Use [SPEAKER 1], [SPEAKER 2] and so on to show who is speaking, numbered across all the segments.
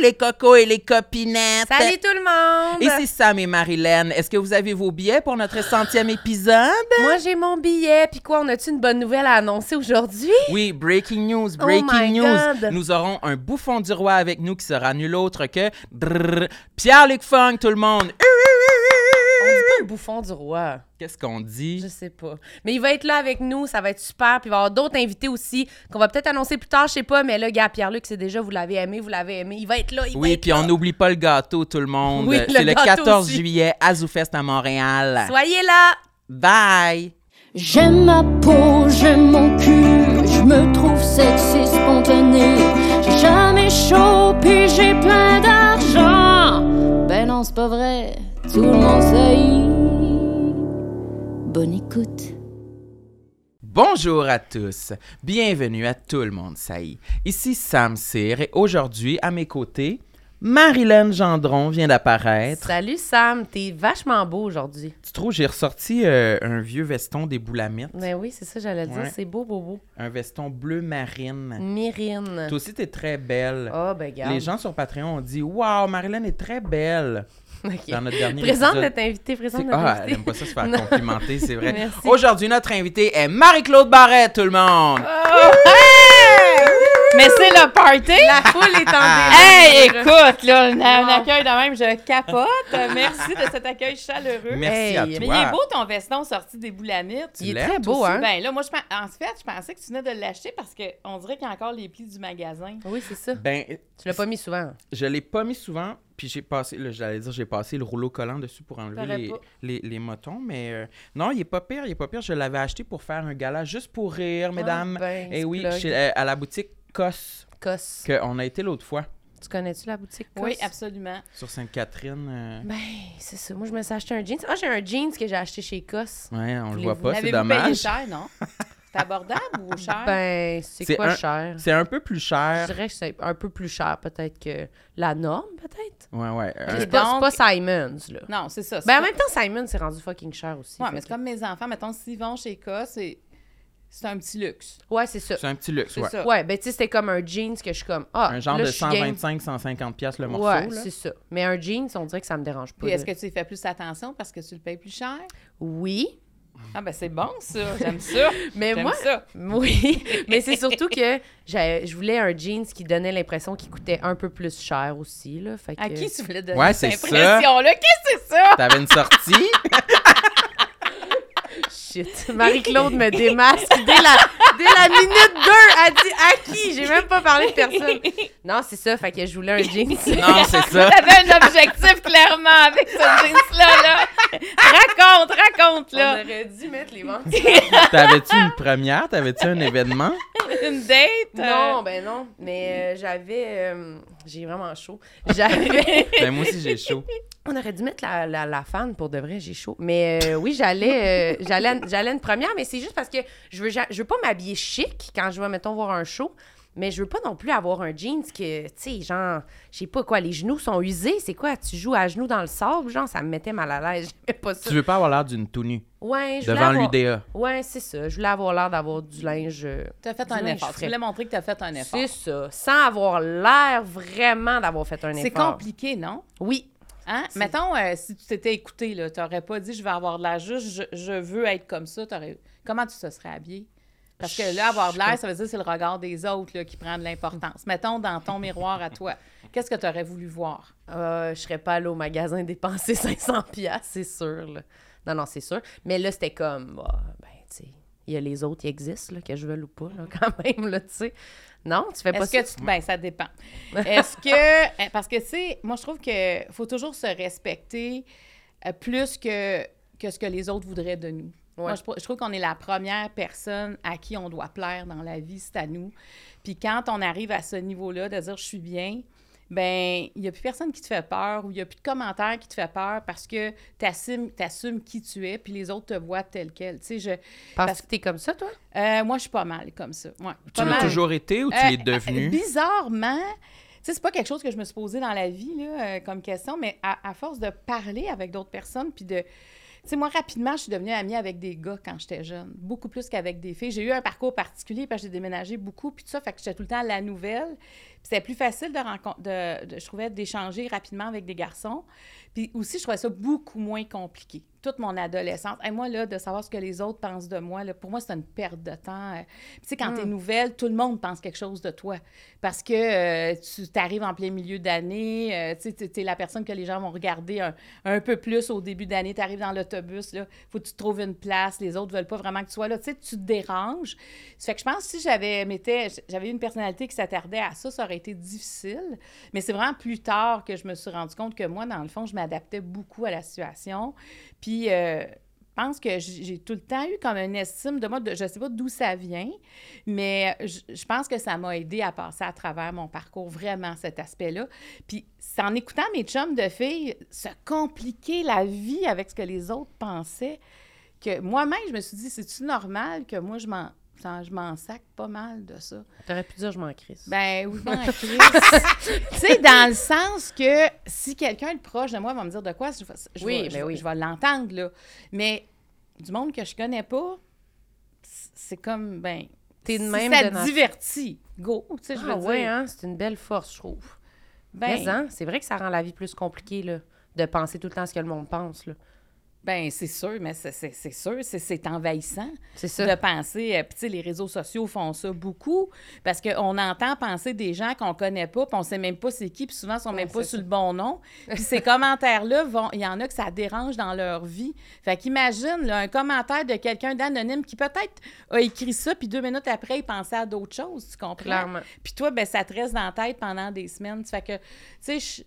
[SPEAKER 1] les cocos et les copinettes!
[SPEAKER 2] Salut tout le monde!
[SPEAKER 1] Ici Sam et Marilyn. Est-ce que vous avez vos billets pour notre centième épisode?
[SPEAKER 2] Moi, j'ai mon billet. Puis quoi, on a-tu une bonne nouvelle à annoncer aujourd'hui?
[SPEAKER 1] Oui, breaking news,
[SPEAKER 2] Oh
[SPEAKER 1] breaking
[SPEAKER 2] my
[SPEAKER 1] news.
[SPEAKER 2] God.
[SPEAKER 1] Nous aurons un bouffon du roi avec nous qui sera nul autre que Pierre-Luc Funk, tout le monde.
[SPEAKER 2] On dit pas le bouffon du roi.
[SPEAKER 1] Qu'est-ce qu'on dit?
[SPEAKER 2] Je sais pas. Mais il va être là avec nous, ça va être super. Puis il va y avoir d'autres invités aussi qu'on va peut-être annoncer plus tard, je sais pas. Mais là, gars, Pierre-Luc, c'est déjà, vous l'avez aimé, vous l'avez aimé. Il va être là, il va
[SPEAKER 1] Oui,
[SPEAKER 2] être
[SPEAKER 1] puis
[SPEAKER 2] là.
[SPEAKER 1] on n'oublie pas le gâteau, tout le monde.
[SPEAKER 2] Oui, le
[SPEAKER 1] C'est le
[SPEAKER 2] gâteau
[SPEAKER 1] 14
[SPEAKER 2] aussi.
[SPEAKER 1] juillet à ZooFest à Montréal.
[SPEAKER 2] Soyez là!
[SPEAKER 1] Bye!
[SPEAKER 3] J'aime ma peau, j'aime mon cul, je me trouve sexy spontané. J'ai jamais chaud, puis j'ai plein d'argent. Ben non, c'est pas vrai, tout le monde sait. Bonne écoute.
[SPEAKER 1] Bonjour à tous, bienvenue à tout le monde, ça y est. Ici Sam Cyr et aujourd'hui, à mes côtés, Marilyn Gendron vient d'apparaître.
[SPEAKER 2] Salut Sam, t'es vachement beau aujourd'hui.
[SPEAKER 1] Tu trouves, j'ai ressorti euh, un vieux veston des boulamites,
[SPEAKER 2] Ben oui, c'est ça, j'allais dire. C'est beau, beau, beau.
[SPEAKER 1] un veston bleu marine.
[SPEAKER 2] Myrine.
[SPEAKER 1] Toi aussi, t'es très belle.
[SPEAKER 2] Oh, ben, garde.
[SPEAKER 1] Les gens sur Patreon ont dit « Wow, Marilyn est très belle! »
[SPEAKER 2] Ok.
[SPEAKER 1] Dans notre dernier
[SPEAKER 2] Présente
[SPEAKER 1] épisode.
[SPEAKER 2] notre invité, présente notre
[SPEAKER 1] Ah, elle
[SPEAKER 2] invité.
[SPEAKER 1] aime pas ça se faire complimenter, c'est vrai. Aujourd'hui, notre invitée est Marie-Claude Barrette, tout le monde!
[SPEAKER 4] Mais c'est le party!
[SPEAKER 2] La foule est en délire.
[SPEAKER 4] Hey, écoute, là, un, un accueil de même, je capote. Euh, Merci de cet accueil chaleureux.
[SPEAKER 1] Merci
[SPEAKER 2] Hey.
[SPEAKER 1] à
[SPEAKER 2] Mais
[SPEAKER 1] toi.
[SPEAKER 4] Mais il est beau ton veston sorti des boulamites.
[SPEAKER 2] Il est très beau,
[SPEAKER 1] aussi?
[SPEAKER 2] hein?
[SPEAKER 4] Ben là, moi, je, en fait, je pensais que tu venais de l'acheter parce qu'on dirait qu'il y a encore les plis du magasin.
[SPEAKER 2] Oui, c'est ça.
[SPEAKER 1] Ben,
[SPEAKER 2] Tu l'as pas mis souvent.
[SPEAKER 1] je l'ai pas mis souvent, puis j'ai passé, là, j'allais dire, j'ai passé le rouleau collant dessus pour enlever les, les, les motons, mais euh, non, il est pas pire, il est pas pire. Je l'avais acheté pour faire un gala juste pour rire, mesdames.
[SPEAKER 2] Ah, ben,
[SPEAKER 1] Et
[SPEAKER 2] ce
[SPEAKER 1] oui, chez- euh, à la boutique Cos,
[SPEAKER 2] Cos.
[SPEAKER 1] qu'on a été l'autre fois,
[SPEAKER 2] Tu connais-tu la boutique Cos?
[SPEAKER 4] Oui, absolument.
[SPEAKER 1] sur Sainte-Catherine. euh,
[SPEAKER 2] Ben, c'est ça. Moi, je me suis acheté un jeans. Ah, j'ai un jeans que j'ai acheté chez Cos.
[SPEAKER 1] Ouais, on le voit pas, c'est
[SPEAKER 4] L'avez-vous payé
[SPEAKER 1] dommage.
[SPEAKER 4] cher, non? C'est abordable ou cher?
[SPEAKER 2] Ben, c'est quoi
[SPEAKER 1] un-
[SPEAKER 2] cher?
[SPEAKER 1] C'est un peu plus
[SPEAKER 2] Je
[SPEAKER 1] cher.
[SPEAKER 2] dirais que c'est un peu plus cher, peut-être, que la norme, peut-être?
[SPEAKER 1] Ouais, ouais. euh,
[SPEAKER 2] C'est pas,
[SPEAKER 4] donc-
[SPEAKER 2] c'est pas Simons, là.
[SPEAKER 4] Non, c'est ça.
[SPEAKER 2] Ben, en même temps, Simon, c'est rendu fucking cher aussi.
[SPEAKER 4] Ouais, mais c'est
[SPEAKER 2] que-
[SPEAKER 4] comme mes enfants, mettons, s'ils vont chez K, c'est c'est un petit luxe.
[SPEAKER 2] Ouais, c'est ça.
[SPEAKER 1] C'est un petit luxe,
[SPEAKER 4] C'est
[SPEAKER 1] ouais.
[SPEAKER 4] ça.
[SPEAKER 2] Ouais, ben, tu sais, c'était comme un jeans que je suis comme. Ah,
[SPEAKER 1] Un genre
[SPEAKER 2] là,
[SPEAKER 1] de
[SPEAKER 2] je suis game.
[SPEAKER 1] 125-150$ piastres le morceau.
[SPEAKER 2] Ouais,
[SPEAKER 1] là.
[SPEAKER 2] c'est ça. Mais un jeans, on dirait que ça me dérange pas.
[SPEAKER 4] Puis est-ce
[SPEAKER 2] là.
[SPEAKER 4] que tu y fais plus attention parce que tu le payes plus cher?
[SPEAKER 2] Oui,
[SPEAKER 4] Ah, ben c'est bon, ça. J'aime ça.
[SPEAKER 2] mais moi.
[SPEAKER 4] ça.
[SPEAKER 2] Oui, mais c'est surtout que je voulais un jeans qui donnait l'impression qu'il coûtait un peu plus cher aussi, là. Fait que...
[SPEAKER 4] À qui tu voulais donner
[SPEAKER 1] Ouais,
[SPEAKER 4] cette
[SPEAKER 1] c'est ça.
[SPEAKER 4] impression-là? Qu'est-ce que c'est ça?
[SPEAKER 1] T'avais une sortie?
[SPEAKER 2] Shit. Marie-Claude me démasque dès la, dès la minute 2. Elle dit à qui? J'ai même pas parlé de personne. Non, c'est ça. Fait que je voulais un jeans.
[SPEAKER 1] non, c'est ça.
[SPEAKER 4] T'avais un objectif clairement avec ce jeans-là. Là. Raconte, raconte,
[SPEAKER 2] On
[SPEAKER 4] là.
[SPEAKER 2] aurait dû mettre les ventes.
[SPEAKER 1] T'avais-tu une première? T'avais-tu un événement?
[SPEAKER 4] Une date? euh,
[SPEAKER 2] Non, ben non. Mais euh, j'avais. euh, j'ai vraiment chaud. J'avais.
[SPEAKER 1] Ben, moi aussi, j'ai chaud.
[SPEAKER 2] On aurait dû mettre la, la, la fan pour de vrai, j'ai chaud. Mais euh, oui, j'allais, euh, j'allais, j'allais une première, mais c'est juste parce que je veux, je veux pas m'habiller chic quand je vais, mettons, voir un show. Mais je veux pas non plus avoir un jeans que, tu sais, genre, je sais pas quoi, les genoux sont usés. C'est quoi, tu joues à genoux dans le sable? Genre, ça me mettait mal à l'aise. J'aimais pas ça.
[SPEAKER 1] Tu veux pas avoir l'air d'une tout nue
[SPEAKER 2] Ouais, je voulais
[SPEAKER 1] devant
[SPEAKER 2] avoir...
[SPEAKER 1] l'UDA.
[SPEAKER 2] Ouais, c'est ça. Je voulais avoir l'air d'avoir du linge. euh,
[SPEAKER 4] T'as fait un
[SPEAKER 2] linge
[SPEAKER 4] effort. Tu
[SPEAKER 2] frais.
[SPEAKER 4] voulais montrer que t'as fait un effort.
[SPEAKER 2] C'est ça. Sans avoir l'air vraiment d'avoir fait un effort.
[SPEAKER 4] C'est compliqué, non?
[SPEAKER 2] Oui.
[SPEAKER 4] Hein?
[SPEAKER 2] C'est-
[SPEAKER 4] Mettons, euh, si tu t'étais écouté, là, t'aurais pas dit je vais avoir de l'air juste, je, je veux être comme ça. t'aurais- Comment tu te serais habillé? Parce que là, avoir de l'air, ça veut dire que c'est le regard des autres là, qui prend de l'importance. Mettons dans ton miroir à toi, qu'est-ce que tu aurais voulu voir?
[SPEAKER 2] Euh, je serais pas allée au magasin dépenser 500 pièces, c'est sûr. Là. Non, non, c'est sûr. Mais là, c'était comme, bah, ben, tu sais, il y a les autres qui existent, là, que je veux ou pas, là, quand même, là, tu sais. Non, tu fais pas
[SPEAKER 4] Est-ce
[SPEAKER 2] ça?
[SPEAKER 4] que tu... Ben, ça dépend. Est-ce que... eh, Parce que, tu sais, moi, je trouve que faut toujours se respecter euh, plus que, que ce que les autres voudraient de nous. Moi, je, je trouve qu'on est la première personne à qui on doit plaire dans la vie, c'est à nous. Puis quand on arrive à ce niveau-là, de dire « je suis bien », ben il n'y a plus personne qui te fait peur ou il n'y a plus de commentaires qui te fait peur parce que tu assumes, qui tu es, puis les autres te voient tel quel. Tu sais, je,
[SPEAKER 2] Parce
[SPEAKER 4] parce-
[SPEAKER 2] que t'es comme ça, toi?
[SPEAKER 4] euh, moi, je suis pas mal comme ça. Ouais,
[SPEAKER 1] Tu l'as toujours été ou tu
[SPEAKER 4] Euh,
[SPEAKER 1] l'es devenu?
[SPEAKER 4] Bizarrement, tu sais, c'est pas quelque chose que je me suis posé dans la vie là, euh, comme question, mais à, à force de parler avec d'autres personnes, puis de. Moi, rapidement, je suis devenue amie avec des gars quand j'étais jeune, beaucoup plus qu'avec des filles. J'ai eu un parcours particulier parce que j'ai déménagé beaucoup, puis tout ça, fait que j'étais tout le temps la nouvelle. Puis C'était plus facile de, rencontrer, de, je trouvais, d'échanger rapidement avec des garçons. Puis aussi, je trouvais ça beaucoup moins compliqué toute mon adolescence. Et moi, là, de savoir ce que les autres pensent de moi, là, pour moi, c'est une perte de temps. Euh. Tu sais, quand tu es mm. nouvelle, tout le monde pense quelque chose de toi. Parce que euh, tu arrives en plein milieu d'année, euh, tu sais, tu es la personne que les gens vont regarder un, peu plus au début d'année. Tu arrives dans l'autobus, là, faut que tu trouves une place, les autres veulent pas vraiment que tu sois là. Tu sais, tu te déranges. Ça fait que je pense que si j'avais j'avais une personnalité qui s'attardait à ça, ça été difficile. Mais c'est vraiment plus tard que je me suis rendu compte que moi, dans le fond, je m'adaptais beaucoup à la situation. Puis, euh, je pense que j'ai tout le temps eu comme une estime de moi, je ne sais pas d'où ça vient, mais je, pense que ça m'a aidé à passer à travers mon parcours, vraiment, cet aspect-là. Puis, c'est en écoutant mes chums de filles se compliquer la vie avec ce que les autres pensaient, que moi-même, je me suis dit, c'est-tu normal que moi, je m'en je m'en sac pas mal de ça.
[SPEAKER 2] T'aurais pu dire je m'en crisse.
[SPEAKER 4] Ben oui, je m'en crisse. tu sais, dans le sens que si quelqu'un de proche de moi va me dire de quoi, je, je
[SPEAKER 2] oui,
[SPEAKER 4] vais,
[SPEAKER 2] ben oui.
[SPEAKER 4] je vais l'entendre, là. Mais du monde que je connais pas, c'est comme, ben...
[SPEAKER 2] T'es de
[SPEAKER 4] si
[SPEAKER 2] même
[SPEAKER 4] ça divertit, go, tu sais, je veux
[SPEAKER 2] ah,
[SPEAKER 4] dire.
[SPEAKER 2] Hein? c'est une belle force, je trouve. Ben, Mais, hein, c'est vrai que ça rend la vie plus compliquée, là, de penser tout le temps ce que le monde pense, là.
[SPEAKER 4] Ben c'est sûr, mais c'est sûr, c'est envahissant de penser. Euh, puis tu sais, les réseaux sociaux font ça beaucoup parce qu'on entend penser des gens qu'on connaît pas, puis on sait même pas c'est qui, puis souvent ils sont même pas sur le bon nom. Puis ces commentaires-là vont, il y en a que ça dérange dans leur vie. Fait qu'imagine un commentaire de quelqu'un d'anonyme qui peut-être a écrit ça, puis deux minutes après il pensait à d'autres choses, tu comprends?
[SPEAKER 2] Clairement.
[SPEAKER 4] Puis toi, ben ça te reste dans la tête pendant des semaines. Fait que tu sais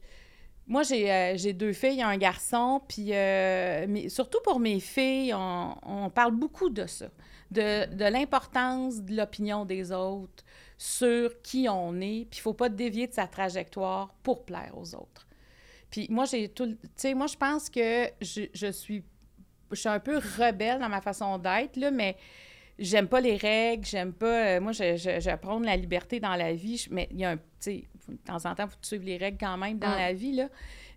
[SPEAKER 4] moi, euh, j'ai deux filles un garçon, puis euh, surtout pour mes filles, on, parle beaucoup de ça, de, l'importance de l'opinion des autres sur qui on est, puis il faut pas dévier de sa trajectoire pour plaire aux autres. Puis moi, j'ai tout... Tu sais, moi, je pense que je, je, suis... Je suis un peu rebelle dans ma façon d'être, là, mais j'aime pas les règles, j'aime pas... Euh, moi, j'apprends la liberté dans la vie, mais il y a un... Tu de temps en temps, il faut suivre les règles quand même dans la vie, là.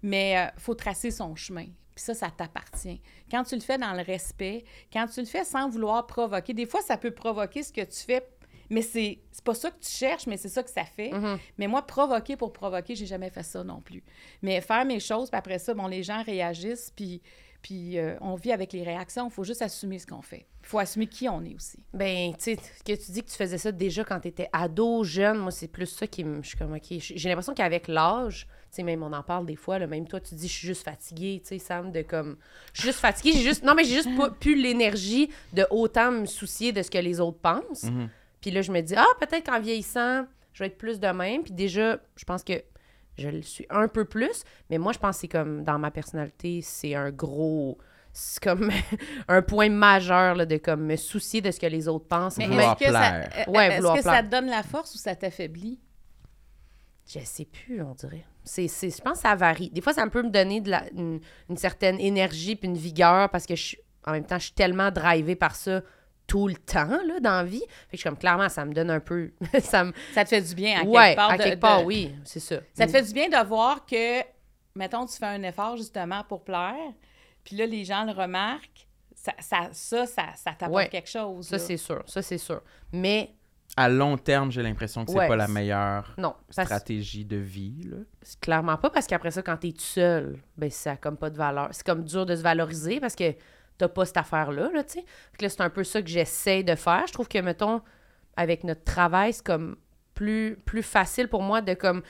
[SPEAKER 4] mais il euh, faut tracer son chemin. Puis ça, ça t'appartient. Quand tu le fais dans le respect, quand tu le fais sans vouloir provoquer, des fois, ça peut provoquer ce que tu fais, mais c'est pas ça que tu cherches, mais c'est ça que ça fait.
[SPEAKER 2] Mm-hmm.
[SPEAKER 4] Mais moi, provoquer pour provoquer, j'ai jamais fait ça non plus. Mais faire mes choses, puis après ça, bon, les gens réagissent, puis puis euh, on vit avec les réactions. Il faut juste assumer ce qu'on fait. Il faut assumer qui on est aussi.
[SPEAKER 2] Ben, tu sais, que tu dis que tu faisais ça déjà quand tu étais ado, jeune, moi, c'est plus ça qui me. Je suis comme, OK. J'ai l'impression qu'avec l'âge, tu sais, même on en parle des fois, là, même toi, tu dis, je suis juste fatiguée, tu sais, Sam, de comme. Je suis juste fatiguée, j'ai juste. Non, mais j'ai juste pas plus l'énergie de autant me soucier de ce que les autres pensent.
[SPEAKER 1] Mhm.
[SPEAKER 2] Puis là, je me dis, ah, peut-être qu'en vieillissant, je vais être plus de même. Puis déjà, je pense que je le suis un peu plus, mais moi, je pense que c'est comme dans ma personnalité, c'est un gros. C'est comme un point majeur là, de comme me soucier de ce que les autres pensent.
[SPEAKER 4] Mais est-ce que, ça,
[SPEAKER 1] plaire.
[SPEAKER 4] euh,
[SPEAKER 2] Ouais,
[SPEAKER 4] est-ce ça te donne la force ou ça t'affaiblit?
[SPEAKER 2] Je sais plus, on dirait. C'est, c'est- je pense que ça varie. Des fois, ça peut me donner de la, une, une certaine énergie puis une vigueur parce que je, suis- en même temps, je suis tellement drivée par ça tout le temps là, dans la vie. Fait que je suis comme, clairement, ça me donne un peu... ça me...
[SPEAKER 4] Ça te fait du bien à
[SPEAKER 2] ouais,
[SPEAKER 4] quelque part.
[SPEAKER 2] à
[SPEAKER 4] de-
[SPEAKER 2] quelque part,
[SPEAKER 4] de-
[SPEAKER 2] oui, c'est ça.
[SPEAKER 4] Ça te fait du bien de voir que, mettons, tu fais un effort justement pour plaire, puis là, les gens le remarquent. Ça, ça, ça, ça, ça t'apporte
[SPEAKER 2] Ouais.
[SPEAKER 4] quelque chose.
[SPEAKER 2] Ça, c'est sûr. Ça, c'est sûr. Mais
[SPEAKER 1] À long terme, j'ai l'impression que c'est
[SPEAKER 2] Ouais,
[SPEAKER 1] pas la meilleure
[SPEAKER 2] non, parce-
[SPEAKER 1] stratégie de vie. Là.
[SPEAKER 2] c'est clairement pas parce qu'après ça, quand t'es tout seul, ben ça a comme pas de valeur. C'est comme dur de se valoriser parce que t'as pas cette affaire-là, là, tu sais. Là, c'est un peu ça que j'essaie de faire. Je trouve que, mettons, avec notre travail, c'est comme plus, plus facile pour moi de comme...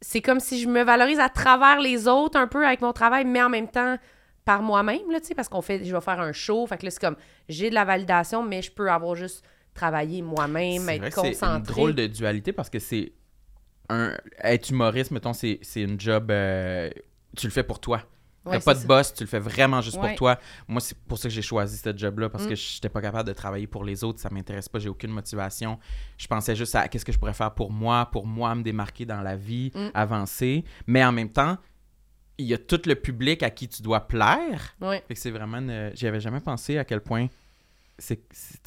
[SPEAKER 2] C'est comme si je me valorise à travers les autres un peu avec mon travail, mais en même temps par moi-même, là, tu sais, parce qu'on fait... Je vais faire un show, fait que là, c'est comme... J'ai de la validation, mais je peux avoir juste travaillé moi-même, être
[SPEAKER 1] vrai que c'est une
[SPEAKER 2] concentré.
[SPEAKER 1] drôle de dualité parce que c'est un être humoriste, mettons, c'est c'est une job. euh, tu le fais pour toi.
[SPEAKER 2] Ouais,
[SPEAKER 1] T'as pas de
[SPEAKER 2] ça.
[SPEAKER 1] boss, tu le fais vraiment juste
[SPEAKER 4] Ouais.
[SPEAKER 1] pour toi. Moi, c'est pour ça que j'ai choisi ce job-là, parce
[SPEAKER 2] Mm.
[SPEAKER 1] que j'étais pas capable de travailler pour les autres, ça m'intéresse pas, j'ai aucune motivation. Je pensais juste à qu'est-ce que je pourrais faire pour moi, pour moi me démarquer dans la vie,
[SPEAKER 2] Mm.
[SPEAKER 1] avancer. Mais en même temps, il y a tout le public à qui tu dois plaire.
[SPEAKER 2] Ouais.
[SPEAKER 1] Fait que c'est vraiment une... J'y avais jamais pensé à quel point c'est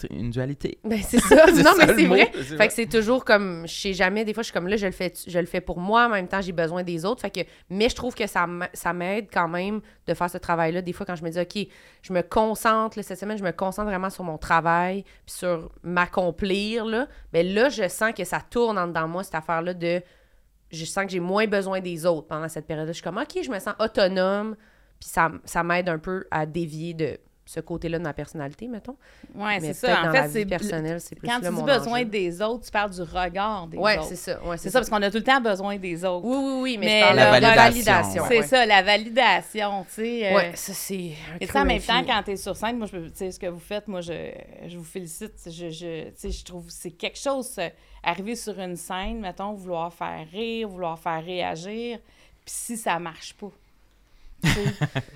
[SPEAKER 1] une dualité.
[SPEAKER 2] Ben, c'est ça. Non,
[SPEAKER 1] ça,
[SPEAKER 2] mais c'est vrai. Fait que c'est toujours comme, je sais jamais, des fois, je suis comme là, je le fais, je le fais pour moi, en même temps, j'ai besoin des autres. Fait que, mais je trouve que ça, m'aide quand même de faire ce travail-là. Des fois, quand je me dis, OK, je me concentre, là, cette semaine, je me concentre vraiment sur mon travail, puis sur m'accomplir, là. Ben là, je sens que ça tourne en dedans de moi, cette affaire-là de je sens que j'ai moins besoin des autres pendant cette période-là. Je suis comme, OK, je me sens autonome, puis ça, ça m'aide un peu à dévier de ce côté-là de ma personnalité, mettons.
[SPEAKER 4] Oui, c'est ça. En
[SPEAKER 2] dans
[SPEAKER 4] fait, c'est
[SPEAKER 2] personnelle, c'est plus
[SPEAKER 4] Quand
[SPEAKER 2] là
[SPEAKER 4] tu dis besoin
[SPEAKER 2] enjeu.
[SPEAKER 4] des autres, tu parles du regard des
[SPEAKER 2] Ouais,
[SPEAKER 4] autres.
[SPEAKER 2] c'est ça. Ouais,
[SPEAKER 4] C'est ça, parce qu'on a tout le temps besoin des autres.
[SPEAKER 2] Oui, oui, oui, mais,
[SPEAKER 4] Mais
[SPEAKER 2] je parle
[SPEAKER 4] la
[SPEAKER 1] validation.
[SPEAKER 4] C'est
[SPEAKER 2] ouais.
[SPEAKER 4] ça, la validation, tu sais. euh,
[SPEAKER 2] Ouais, ça, c'est.
[SPEAKER 4] Et
[SPEAKER 2] creux
[SPEAKER 4] en même temps, quand tu es sur scène, moi, je, sais, ce que vous faites, moi, je, je vous félicite. Je, je, tu sais, je trouve que c'est quelque chose, euh, arriver sur une scène, mettons, vouloir faire rire, vouloir faire réagir, puis si ça marche pas. Tu sais, tu sais,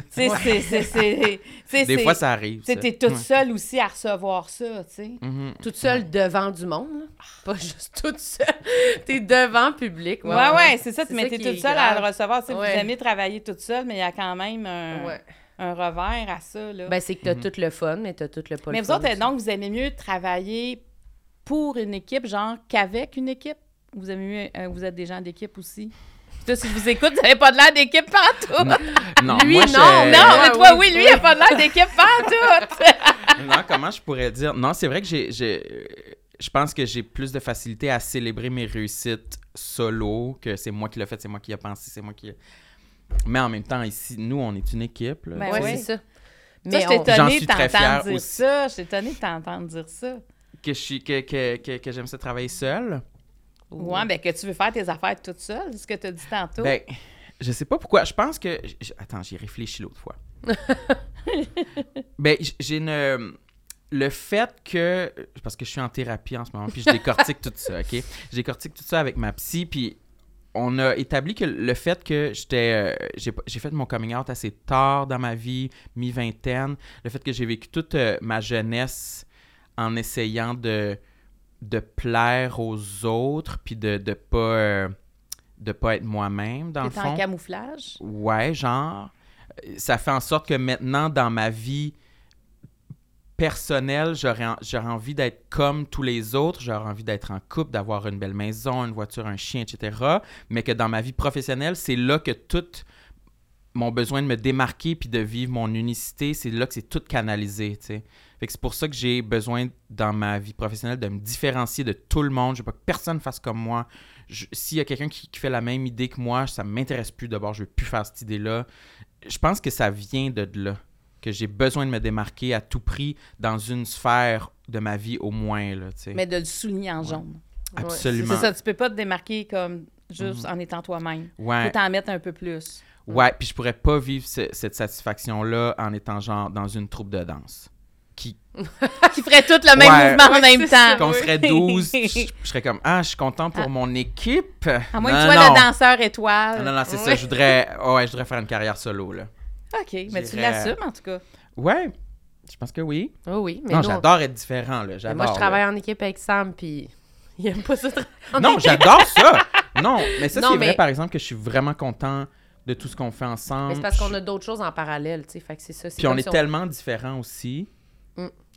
[SPEAKER 4] c'est- c'est- c'est- tu sais,
[SPEAKER 1] Des
[SPEAKER 4] c'est-
[SPEAKER 1] fois, ça arrive.
[SPEAKER 4] Tu t'es toute
[SPEAKER 1] Ouais.
[SPEAKER 4] seule aussi à recevoir ça, tu sais.
[SPEAKER 1] Mhm.
[SPEAKER 2] Toute seule devant du monde, là. Pas juste toute seule. T'es devant public.
[SPEAKER 4] Ouais, ouais, c'est ça,
[SPEAKER 2] C'est
[SPEAKER 4] mais
[SPEAKER 2] ça
[SPEAKER 4] t'es
[SPEAKER 2] qui
[SPEAKER 4] toute seule à le recevoir. Tu
[SPEAKER 2] Ouais.
[SPEAKER 4] Vous aimez travailler toute seule, mais il y a quand même un,
[SPEAKER 2] Ouais.
[SPEAKER 4] un revers à ça, là.
[SPEAKER 2] Ben, c'est que t'as
[SPEAKER 1] Mhm.
[SPEAKER 2] tout le fun, mais t'as tout le pas
[SPEAKER 4] mais
[SPEAKER 2] le
[SPEAKER 4] vous
[SPEAKER 2] fun
[SPEAKER 4] autres,
[SPEAKER 2] aussi.
[SPEAKER 4] donc, vous aimez mieux travailler pour une équipe, genre qu'avec une équipe? Vous aimez mieux, euh, vous êtes des gens d'équipe aussi? Toi, si je vous écoute, vous n'avez pas de l'air d'équipe partout. Non,
[SPEAKER 1] Non,
[SPEAKER 2] Lui,
[SPEAKER 1] moi,
[SPEAKER 2] non,
[SPEAKER 1] je-
[SPEAKER 4] mais toi,
[SPEAKER 2] oui,
[SPEAKER 4] oui, lui,
[SPEAKER 2] oui.
[SPEAKER 4] il n'a pas de l'air d'équipe partout.
[SPEAKER 1] non, comment je pourrais dire? Non, c'est vrai que j'ai, j'ai- je pense que j'ai plus de facilité à célébrer mes réussites solo, que c'est moi qui l'ai fait, c'est moi qui ai pensé, c'est moi qui... Mais en même temps, ici, nous, on est une équipe. Là,
[SPEAKER 4] Ben
[SPEAKER 1] sais,
[SPEAKER 2] c'est ça.
[SPEAKER 4] Ça,
[SPEAKER 2] Mais
[SPEAKER 4] je
[SPEAKER 2] on-
[SPEAKER 4] t'ai
[SPEAKER 1] J'en
[SPEAKER 4] étonnée
[SPEAKER 1] suis
[SPEAKER 4] de
[SPEAKER 1] très fier
[SPEAKER 4] t'entendre dire
[SPEAKER 1] aussi.
[SPEAKER 4] ça. Je t'ai étonnée de t'entendre dire ça.
[SPEAKER 1] que, je suis, que, que, que, que j'aime ça travailler seul.
[SPEAKER 4] Ouais, ben que tu veux faire tes affaires toute seule, c'est ce que tu as dit tantôt.
[SPEAKER 1] Ben, je sais pas pourquoi. Je pense que. Attends, j'y réfléchi l'autre fois. ben, j'ai une. Le fait que. Parce que je suis en thérapie en ce moment, puis je décortique tout ça, OK? Je décortique tout ça avec ma psy, puis on a établi que le fait que j'étais. euh, j'ai fait mon coming out assez tard dans ma vie, mi-vingtaine, le fait que j'ai vécu toute euh, ma jeunesse en essayant de de plaire aux autres puis de de pas euh, de pas être moi-même dans le
[SPEAKER 4] T'es en
[SPEAKER 1] fond.
[SPEAKER 4] camouflage?
[SPEAKER 1] Ouais, genre ça fait en sorte que maintenant dans ma vie personnelle, j'aurais en- j'aurais envie d'être comme tous les autres, j'aurais envie d'être en couple, d'avoir une belle maison, une voiture, un chien, etc. Mais que dans ma vie professionnelle, c'est là que tout mon besoin de me démarquer puis de vivre mon unicité, c'est là que c'est tout canalisé, tu sais. Fait que c'est pour ça que j'ai besoin dans ma vie professionnelle de me différencier de tout le monde. Je veux pas que personne fasse comme moi. S'il y a quelqu'un qui, qui fait la même idée que moi, ça m'intéresse plus d'abord. Je veux plus faire cette idée-là. Je pense que ça vient de là. Que j'ai besoin de me démarquer à tout prix dans une sphère de ma vie au moins, là, tu.
[SPEAKER 4] Mais de le souligner en jaune.
[SPEAKER 1] Absolument.
[SPEAKER 4] C'est ça, tu peux pas te démarquer comme juste en étant toi-même. Tu
[SPEAKER 1] Ouais.
[SPEAKER 4] peux t'en mettre un peu plus.
[SPEAKER 1] Ouais, puis je pourrais pas vivre ce- cette satisfaction-là en étant genre dans une troupe de danse. Qui,
[SPEAKER 4] Qui ferait tout le même
[SPEAKER 1] Ouais.
[SPEAKER 4] mouvement en même temps.
[SPEAKER 1] qu'on serait 12, je, je serais comme Ah, je suis content pour
[SPEAKER 4] Ah.
[SPEAKER 1] mon équipe.
[SPEAKER 4] À moins
[SPEAKER 1] Non,
[SPEAKER 4] que tu sois
[SPEAKER 1] non.
[SPEAKER 4] le danseur étoile.
[SPEAKER 1] Non, non, c'est ça. Je voudrais, oh, ouais, je voudrais faire une carrière solo, là.
[SPEAKER 4] OK, mais tu l'assumes en tout cas.
[SPEAKER 1] Ouais, je pense que oui.
[SPEAKER 2] Oh oui, mais
[SPEAKER 1] non, j'adore être différent, là.
[SPEAKER 2] mais
[SPEAKER 1] J'adore.
[SPEAKER 2] moi, je
[SPEAKER 1] là.
[SPEAKER 2] travaille en équipe avec Sam, puis il aime pas ça.
[SPEAKER 1] Non, j'adore ça. Non, mais ça,
[SPEAKER 2] Non,
[SPEAKER 1] c'est
[SPEAKER 2] mais-
[SPEAKER 1] vrai, par exemple, que je suis vraiment content de tout ce qu'on fait ensemble.
[SPEAKER 2] Mais c'est parce qu'on a d'autres choses en parallèle, tu sais. Fait que c'est ça.
[SPEAKER 1] Puis on est
[SPEAKER 2] si
[SPEAKER 1] tellement différents aussi.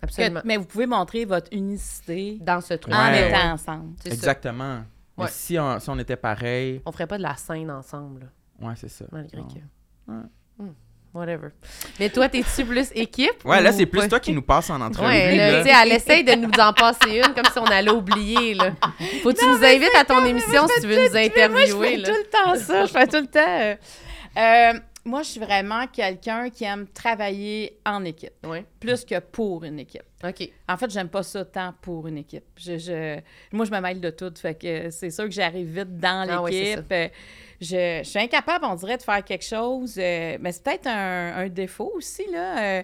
[SPEAKER 2] Absolument.
[SPEAKER 4] Que- mais vous pouvez montrer votre unicité
[SPEAKER 2] Dans ce truc.
[SPEAKER 4] en
[SPEAKER 1] Ouais.
[SPEAKER 4] étant ensemble.
[SPEAKER 2] Ça.
[SPEAKER 1] Exactement. Mais
[SPEAKER 2] Ouais.
[SPEAKER 1] si on, si on était pareil,
[SPEAKER 2] On ferait pas de la scène ensemble,
[SPEAKER 1] ouais, c'est ça.
[SPEAKER 2] malgré
[SPEAKER 1] Non.
[SPEAKER 2] que.
[SPEAKER 1] Ouais.
[SPEAKER 2] Hmm, Whatever. Mais toi, t'es-tu plus équipe?
[SPEAKER 1] Ouais, là, c'est plus toi qui nous passe en entrevue.
[SPEAKER 2] Ouais, là, elle essaye de nous en passer une comme si on allait oublier, là. Faut que tu nous invites à ton émission si tu veux nous
[SPEAKER 4] moi, je
[SPEAKER 2] interviewer,
[SPEAKER 4] fais
[SPEAKER 2] là.
[SPEAKER 4] tout le temps ça. Je fais tout le temps. euh, euh, moi, je suis vraiment quelqu'un qui aime travailler en équipe,
[SPEAKER 2] Oui,
[SPEAKER 4] plus que pour une équipe.
[SPEAKER 2] OK.
[SPEAKER 4] En fait, j'aime pas ça tant pour une équipe. Je, je- moi, je me mêle de tout. Fait que c'est sûr que j'arrive vite dans
[SPEAKER 2] Ah oui,
[SPEAKER 4] l'équipe. Euh, je, je suis incapable, on dirait, de faire quelque chose. euh, mais c'est peut-être un, un défaut aussi, là, euh,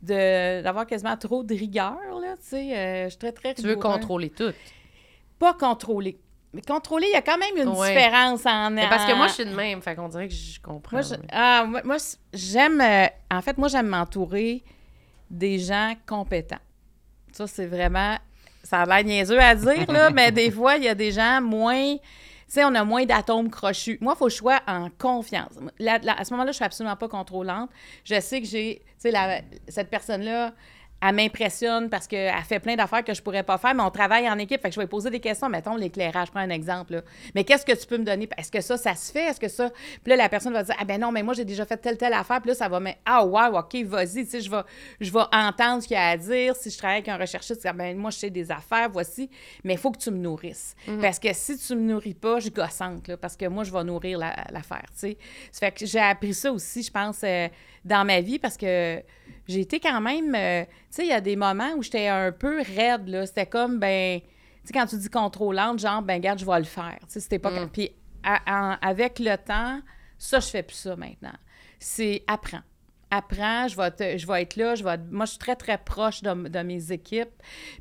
[SPEAKER 4] de, d'avoir quasiment trop de rigueur, là, tu sais. euh, je suis très, très
[SPEAKER 2] Tu veux
[SPEAKER 4] rigoureux.
[SPEAKER 2] contrôler tout.
[SPEAKER 4] Pas contrôler. Mais contrôler, il y a quand même une
[SPEAKER 2] Ouais.
[SPEAKER 4] différence en...
[SPEAKER 2] Mais parce que moi, je suis de même, fait qu'on dirait que je comprends.
[SPEAKER 4] Moi, je-
[SPEAKER 2] mais-
[SPEAKER 4] ah, moi, j'aime. euh, en fait, moi, j'aime m'entourer des gens compétents. Ça, c'est vraiment. Ça a l'air niaiseux à dire, là, mais des fois, il y a des gens moins. Tu sais, on a moins d'atomes crochus. Moi, il faut que je sois en confiance. La- la- à ce moment-là, je suis absolument pas contrôlante. Je sais que j'ai. Tu sais, cette personne-là, elle m'impressionne parce qu'elle fait plein d'affaires que je pourrais pas faire, mais on travaille en équipe. Fait que je vais poser des questions. Mettons l'éclairage, prends un exemple. Là. Mais qu'est-ce que tu peux me donner? Est-ce que ça, ça se fait? Est-ce que ça? Puis là, la personne va dire Ah ben non, mais moi, j'ai déjà fait telle, telle affaire. Puis là, ça va me. Ah, wow, OK, vas-y. Tu sais, je vais, je vais entendre ce qu'il y a à dire. Si je travaille avec un recherchiste, ah, ben moi, je sais des affaires, voici. Mais il faut que tu me nourrisses.
[SPEAKER 2] Mhm.
[SPEAKER 4] Parce que si tu me nourris pas, je gossante, là, parce que moi, je vais nourrir l'affaire. tu sais. Ça fait que j'ai appris ça aussi, je pense, euh, dans ma vie parce que j'ai été quand même. euh, tu sais, il y a des moments où j'étais un peu raide, là. C'était comme, ben. Tu sais, quand tu dis contrôlante, genre, ben, garde, je vais le faire. Tu sais, c'était pas.
[SPEAKER 2] Mm.
[SPEAKER 4] Puis, avec le temps, ça, je fais plus ça maintenant. C'est apprends. Apprends, je vais, te- je vais être là. Je vais, moi, je suis très, très proche de, de mes équipes.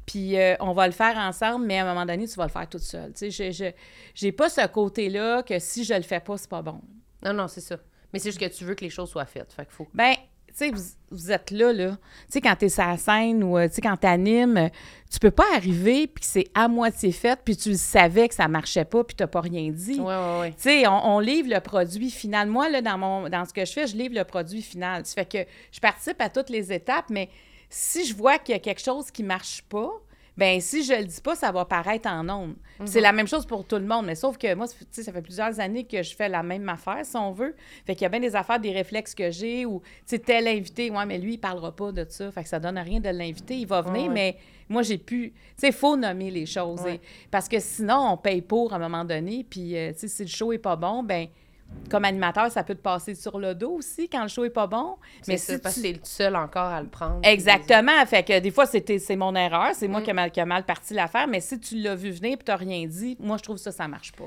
[SPEAKER 4] Puis, euh, on va le faire ensemble, mais à un moment donné, tu vas le faire toute seule. Tu sais, je- j'ai pas ce côté-là que si je le fais pas, c'est pas bon.
[SPEAKER 2] Non, non, c'est ça. Mais c'est juste que tu veux que les choses soient faites. Fait qu'il faut.
[SPEAKER 4] Ben, sais, vous, vous êtes là, là. Tu sais, quand t'es sur la scène ou, euh, tu sais, quand t'animes, tu peux pas arriver puis que c'est à moitié fait puis tu le savais que ça marchait pas puis t'as pas rien dit.
[SPEAKER 2] Ouais, ouais, ouais.
[SPEAKER 4] Tu sais, on, on livre le produit final. Moi, là, dans, mon, dans ce que je fais, je livre le produit final. Ça fait que je participe à toutes les étapes, mais si je vois qu'il y a quelque chose qui marche pas, ben si je le dis pas, ça va paraître en ondes. C'est la même chose pour tout le monde, mais sauf que moi, tu sais, ça fait plusieurs années que je fais la même affaire, si on veut. Fait qu'il y a bien des affaires, des réflexes que j'ai, ou, tu tel invité, ouais, mais lui, il parlera pas de ça. Fait que ça donne rien de l'inviter. Il va venir,
[SPEAKER 2] Ouais,
[SPEAKER 4] mais moi, j'ai pu... Tu sais, faut nommer les choses.
[SPEAKER 2] Ouais.
[SPEAKER 4] et- parce que sinon, on paye pour à un moment donné, puis, euh, tu sais, si le show est pas bon, ben comme animateur, ça peut te passer sur le dos aussi quand le show est pas bon.
[SPEAKER 2] Mais c'est
[SPEAKER 4] si
[SPEAKER 2] parce que
[SPEAKER 4] tu-
[SPEAKER 2] t'es le seul encore à le prendre.
[SPEAKER 4] Exactement. Fait que des fois, c'était, c'est mon erreur. C'est
[SPEAKER 2] Mm.
[SPEAKER 4] moi qui ai mal, qui a mal parti l'affaire. Mais si tu l'as vu venir et tu n'as rien dit, moi, je trouve ça, ça marche pas.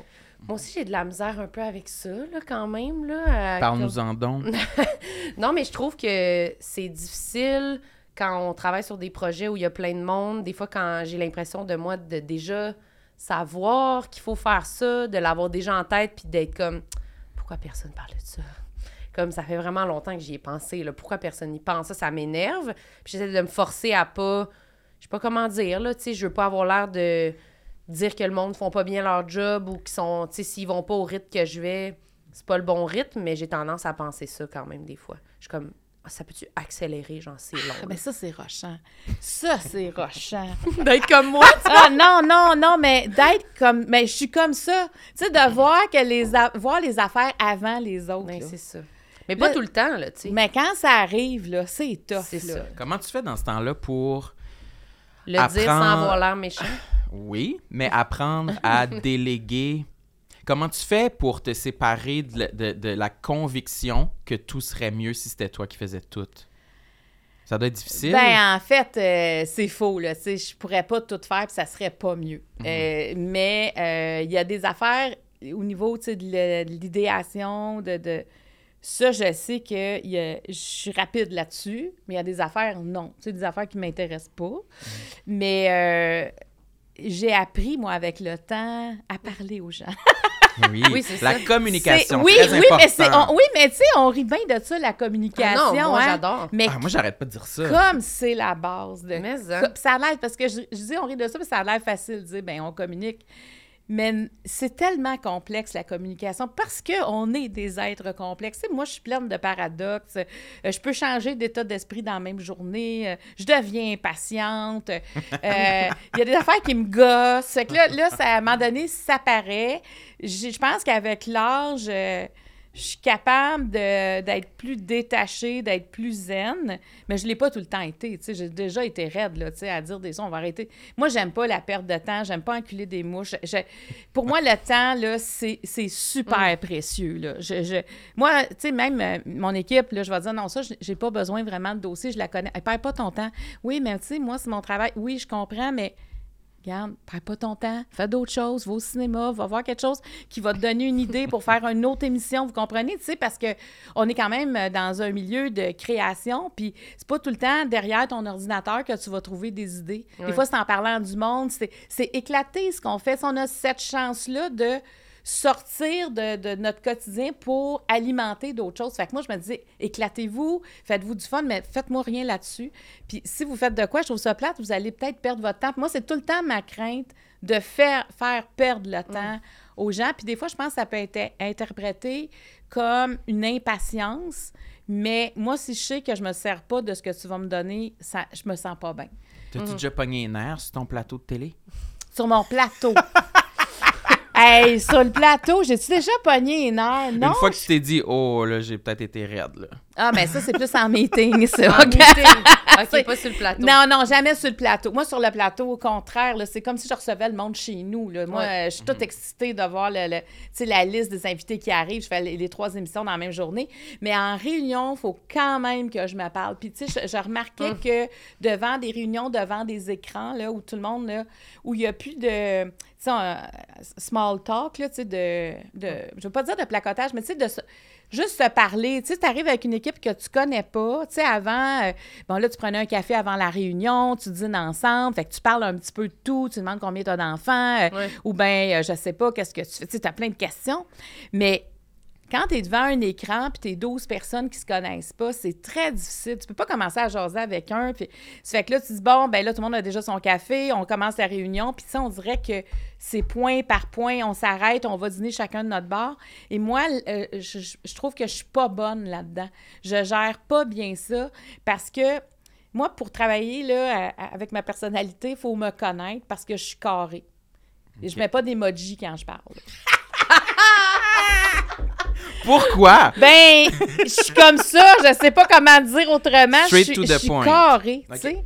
[SPEAKER 2] Moi aussi, j'ai de la misère un peu avec ça, là, quand même. Là, à-
[SPEAKER 1] Parle-nous-en donc.
[SPEAKER 2] Non, mais je trouve que c'est difficile quand on travaille sur des projets où il y a plein de monde. Des fois, quand j'ai l'impression de moi de déjà savoir qu'il faut faire ça, de l'avoir déjà en tête, puis d'être comme pourquoi personne parle de ça? Comme ça fait vraiment longtemps que j'y ai pensé. Pourquoi personne n'y pense? Ça, ça m'énerve. Puis j'essaie de me forcer à pas. Je sais pas comment dire, là. Tu sais, je veux pas avoir l'air de dire que le monde font pas bien leur job ou qu'ils sont. Tu sais, s'ils vont pas au rythme que je vais, c'est pas le bon rythme, mais j'ai tendance à penser ça quand même des fois. Je suis comme. Ça peut-tu accélérer, genre, c'est long.
[SPEAKER 4] Ah, Mais ça, c'est rochant. Ça, c'est rochant.
[SPEAKER 2] D'être comme moi,
[SPEAKER 4] ah non, non, non, mais d'être comme... Mais je suis comme ça. Tu sais, de voir, que les a- voir les affaires avant les autres.
[SPEAKER 2] Ben, c'est ça. Mais pas tout le temps, là, tu sais.
[SPEAKER 4] Mais quand ça arrive, là, c'est tough.
[SPEAKER 2] C'est ça.
[SPEAKER 1] Comment tu fais dans ce temps-là pour
[SPEAKER 2] Le dire sans avoir l'air méchant?
[SPEAKER 1] Oui, mais apprendre à déléguer. Comment tu fais pour te séparer de, la- de- de la conviction que tout serait mieux si c'était toi qui faisais tout? Ça doit être difficile.
[SPEAKER 4] Ben, en fait, euh, c'est faux, là. Je pourrais pas tout faire, puis ça serait pas mieux. Euh, mais euh, il y a des affaires au niveau, de l'idéation, de, de... Ça, je sais que il y a- je suis rapide là-dessus, mais il y a des affaires, non. Sais, des affaires qui m'intéressent pas. Mais euh, j'ai appris, moi, avec le temps, à parler aux gens.
[SPEAKER 1] oui,
[SPEAKER 2] Oui, c'est
[SPEAKER 1] la
[SPEAKER 2] ça.
[SPEAKER 1] communication,
[SPEAKER 4] C'est- oui,
[SPEAKER 1] très
[SPEAKER 4] oui, mais c'est,
[SPEAKER 1] important.
[SPEAKER 4] on- oui, mais tu sais, on rit bien de ça, la
[SPEAKER 2] Ah
[SPEAKER 4] communication.
[SPEAKER 2] non, moi,
[SPEAKER 4] hein.
[SPEAKER 2] j'adore.
[SPEAKER 4] Mais
[SPEAKER 1] Ah, moi, j'arrête pas de dire ça.
[SPEAKER 4] comme c'est la base de.
[SPEAKER 2] Mais, hein.
[SPEAKER 4] Ça, ça a l'air, parce que je, je dis on rit de ça, mais ça a l'air facile de dire, ben on communique. Mais c'est tellement complexe, la communication, parce qu'on est des êtres complexes. Moi, je suis pleine de paradoxes. Euh, je peux changer d'état d'esprit dans la même journée. Euh, je deviens impatiente. Euh, Il y a des affaires qui me gossent. Là, ça, à un moment donné, ça paraît. Je pense qu'avec l'âge, je suis capable d'être plus détachée, d'être plus zen, mais je ne l'ai pas tout le temps été. J'ai déjà été raide là, à dire des sons, on va arrêter. Moi, j'aime pas la perte de temps, j'aime pas enculer des mouches. Je- pour moi, le temps, c'est super précieux. Là. Je, je- moi, tu sais, même euh, mon équipe, là, je vais dire, non, ça, j'ai pas besoin vraiment de dossier, je la connais. Elle perd pas ton temps. Oui, mais tu sais, moi, c'est mon travail. Oui, je comprends, mais Regarde, perds pas ton temps, fais d'autres choses, va au cinéma, va voir quelque chose qui va te donner une idée pour faire une autre émission, vous comprenez, tu sais, parce que on est quand même euh, dans un milieu de création, puis c'est pas tout le temps derrière ton ordinateur que tu vas trouver des idées. Des fois, c'est en parlant du monde, c'est c'est éclaté ce qu'on fait. Si on a cette chance-là de sortir de, de notre quotidien pour alimenter d'autres choses. Fait que moi, je me disais, éclatez-vous, faites-vous du fun, mais faites-moi rien là-dessus. Puis si vous faites de quoi, je trouve ça plate, vous allez peut-être perdre votre temps. Puis moi, c'est tout le temps ma crainte de faire, faire perdre le temps aux gens. Puis des fois, je pense que ça peut être interprété comme une impatience, Mais moi, si je sais que je me sers pas de ce que tu vas me donner, ça, je me sens pas bien.
[SPEAKER 1] T'as-tu déjà pogné les nerfs sur ton plateau de télé?
[SPEAKER 4] Sur mon plateau. hey, sur le plateau, j'ai-tu déjà pogné nerfs? Non.
[SPEAKER 1] Une fois que tu t'es dit, oh, là, j'ai peut-être été raide, là.
[SPEAKER 4] Ah, mais ça, c'est plus en meeting, ça.
[SPEAKER 2] En meeting. OK, pas sur le plateau.
[SPEAKER 4] Non, non, jamais sur le plateau. Moi, sur le plateau, au contraire, c'est comme si je recevais le monde chez nous. Là. Moi,
[SPEAKER 2] Ouais.
[SPEAKER 4] je suis toute excitée de voir le, la liste des invités qui arrivent. Je fais les, les trois émissions dans la même journée. Mais en réunion, il faut quand même que je me parle. Puis, tu sais, je, je remarquais que devant des réunions, devant des écrans, là, où tout le monde, là, où il n'y a plus de, tu sais, un small talk, là, tu sais, de, de, je veux pas dire de placotage, mais tu sais, de juste se parler. Tu sais, tu arrives avec une équipe que tu connais pas. Tu sais, avant, euh, bon, là, tu prenais un café avant la réunion, tu dînes ensemble, fait que tu parles un petit peu de tout, tu demandes combien tu as d'enfants, euh, ou bien, je sais pas, qu'est-ce que tu fais. Tu sais, as plein de questions. Mais quand tu es devant un écran puis tu es 12 personnes qui se connaissent pas, c'est très difficile. Tu peux pas commencer à jaser avec un. Puis, ça fait que là, tu dis, bon, ben là, tout le monde a déjà son café, on commence la réunion. Puis ça, on dirait que c'est point par point, on s'arrête, on va dîner chacun de notre bar. Et moi, euh, je, trouve que je suis pas bonne là-dedans. Je gère pas bien ça parce que moi, pour travailler là, à- avec ma personnalité, il faut me connaître parce que je suis carrée. Et je mets pas d'emoji quand je parle.
[SPEAKER 1] Pourquoi?
[SPEAKER 4] Ben, je suis comme ça, je sais pas comment dire autrement.
[SPEAKER 1] Straight
[SPEAKER 4] je suis,
[SPEAKER 1] to the
[SPEAKER 4] je suis
[SPEAKER 1] point.
[SPEAKER 4] tu sais.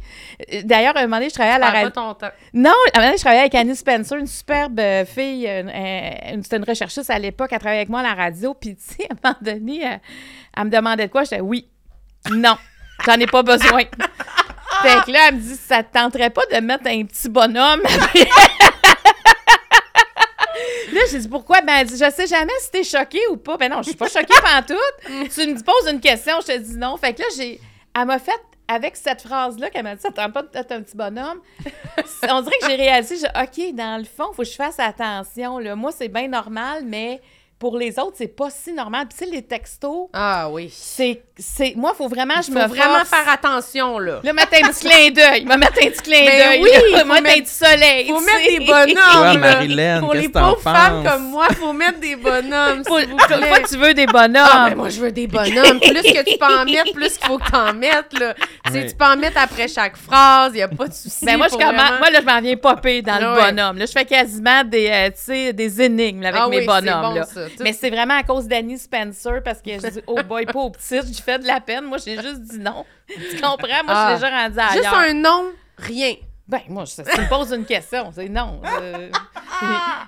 [SPEAKER 4] Euh, D'ailleurs, à un moment donné, je travaillais à la radio.
[SPEAKER 2] pas ton temps.
[SPEAKER 4] Non, à un moment donné, je travaillais avec Annie Spencer, une superbe euh, fille, euh, euh, une- c'était une recherchiste à l'époque, elle travaillait avec moi à la radio, puis tu sais, à un moment donné, elle, elle me demandait de quoi, j'étais oui, non, j'en ai pas besoin. fait que là, elle me dit, ça te tenterait pas de mettre un petit bonhomme? Là, j'ai dit pourquoi? Ben, elle dit, je sais jamais si t'es choquée ou pas. Ben non, je suis pas choquée pantoute. tu me poses une question, je te dis non. Fait que là, j'ai. Elle m'a fait, avec cette phrase-là, qu'elle m'a dit, ça tente pas d'être un petit bonhomme. On dirait que j'ai réalisé, j'ai- OK, dans le fond, il faut que je fasse attention. Là. Moi, c'est bien normal, mais pour les autres, c'est pas si normal. Puis, tu sais, les textos,
[SPEAKER 2] Ah oui.
[SPEAKER 4] c'est. c'est Moi, il faut vraiment, je me
[SPEAKER 2] faut vraiment
[SPEAKER 4] force.
[SPEAKER 2] faire attention, là.
[SPEAKER 4] Là, mettre un petit clin d'œil. Me mettre un petit clin
[SPEAKER 2] Ben
[SPEAKER 4] d'œil.
[SPEAKER 2] oui,
[SPEAKER 4] là.
[SPEAKER 2] faut
[SPEAKER 4] mettre un petit soleil.
[SPEAKER 2] faut mettre des bonhommes.
[SPEAKER 1] Toi,
[SPEAKER 2] là.
[SPEAKER 1] Marilyn,
[SPEAKER 2] Pour les pauvres femmes comme moi, faut mettre des bonhommes,
[SPEAKER 4] Faut-
[SPEAKER 2] s'il vous
[SPEAKER 4] Toi,
[SPEAKER 2] plaît.
[SPEAKER 4] tu veux des bonhommes?
[SPEAKER 2] Ah, ben moi, je veux des bonhommes. Plus que tu peux en mettre, plus qu'il faut que tu en mettes. Là. Tu sais,
[SPEAKER 1] Oui.
[SPEAKER 2] tu peux en mettre après chaque phrase, il n'y a pas de souci.
[SPEAKER 4] Ben moi, je commence-
[SPEAKER 2] vraiment-
[SPEAKER 4] moi, là, je m'en viens popper dans le bonhomme. Là, je fais quasiment des, euh, tu sais, des énigmes là, avec
[SPEAKER 2] Ah
[SPEAKER 4] mes
[SPEAKER 2] oui,
[SPEAKER 4] bonhommes.
[SPEAKER 2] c'est bon,
[SPEAKER 4] là.
[SPEAKER 2] Ça. Tout-
[SPEAKER 4] Mais c'est vraiment à cause d'Annie Spencer parce que je dis, oh boy, pas au petit, j'ai fait de la peine. Moi, j'ai juste dit non. Tu comprends? Moi,
[SPEAKER 2] Ah.
[SPEAKER 4] je suis déjà rendue ailleurs.
[SPEAKER 2] Juste un nom, rien.
[SPEAKER 4] Ben, moi, tu me poses une question, c'est non. Euh,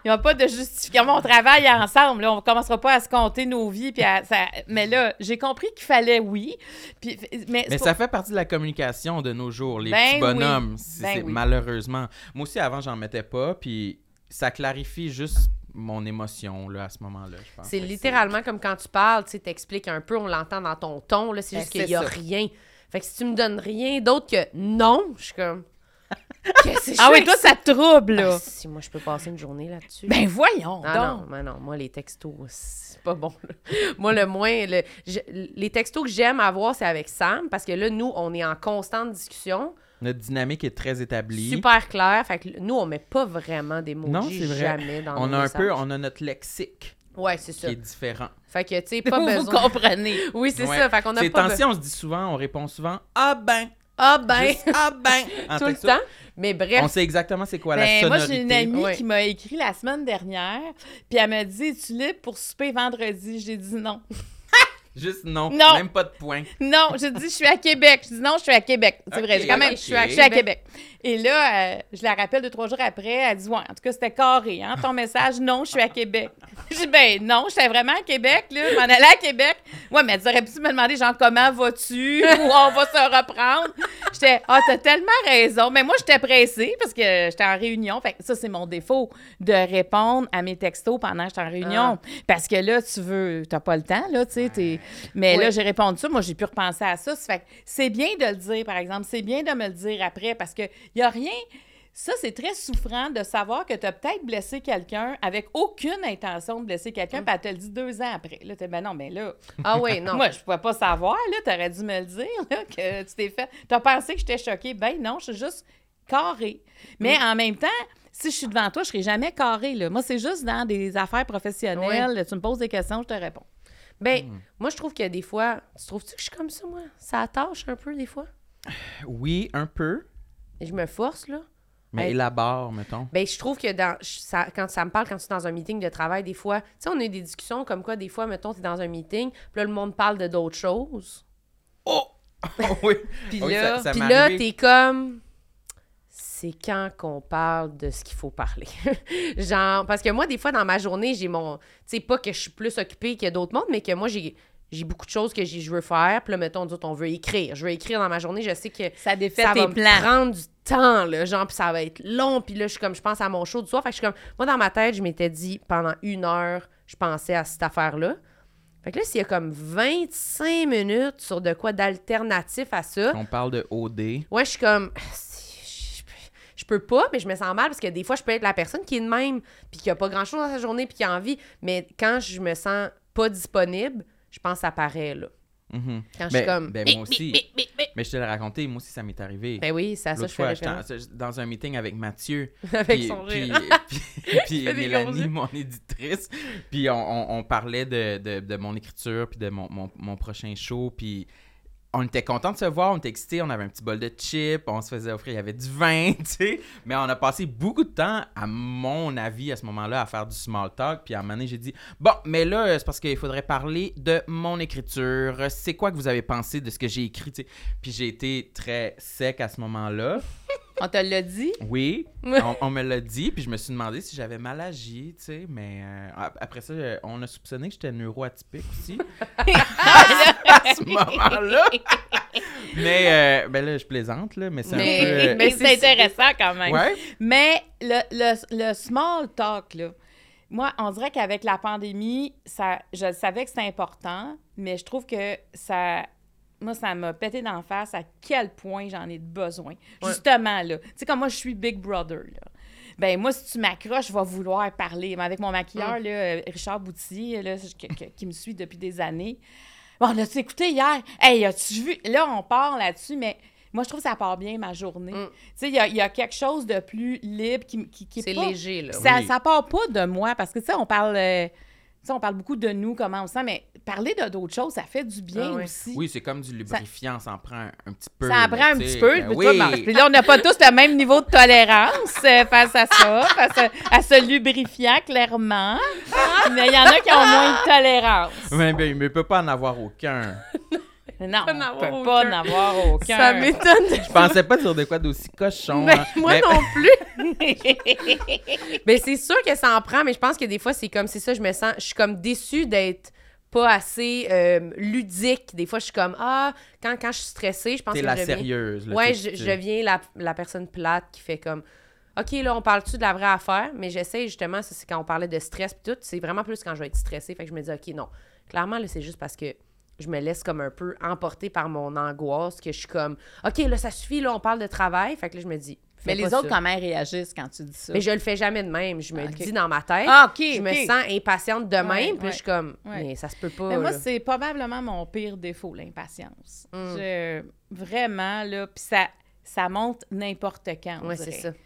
[SPEAKER 4] Il n'y a pas de justification. On travaille ensemble. Là, on ne commencera pas à se compter nos vies. Puis à- ça- mais là, j'ai compris qu'il fallait oui. Puis, mais
[SPEAKER 1] ça fait partie de la communication de nos jours, les
[SPEAKER 4] Ben
[SPEAKER 1] petits
[SPEAKER 4] oui.
[SPEAKER 1] bonhommes. C'est-
[SPEAKER 4] Ben oui.
[SPEAKER 1] Malheureusement. Moi aussi, avant, j'en mettais pas, puis ça clarifie juste mon émotion là, à ce moment-là, je pense.
[SPEAKER 2] C'est littéralement comme quand tu parles, tu t'expliques un peu, on l'entend dans ton ton. Là, c'est
[SPEAKER 4] Ben,
[SPEAKER 2] juste qu'il n'y a
[SPEAKER 4] ça.
[SPEAKER 2] rien. Fait que si tu me donnes rien d'autre que non, je suis comme.
[SPEAKER 4] Ah oui, toi, ça te trouble,
[SPEAKER 2] Ah,
[SPEAKER 4] là.
[SPEAKER 2] si moi, je peux passer une journée là-dessus.
[SPEAKER 4] Ben voyons
[SPEAKER 2] Ah
[SPEAKER 4] donc.
[SPEAKER 2] non, mais non, moi, les textos, c'est pas bon. là. moi, le moins. le- je- les textos que j'aime avoir, c'est avec Sam, parce que là, nous, on est en constante discussion,
[SPEAKER 1] Notre dynamique est très établie.
[SPEAKER 2] super clair. Fait que nous, on met pas vraiment des mots
[SPEAKER 1] Non, c'est vrai.
[SPEAKER 2] jamais dans
[SPEAKER 1] on
[SPEAKER 2] nos
[SPEAKER 1] a un
[SPEAKER 2] messages.
[SPEAKER 1] peu, on a notre lexique
[SPEAKER 2] Ouais, c'est ça.
[SPEAKER 1] qui est différent.
[SPEAKER 2] Fait que, tu sais, pas
[SPEAKER 4] Vous, vous
[SPEAKER 2] besoin.
[SPEAKER 4] comprenez.
[SPEAKER 2] Oui, c'est
[SPEAKER 1] Ouais.
[SPEAKER 2] ça. Fait qu'on a
[SPEAKER 1] Ces
[SPEAKER 2] pas
[SPEAKER 1] on se dit souvent, on répond souvent Ah ben,
[SPEAKER 2] Ah ben,
[SPEAKER 1] Juste, ah ben, En
[SPEAKER 2] tout le temps. Mais bref,
[SPEAKER 1] On sait exactement c'est quoi
[SPEAKER 4] Ben,
[SPEAKER 1] la
[SPEAKER 4] moi,
[SPEAKER 1] sonorité.
[SPEAKER 4] j'ai une amie
[SPEAKER 2] Ouais.
[SPEAKER 4] qui m'a écrit la semaine dernière, puis elle m'a dit Es-tu libre pour souper vendredi J'ai dit non.
[SPEAKER 1] Juste non,
[SPEAKER 4] Non.
[SPEAKER 1] même pas de point.
[SPEAKER 4] Non, j'ai dit Je suis à Québec. Je dis non, je suis à Québec. C'est vrai,
[SPEAKER 1] Ok,
[SPEAKER 4] j'ai quand même.
[SPEAKER 1] ok.
[SPEAKER 4] Je suis à, je suis à Québec. Et là, euh, je la rappelle deux, trois jours après. Elle dit Ouais, en tout cas, c'était carré, hein, ton message. Non, je suis à Québec. Je dis Ben non, j'étais vraiment à Québec, là. Je m'en allais à Québec. Ouais, mais elle aurait pu me demander, genre, comment vas-tu Ou on va se reprendre? J'étais Ah, t'as tellement raison. Mais moi, j'étais pressée parce que j'étais en réunion. Fait que ça, c'est mon défaut de répondre à mes textos pendant que j'étais en réunion. Parce que là, tu veux, t'as pas le temps, là, tu sais. t'es- Mais là, j'ai répondu ça. Moi, j'ai pu repenser à ça. Fait que c'est bien de le dire, par exemple. C'est bien de me le dire après parce qu'il n'y a rien. Ça, c'est très souffrant de savoir que tu as peut-être blessé quelqu'un avec aucune intention de blesser quelqu'un, puis elle te le dit deux ans après. Là, t'es ben non, mais là,
[SPEAKER 2] ah ouais, non.
[SPEAKER 4] moi, je pouvais pas savoir, là, t'aurais dû me le dire, là, que tu t'es fait. T'as pensé que j'étais choquée? Ben non, je suis juste carrée. Mais en même temps, si je suis devant toi, je serai jamais carrée, là. Moi, c'est juste dans des affaires professionnelles. Tu me poses des questions, je te réponds.
[SPEAKER 2] Ben,
[SPEAKER 1] Hmm.
[SPEAKER 2] moi, je trouve que des fois, tu trouves-tu que je suis comme ça, moi? Ça attache un peu, des fois?
[SPEAKER 1] Oui, un peu,
[SPEAKER 2] je me force, là.
[SPEAKER 1] mais élabore, mettons.
[SPEAKER 2] Ben, je trouve que dans, ça, quand ça me parle, quand tu es dans un meeting de travail, des fois, tu sais, on a eu des discussions comme quoi, des fois, mettons, tu es dans un meeting, puis là, le monde parle de d'autres choses.
[SPEAKER 1] Oh! oui.
[SPEAKER 2] Puis
[SPEAKER 1] Oui,
[SPEAKER 2] là,
[SPEAKER 1] ça-
[SPEAKER 2] là, t'es comme. C'est quand qu'on parle de ce qu'il faut parler. Genre, parce que moi, des fois, dans ma journée, j'ai mon. Tu sais, pas que je suis plus occupée que d'autres mondes, mais que moi, j'ai. J'ai beaucoup de choses que j'ai- je veux faire. Puis là, mettons, on veut écrire. Je veux écrire dans ma journée. Je sais que
[SPEAKER 4] Ça défait
[SPEAKER 2] ça
[SPEAKER 4] tes
[SPEAKER 2] va me
[SPEAKER 4] plans.
[SPEAKER 2] prendre du temps, là, genre, puis ça va être long, puis là, je suis comme, je pense à mon show du soir, fait que je suis comme, moi, dans ma tête, je m'étais dit, pendant une heure, je pensais à cette affaire-là. Fait que là, s'il y a comme 25 minutes sur de quoi d'alternatif à ça,
[SPEAKER 1] On parle de OD.
[SPEAKER 2] ouais, je suis comme, je, je peux- je peux pas, mais je me sens mal, parce que des fois, je peux être la personne qui est de même, puis qui a pas grand-chose dans sa journée, puis qui a envie, mais quand je me sens pas disponible, je pense que ça paraît, là.
[SPEAKER 1] Mhm.
[SPEAKER 2] Quand je
[SPEAKER 1] Ben,
[SPEAKER 2] suis comme,
[SPEAKER 1] ben, moi aussi. Mais je te l'ai raconté, moi aussi, ça m'est arrivé.
[SPEAKER 2] ben oui, c'est à ça que
[SPEAKER 1] L'autre
[SPEAKER 2] je
[SPEAKER 1] fois, dans un meeting avec Mathieu.
[SPEAKER 2] Avec
[SPEAKER 1] puis,
[SPEAKER 2] son
[SPEAKER 1] puis,
[SPEAKER 2] rire.
[SPEAKER 1] puis, Mélanie, mon éditrice. Puis on, on- on parlait de, de- de mon écriture, puis de mon, mon- mon prochain show. Puis on était contents de se voir, on était excités, on avait un petit bol de chips, on se faisait offrir, il y avait du vin, tu sais. Mais on a passé beaucoup de temps, à mon avis, à ce moment-là, à faire du small talk. Puis à un moment donné, j'ai dit Bon, mais là, c'est parce qu'il faudrait parler de mon écriture. C'est quoi que vous avez pensé de ce que j'ai écrit, tu sais? Puis j'ai été très sec à ce moment-là.
[SPEAKER 4] On te l'a dit?
[SPEAKER 1] Oui, on, on me l'a dit, puis je me suis demandé si j'avais mal agi, tu sais, mais euh, ap- après ça, euh, on a soupçonné que j'étais neuroatypique aussi à ce moment-là. Mais, euh, ben là, je plaisante, là, mais c'est un peu... euh,
[SPEAKER 4] Mais
[SPEAKER 2] c'est-
[SPEAKER 4] c'est intéressant quand même.
[SPEAKER 1] ouais?
[SPEAKER 4] Mais le, le, le small talk, là, moi, on dirait qu'avec la pandémie, ça, je savais que c'était important, mais je trouve que ça. Moi, ça m'a pété d'en face à quel point j'en ai besoin. Justement, là. Tu sais, comme moi, je suis Big Brother, là. Ben moi, si tu m'accroches, je vais vouloir parler. Mais avec mon maquilleur, là, euh, Richard Boutillier, là, qui, qui- qui me suit depuis des années. Bon, l'as-tu écouté hier? Hey, as-tu vu? Là, on part là-dessus, mais moi, je trouve que ça part bien ma journée.
[SPEAKER 2] Mm.
[SPEAKER 4] Tu sais, il y a, il y a quelque chose de plus libre qui, qui, qui est
[SPEAKER 2] C'est
[SPEAKER 4] pas-
[SPEAKER 2] léger, là.
[SPEAKER 4] Ça,
[SPEAKER 1] Oui.
[SPEAKER 4] ça part pas de moi, parce que, tu sais, on parle... euh, on parle beaucoup de nous, comment on se sent, mais parler de d'autres choses, ça fait du bien
[SPEAKER 2] Ah
[SPEAKER 4] aussi.
[SPEAKER 1] Oui, c'est comme du lubrifiant, ça en prend un, un petit peu.
[SPEAKER 4] Ça en prend un petit peu.
[SPEAKER 1] Ben
[SPEAKER 4] puis
[SPEAKER 1] oui.
[SPEAKER 4] toi, bon, puis là, on n'a pas tous le même niveau de tolérance euh, face à ça, face à, à ce lubrifiant, clairement. Mais il y en a qui ont moins de tolérance.
[SPEAKER 1] Mais, ben, mais il peut pas en avoir aucun.
[SPEAKER 4] Non,
[SPEAKER 2] Pas
[SPEAKER 4] on
[SPEAKER 2] n'avoir
[SPEAKER 4] peut pas
[SPEAKER 2] aucun.
[SPEAKER 4] en avoir aucun.
[SPEAKER 2] Ça m'étonne.
[SPEAKER 1] Je pensais pas sur de quoi d'aussi cochon.
[SPEAKER 2] Ben,
[SPEAKER 1] hein.
[SPEAKER 2] moi
[SPEAKER 1] Mais-
[SPEAKER 2] non plus. mais c'est sûr que ça en prend, mais je pense que des fois, c'est comme, c'est ça, je me sens, je suis comme déçue d'être pas assez euh, ludique. Des fois, je suis comme, ah, quand, quand je suis stressée, je pense
[SPEAKER 1] T'es
[SPEAKER 2] que
[SPEAKER 1] la
[SPEAKER 2] je deviens-
[SPEAKER 1] sérieuse. là,
[SPEAKER 2] Ouais, je, je deviens la, la personne plate qui fait comme, OK, là, on parle-tu de la vraie affaire? Mais j'essaie justement, ça, c'est quand on parlait de stress pis tout, c'est vraiment plus quand je vais être stressée. Fait que je me dis, OK, non. Clairement, là, c'est juste parce que je me laisse comme un peu emporter par mon angoisse, que je suis comme, OK, là, ça suffit, là, on parle de travail. Fait que là, je me dis, fais
[SPEAKER 4] Mais les autres,
[SPEAKER 2] ça.
[SPEAKER 4] comment ils réagissent quand tu dis ça?
[SPEAKER 2] Mais je le fais jamais de même. Je me
[SPEAKER 4] Ah,
[SPEAKER 2] le
[SPEAKER 4] ok.
[SPEAKER 2] dis dans ma tête.
[SPEAKER 4] Ah, OK,
[SPEAKER 2] je me sens impatiente de même.
[SPEAKER 4] Ouais,
[SPEAKER 2] puis
[SPEAKER 4] ouais.
[SPEAKER 2] je suis comme,
[SPEAKER 4] Ouais.
[SPEAKER 2] mais ça se peut pas.
[SPEAKER 4] Mais moi, c'est probablement mon pire défaut, l'impatience.
[SPEAKER 2] Mm.
[SPEAKER 4] Je- Vraiment, là, puis ça, ça monte n'importe quand,
[SPEAKER 2] Ouais, c'est ça.
[SPEAKER 4] Tu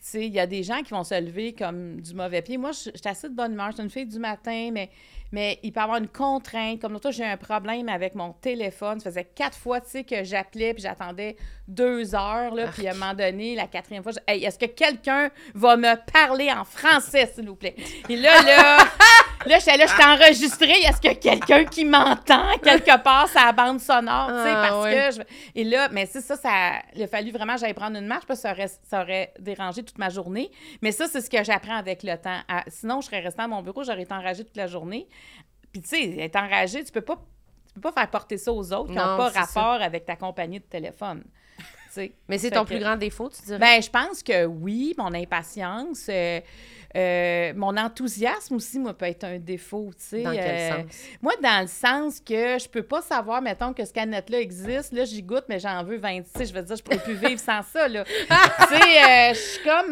[SPEAKER 4] sais, il y a des gens qui vont se lever comme du mauvais pied. Moi, je je suis assez de bonne humeur. Je suis une fille du matin, mais, mais il peut y avoir une contrainte. Comme l'autre fois, j'ai un problème avec mon téléphone. Ça faisait quatre fois, tu sais, que j'appelais puis j'attendais deux heures. Là, puis à un moment donné, la quatrième fois, je Hey, est-ce que quelqu'un va me parler en français, s'il vous plaît? Et là, là... Là, j'étais là, je t'ai enregistré. Est-ce qu'il y a quelqu'un qui m'entend quelque part la bande sonore? tu sais,
[SPEAKER 2] Ah,
[SPEAKER 4] parce que je- Et là, mais c'est ça, ça. Il a fallu vraiment que j'aille prendre une marche parce que ça aurait, ça aurait dérangé toute ma journée. Mais ça, c'est ce que j'apprends avec le temps. À- sinon, je serais restée à mon bureau, j'aurais été enragée toute la journée. Puis, tu sais, être enragée, tu peux pas. Tu peux pas faire porter ça aux autres qui n'ont
[SPEAKER 2] Non,
[SPEAKER 4] pas
[SPEAKER 2] ça.
[SPEAKER 4] rapport avec ta compagnie de téléphone.
[SPEAKER 2] Mais c'est ton
[SPEAKER 4] que-
[SPEAKER 2] plus grand défaut, tu dirais?
[SPEAKER 4] Ben, je pense que oui, mon impatience, euh, euh, mon enthousiasme aussi, moi, peut être un défaut, tu sais.
[SPEAKER 2] dans quel
[SPEAKER 4] euh,
[SPEAKER 2] sens?
[SPEAKER 4] Moi, dans le sens que je peux pas savoir, mettons, que ce canette-là existe. Là, j'y goûte, mais j'en veux 26. Je veux dire, je pourrais plus vivre sans ça, là. tu sais, je suis comme...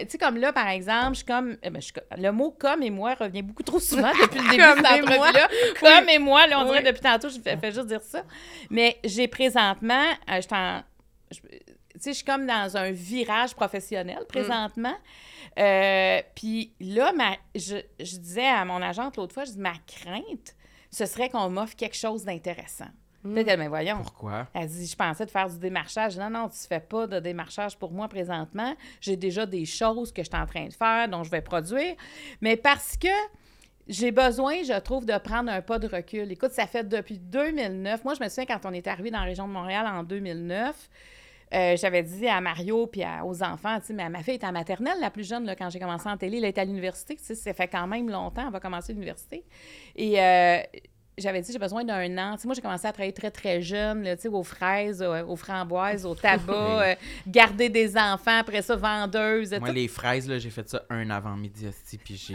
[SPEAKER 4] tu sais, comme là, par exemple, je suis comme... ben, comme- le mot « comme » et moi revient beaucoup trop souvent depuis le début de cette entrevue-là. « Comme » et moi, là, on dirait depuis tantôt, je fais, juste dire ça. Mais j'ai présentement... je je- tu sais, je suis comme dans un virage professionnel présentement. Euh, Puis là, ma, je, je disais à mon agente l'autre fois, je dis ma crainte, ce serait qu'on m'offre quelque chose d'intéressant. Peut-être, mais ben, voyons.
[SPEAKER 1] Pourquoi?
[SPEAKER 4] Elle dit, je pensais de faire du démarchage. Non, non, tu ne fais pas de démarchage pour moi présentement. J'ai déjà des choses que je suis en train de faire, dont je vais produire. Mais parce que j'ai besoin, je trouve, de prendre un pas de recul. Écoute, ça fait depuis 2009. Moi, je me souviens quand on est arrivé dans la région de Montréal en 2009. Euh, j'avais dit à Mario puis aux enfants, tu sais, mais ma fille est en maternelle, la plus jeune, quand j'ai commencé en télé. Elle est à l'université, tu sais, ça fait quand même longtemps, elle va commencer l'université. Et euh, j'avais dit j'ai besoin d'un an. moi, j'ai commencé à travailler très, très jeune, là, aux fraises, aux, framboises, au tabac, euh, garder des enfants, après ça, vendeuse.
[SPEAKER 1] Moi, les fraises, là, j'ai fait ça un avant midi, puis j'ai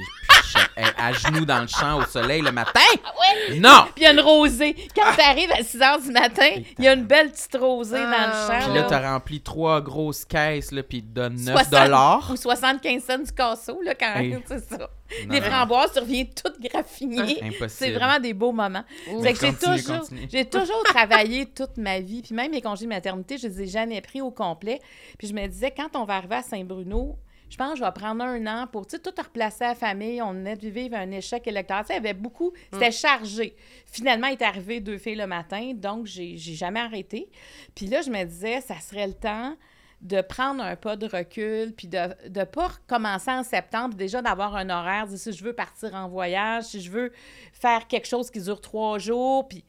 [SPEAKER 1] à genoux dans le champ au soleil le matin. Ah non!
[SPEAKER 4] Puis il y a une rosée. Quand tu arrives à 6 h du matin, il y a une belle petite rosée dans le ah. champ.
[SPEAKER 1] Puis là, tu as rempli trois grosses caisses, là, puis ils te donnent 9 dollars.
[SPEAKER 4] Ou 75 cents du casseau, là, quand même, c'est ça. Les framboises, tu reviens toutes graffinées. C'est vraiment des beaux moments. j'ai toujours, j'ai toujours travaillé toute ma vie. Puis même mes congés de maternité, je les ai jamais pris au complet. Puis je me disais, quand on va arriver à Saint-Bruno, je pense que je vais prendre un an pour tout replacer à la famille. On venait de vivre un échec électoral. il y avait beaucoup, c'était mm. chargé. Finalement, il est arrivé deux filles le matin, donc j'ai jamais arrêté. Puis là, je me disais, ça serait le temps de prendre un pas de recul, puis de ne pas recommencer en septembre, déjà d'avoir un horaire, si je veux partir en voyage, si je veux faire quelque chose qui dure trois jours, puis...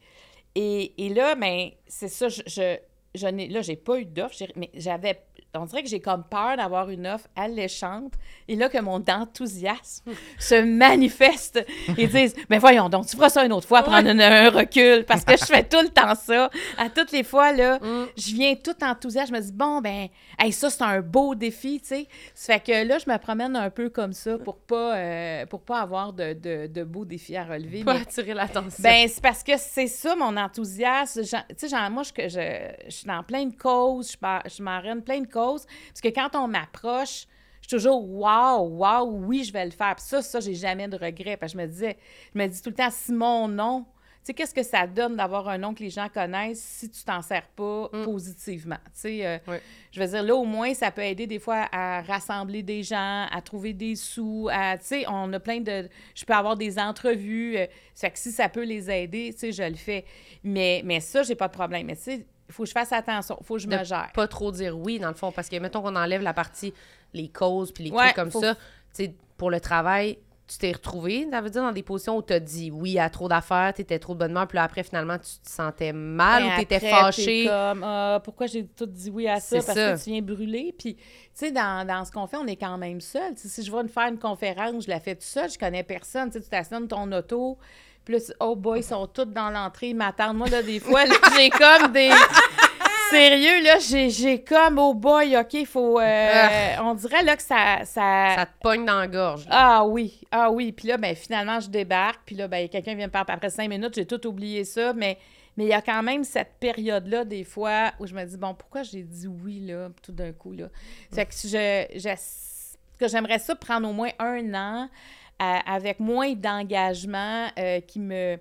[SPEAKER 4] Et, et là, ben, c'est ça, je, je, je n'ai, là, j'ai pas eu d'offre, mais j'avais on dirait que j'ai comme peur d'avoir une offre alléchante. Et là, que mon enthousiasme se manifeste. Ils disent Mais voyons donc, tu feras ça une autre fois, prendre un, recul, parce que je fais tout le temps ça. À toutes les fois, là, mm. je viens tout enthousiaste. Je me dis Bon, ben, ça, c'est un beau défi, tu sais. Ça fait que là, je me promène un peu comme ça pour pas, euh, pour pas avoir de, de, de, beaux défis à relever.
[SPEAKER 2] Pas attirer l'attention.
[SPEAKER 4] Ben, c'est parce que c'est ça, mon enthousiasme. Tu sais, moi, je, je, je, suis dans plein de causes, je, je m'arène plein de causes parce que quand on m'approche, je suis toujours wow, wow, oui, je vais le faire. Puis ça, ça, j'ai jamais de regret. Parce que je me disais, je me dis tout le temps, si mon nom, tu sais, qu'est-ce que ça donne d'avoir un nom que les gens connaissent si tu t'en sers pas mm. positivement? Tu sais, euh, je veux dire, là, au moins, ça peut aider des fois à rassembler des gens, à trouver des sous, à, tu sais, on a plein de... Je peux avoir des entrevues, euh, ça fait que si ça peut les aider, tu sais, je le fais. Mais, mais ça, j'ai pas de problème. Mais tu sais, il faut que je fasse attention, il faut que je me gère.
[SPEAKER 2] Pas trop dire oui, dans le fond, parce que mettons qu'on enlève la partie, les causes, puis les trucs comme ça, tu sais, pour le travail, tu t'es retrouvé, ça veut dire, dans des positions où tu as dit oui à trop d'affaires, tu étais trop de bonne humeur, puis là, après, finalement, tu te sentais mal ou tu étais fâché.
[SPEAKER 4] comme, ah, pourquoi j'ai tout dit oui à ça? Parce que tu viens brûler. Puis, tu sais, dans, dans, ce qu'on fait, on est quand même seul. si je vais faire une conférence, je la fais tout seul, je connais personne. tu stationnes ton auto, plus, oh boy, ils sont tous dans l'entrée, ils m'attendent. Moi, là, des fois, j'ai comme des. Sérieux, là, j'ai comme, oh boy, OK, il faut. Euh, ah. on dirait, là, que ça, ça.
[SPEAKER 2] Ça te pogne dans la gorge.
[SPEAKER 4] Ah oui, ah oui. Puis là, ben, finalement, je débarque. Puis là, ben, quelqu'un vient me parler. Après cinq minutes, j'ai tout oublié ça. Mais mais il y a quand même cette période-là, des fois, où je me dis, bon, pourquoi j'ai dit oui, là, tout d'un coup, là? C'est que je, que j'aimerais ça prendre au moins un an avec moins d'engagement euh, qui me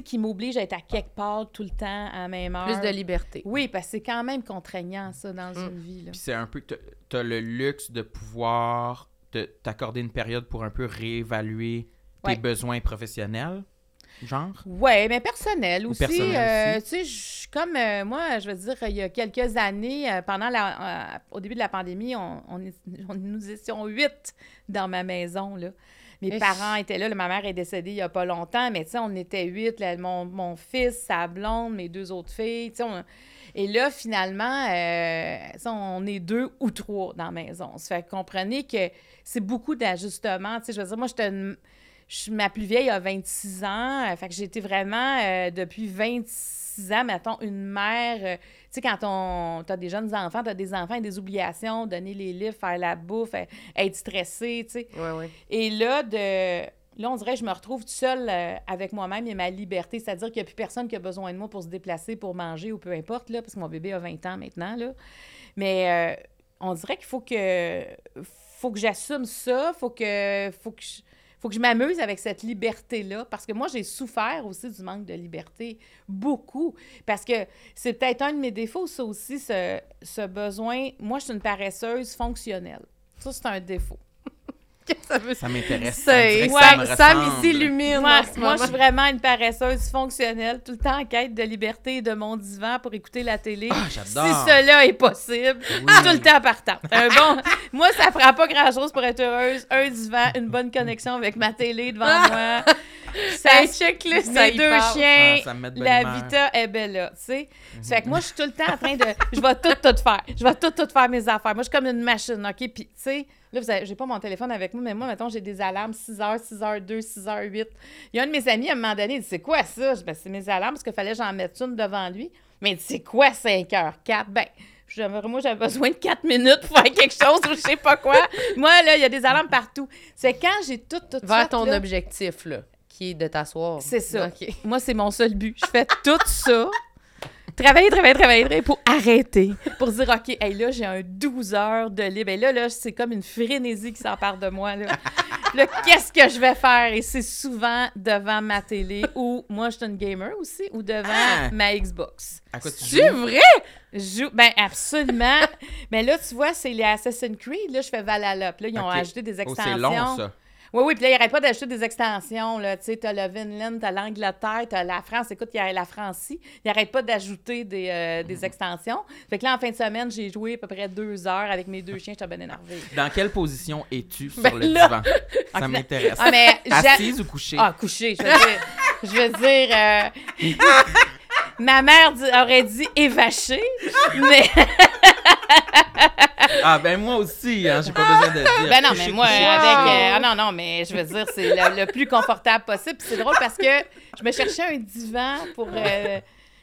[SPEAKER 4] qui m'oblige à être à quelque part tout le temps à la même heure.
[SPEAKER 2] Plus de liberté.
[SPEAKER 4] Oui, parce que c'est quand même contraignant, ça, dans mm. une vie.
[SPEAKER 1] Puis c'est un peu que tu as le luxe de pouvoir t'accorder une période pour un peu réévaluer tes besoins professionnels, genre?
[SPEAKER 4] Oui, mais personnel aussi. Euh, tu sais, comme euh, moi, je veux dire, il y a quelques années, pendant la, au début de la pandémie, on, on nous étions huit dans ma maison, là. Mes parents étaient là. ma mère est décédée il n'y a pas longtemps, mais tu sais, on était huit. mon, fils, sa blonde, mes deux autres filles. Et là, finalement, euh, on est deux ou trois dans la maison. Ça fait que comprenez que c'est beaucoup d'ajustements. Je veux dire, moi, j'étais ma plus vieille a 26 ans. Euh, fait que j'ai été vraiment, euh, depuis 26 ans, mettons, une mère tu sais, quand on, as des jeunes enfants, tu as des enfants et des obligations, donner les livres, faire la bouffe, être stressé, tu sais. Et là, de... Là, on dirait que je me retrouve seule euh, avec moi-même et ma liberté. C'est-à-dire qu'il n'y a plus personne qui a besoin de moi pour se déplacer, pour manger ou peu importe, là, parce que mon bébé a 20 ans maintenant. Là. Mais euh, on dirait qu'il faut que faut que j'assume ça, faut que faut que je, faut que je m'amuse avec cette liberté-là, parce que moi, j'ai souffert aussi du manque de liberté, beaucoup, parce que c'est peut-être un de mes défauts, ça aussi, ce, besoin. Moi, je suis une paresseuse fonctionnelle. Ça, c'est un défaut.
[SPEAKER 2] ça veut
[SPEAKER 1] Ça m'intéresse.
[SPEAKER 2] C'est-
[SPEAKER 1] ça
[SPEAKER 2] Sam s'illumine
[SPEAKER 4] Moi,
[SPEAKER 2] en ce
[SPEAKER 4] moi, je suis vraiment une paresseuse fonctionnelle, tout le temps en quête de liberté et de mon divan pour écouter la télé.
[SPEAKER 1] Ah,
[SPEAKER 4] si cela est possible, je suis tout le temps partant. Un bon, moi, ça prend pas grand-chose pour être heureuse. Un divan, une bonne connexion avec ma télé devant moi. Ça,
[SPEAKER 2] Hey, check-list,
[SPEAKER 4] mes deux
[SPEAKER 2] parle.
[SPEAKER 4] chiens,
[SPEAKER 1] Ah,
[SPEAKER 4] la
[SPEAKER 1] humeur.
[SPEAKER 4] Vita est belle là, tu sais. Ça fait que moi, je suis tout le temps en train de... Je vais tout, tout faire. Je vais tout, tout faire mes affaires. Moi, je suis comme une machine, OK? Puis, tu sais, là, avez- j'ai pas mon téléphone avec moi, mais moi, mettons, j'ai des alarmes 6h, 6h02, 6h08. Il y a un de mes amis, à un moment donné, il dit, c'est quoi ça? Je ben, c'est mes alarmes, parce qu'il fallait que j'en mette une devant lui. Mais il dit, c'est quoi 5h04? Ben... Moi, j'avais besoin de 4 minutes pour faire quelque chose ou je sais pas quoi. Moi, là, il y a des alarmes partout. C'est quand j'ai tout, tout
[SPEAKER 2] Vers ton
[SPEAKER 4] là,
[SPEAKER 2] objectif, là, qui est de t'asseoir.
[SPEAKER 4] c'est ça.
[SPEAKER 2] OK.
[SPEAKER 4] Moi, c'est mon seul but. Je fais tout ça. Travailler, travailler, travailler, travailler pour arrêter. Pour dire, OK, hey, là, j'ai un 12 heures de libre. Et là, là, c'est comme une frénésie qui s'empare de moi. Là, Là, qu'est-ce que je vais faire? Et c'est souvent devant ma télé ou moi, je suis une gamer aussi, ou devant
[SPEAKER 1] Ah!
[SPEAKER 4] ma Xbox.
[SPEAKER 1] À quoi tu
[SPEAKER 2] C'est
[SPEAKER 1] joues?
[SPEAKER 2] vrai?
[SPEAKER 4] Je joue, ben absolument. Mais là, tu vois, c'est les Assassin's Creed. Là, je fais Valhalla. Puis là, ils ont ajouté des
[SPEAKER 1] Oh,
[SPEAKER 4] extensions.
[SPEAKER 1] c'est long, ça.
[SPEAKER 4] Oui, oui, puis là, il n'arrête pas d'ajouter des extensions. Là. Tu sais, t'as le Vinland, t'as l'Angleterre, t'as la France. Écoute, il y a la Francie. Il n'arrête pas d'ajouter des, euh, des extensions. Fait que là, en fin de semaine, j'ai joué à peu près deux heures avec mes deux chiens. J'étais bien énervée.
[SPEAKER 1] Dans quelle position es-tu sur
[SPEAKER 2] Ben
[SPEAKER 1] le
[SPEAKER 2] là-
[SPEAKER 1] divan? Ça m'intéresse.
[SPEAKER 4] Ah, mais.
[SPEAKER 1] Assise ou couchée?
[SPEAKER 4] Ah, couché, je veux dire. je veux dire... euh, Ma mère dit- aurait dit évaché, mais
[SPEAKER 1] Ah, ben moi aussi, hein, j'ai pas besoin de dire.
[SPEAKER 4] Ben non, mais moi, avec. euh, ah non, non, mais je veux dire, c'est le, le plus confortable possible. Puis c'est drôle parce que je me cherchais un divan pour. euh,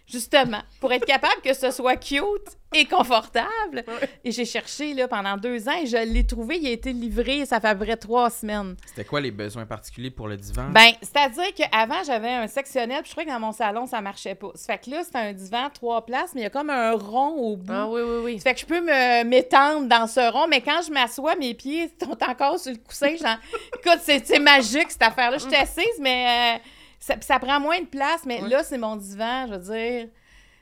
[SPEAKER 4] justement, pour être capable que ce soit cute et confortable. Et j'ai cherché là, pendant deux ans et je l'ai trouvé. Il a été livré, ça fait à peu près trois semaines.
[SPEAKER 1] C'était quoi les besoins particuliers pour le divan?
[SPEAKER 4] Ben, c'est-à-dire qu'avant, j'avais un sectionnel, puis je trouvais que dans mon salon, ça marchait pas. Ça fait que là, c'était un divan, trois places, mais il y a comme un rond au bout.
[SPEAKER 2] Ah oui, oui, oui.
[SPEAKER 4] Ça fait que je peux me m'étendre dans ce rond, mais quand je m'assois, mes pieds sont encore sur le coussin. Genre, écoute, c'est c'est magique cette affaire-là. Je suis assise, mais euh, ça, ça prend moins de place. Mais là, c'est mon divan, je veux dire.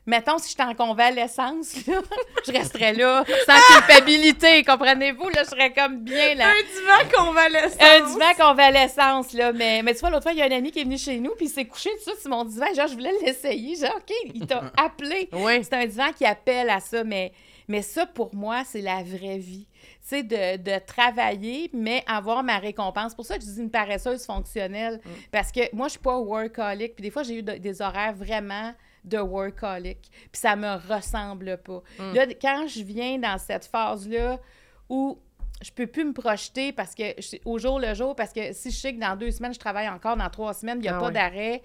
[SPEAKER 4] Mettons, si j'étais en convalescence, là, je resterais là, sans culpabilité, comprenez-vous? Là, je serais comme bien là.
[SPEAKER 2] divan convalescent.
[SPEAKER 4] Un divan convalescence, là. Mais, mais tu vois, l'autre fois, il y a un ami qui est venu chez nous, puis il s'est couché tout de suite sur mon divan. Genre, je voulais l'essayer. Genre, OK, il t'a appelé.
[SPEAKER 2] Oui.
[SPEAKER 4] C'est un divan qui appelle à ça, mais, mais ça, pour moi, c'est la vraie vie. Sais, de, de travailler, mais avoir ma récompense. C'est pour ça que je dis une paresseuse fonctionnelle. Parce que moi, je suis pas workaholic. Puis des fois, j'ai eu de- des horaires vraiment de workaholic. Puis ça me ressemble pas. Là, quand je viens dans cette phase-là où je peux plus me projeter parce que je- au jour le jour, parce que si je sais que dans deux semaines, je travaille encore, dans trois semaines, il n'y a
[SPEAKER 2] Ah
[SPEAKER 4] pas
[SPEAKER 2] oui.
[SPEAKER 4] d'arrêt.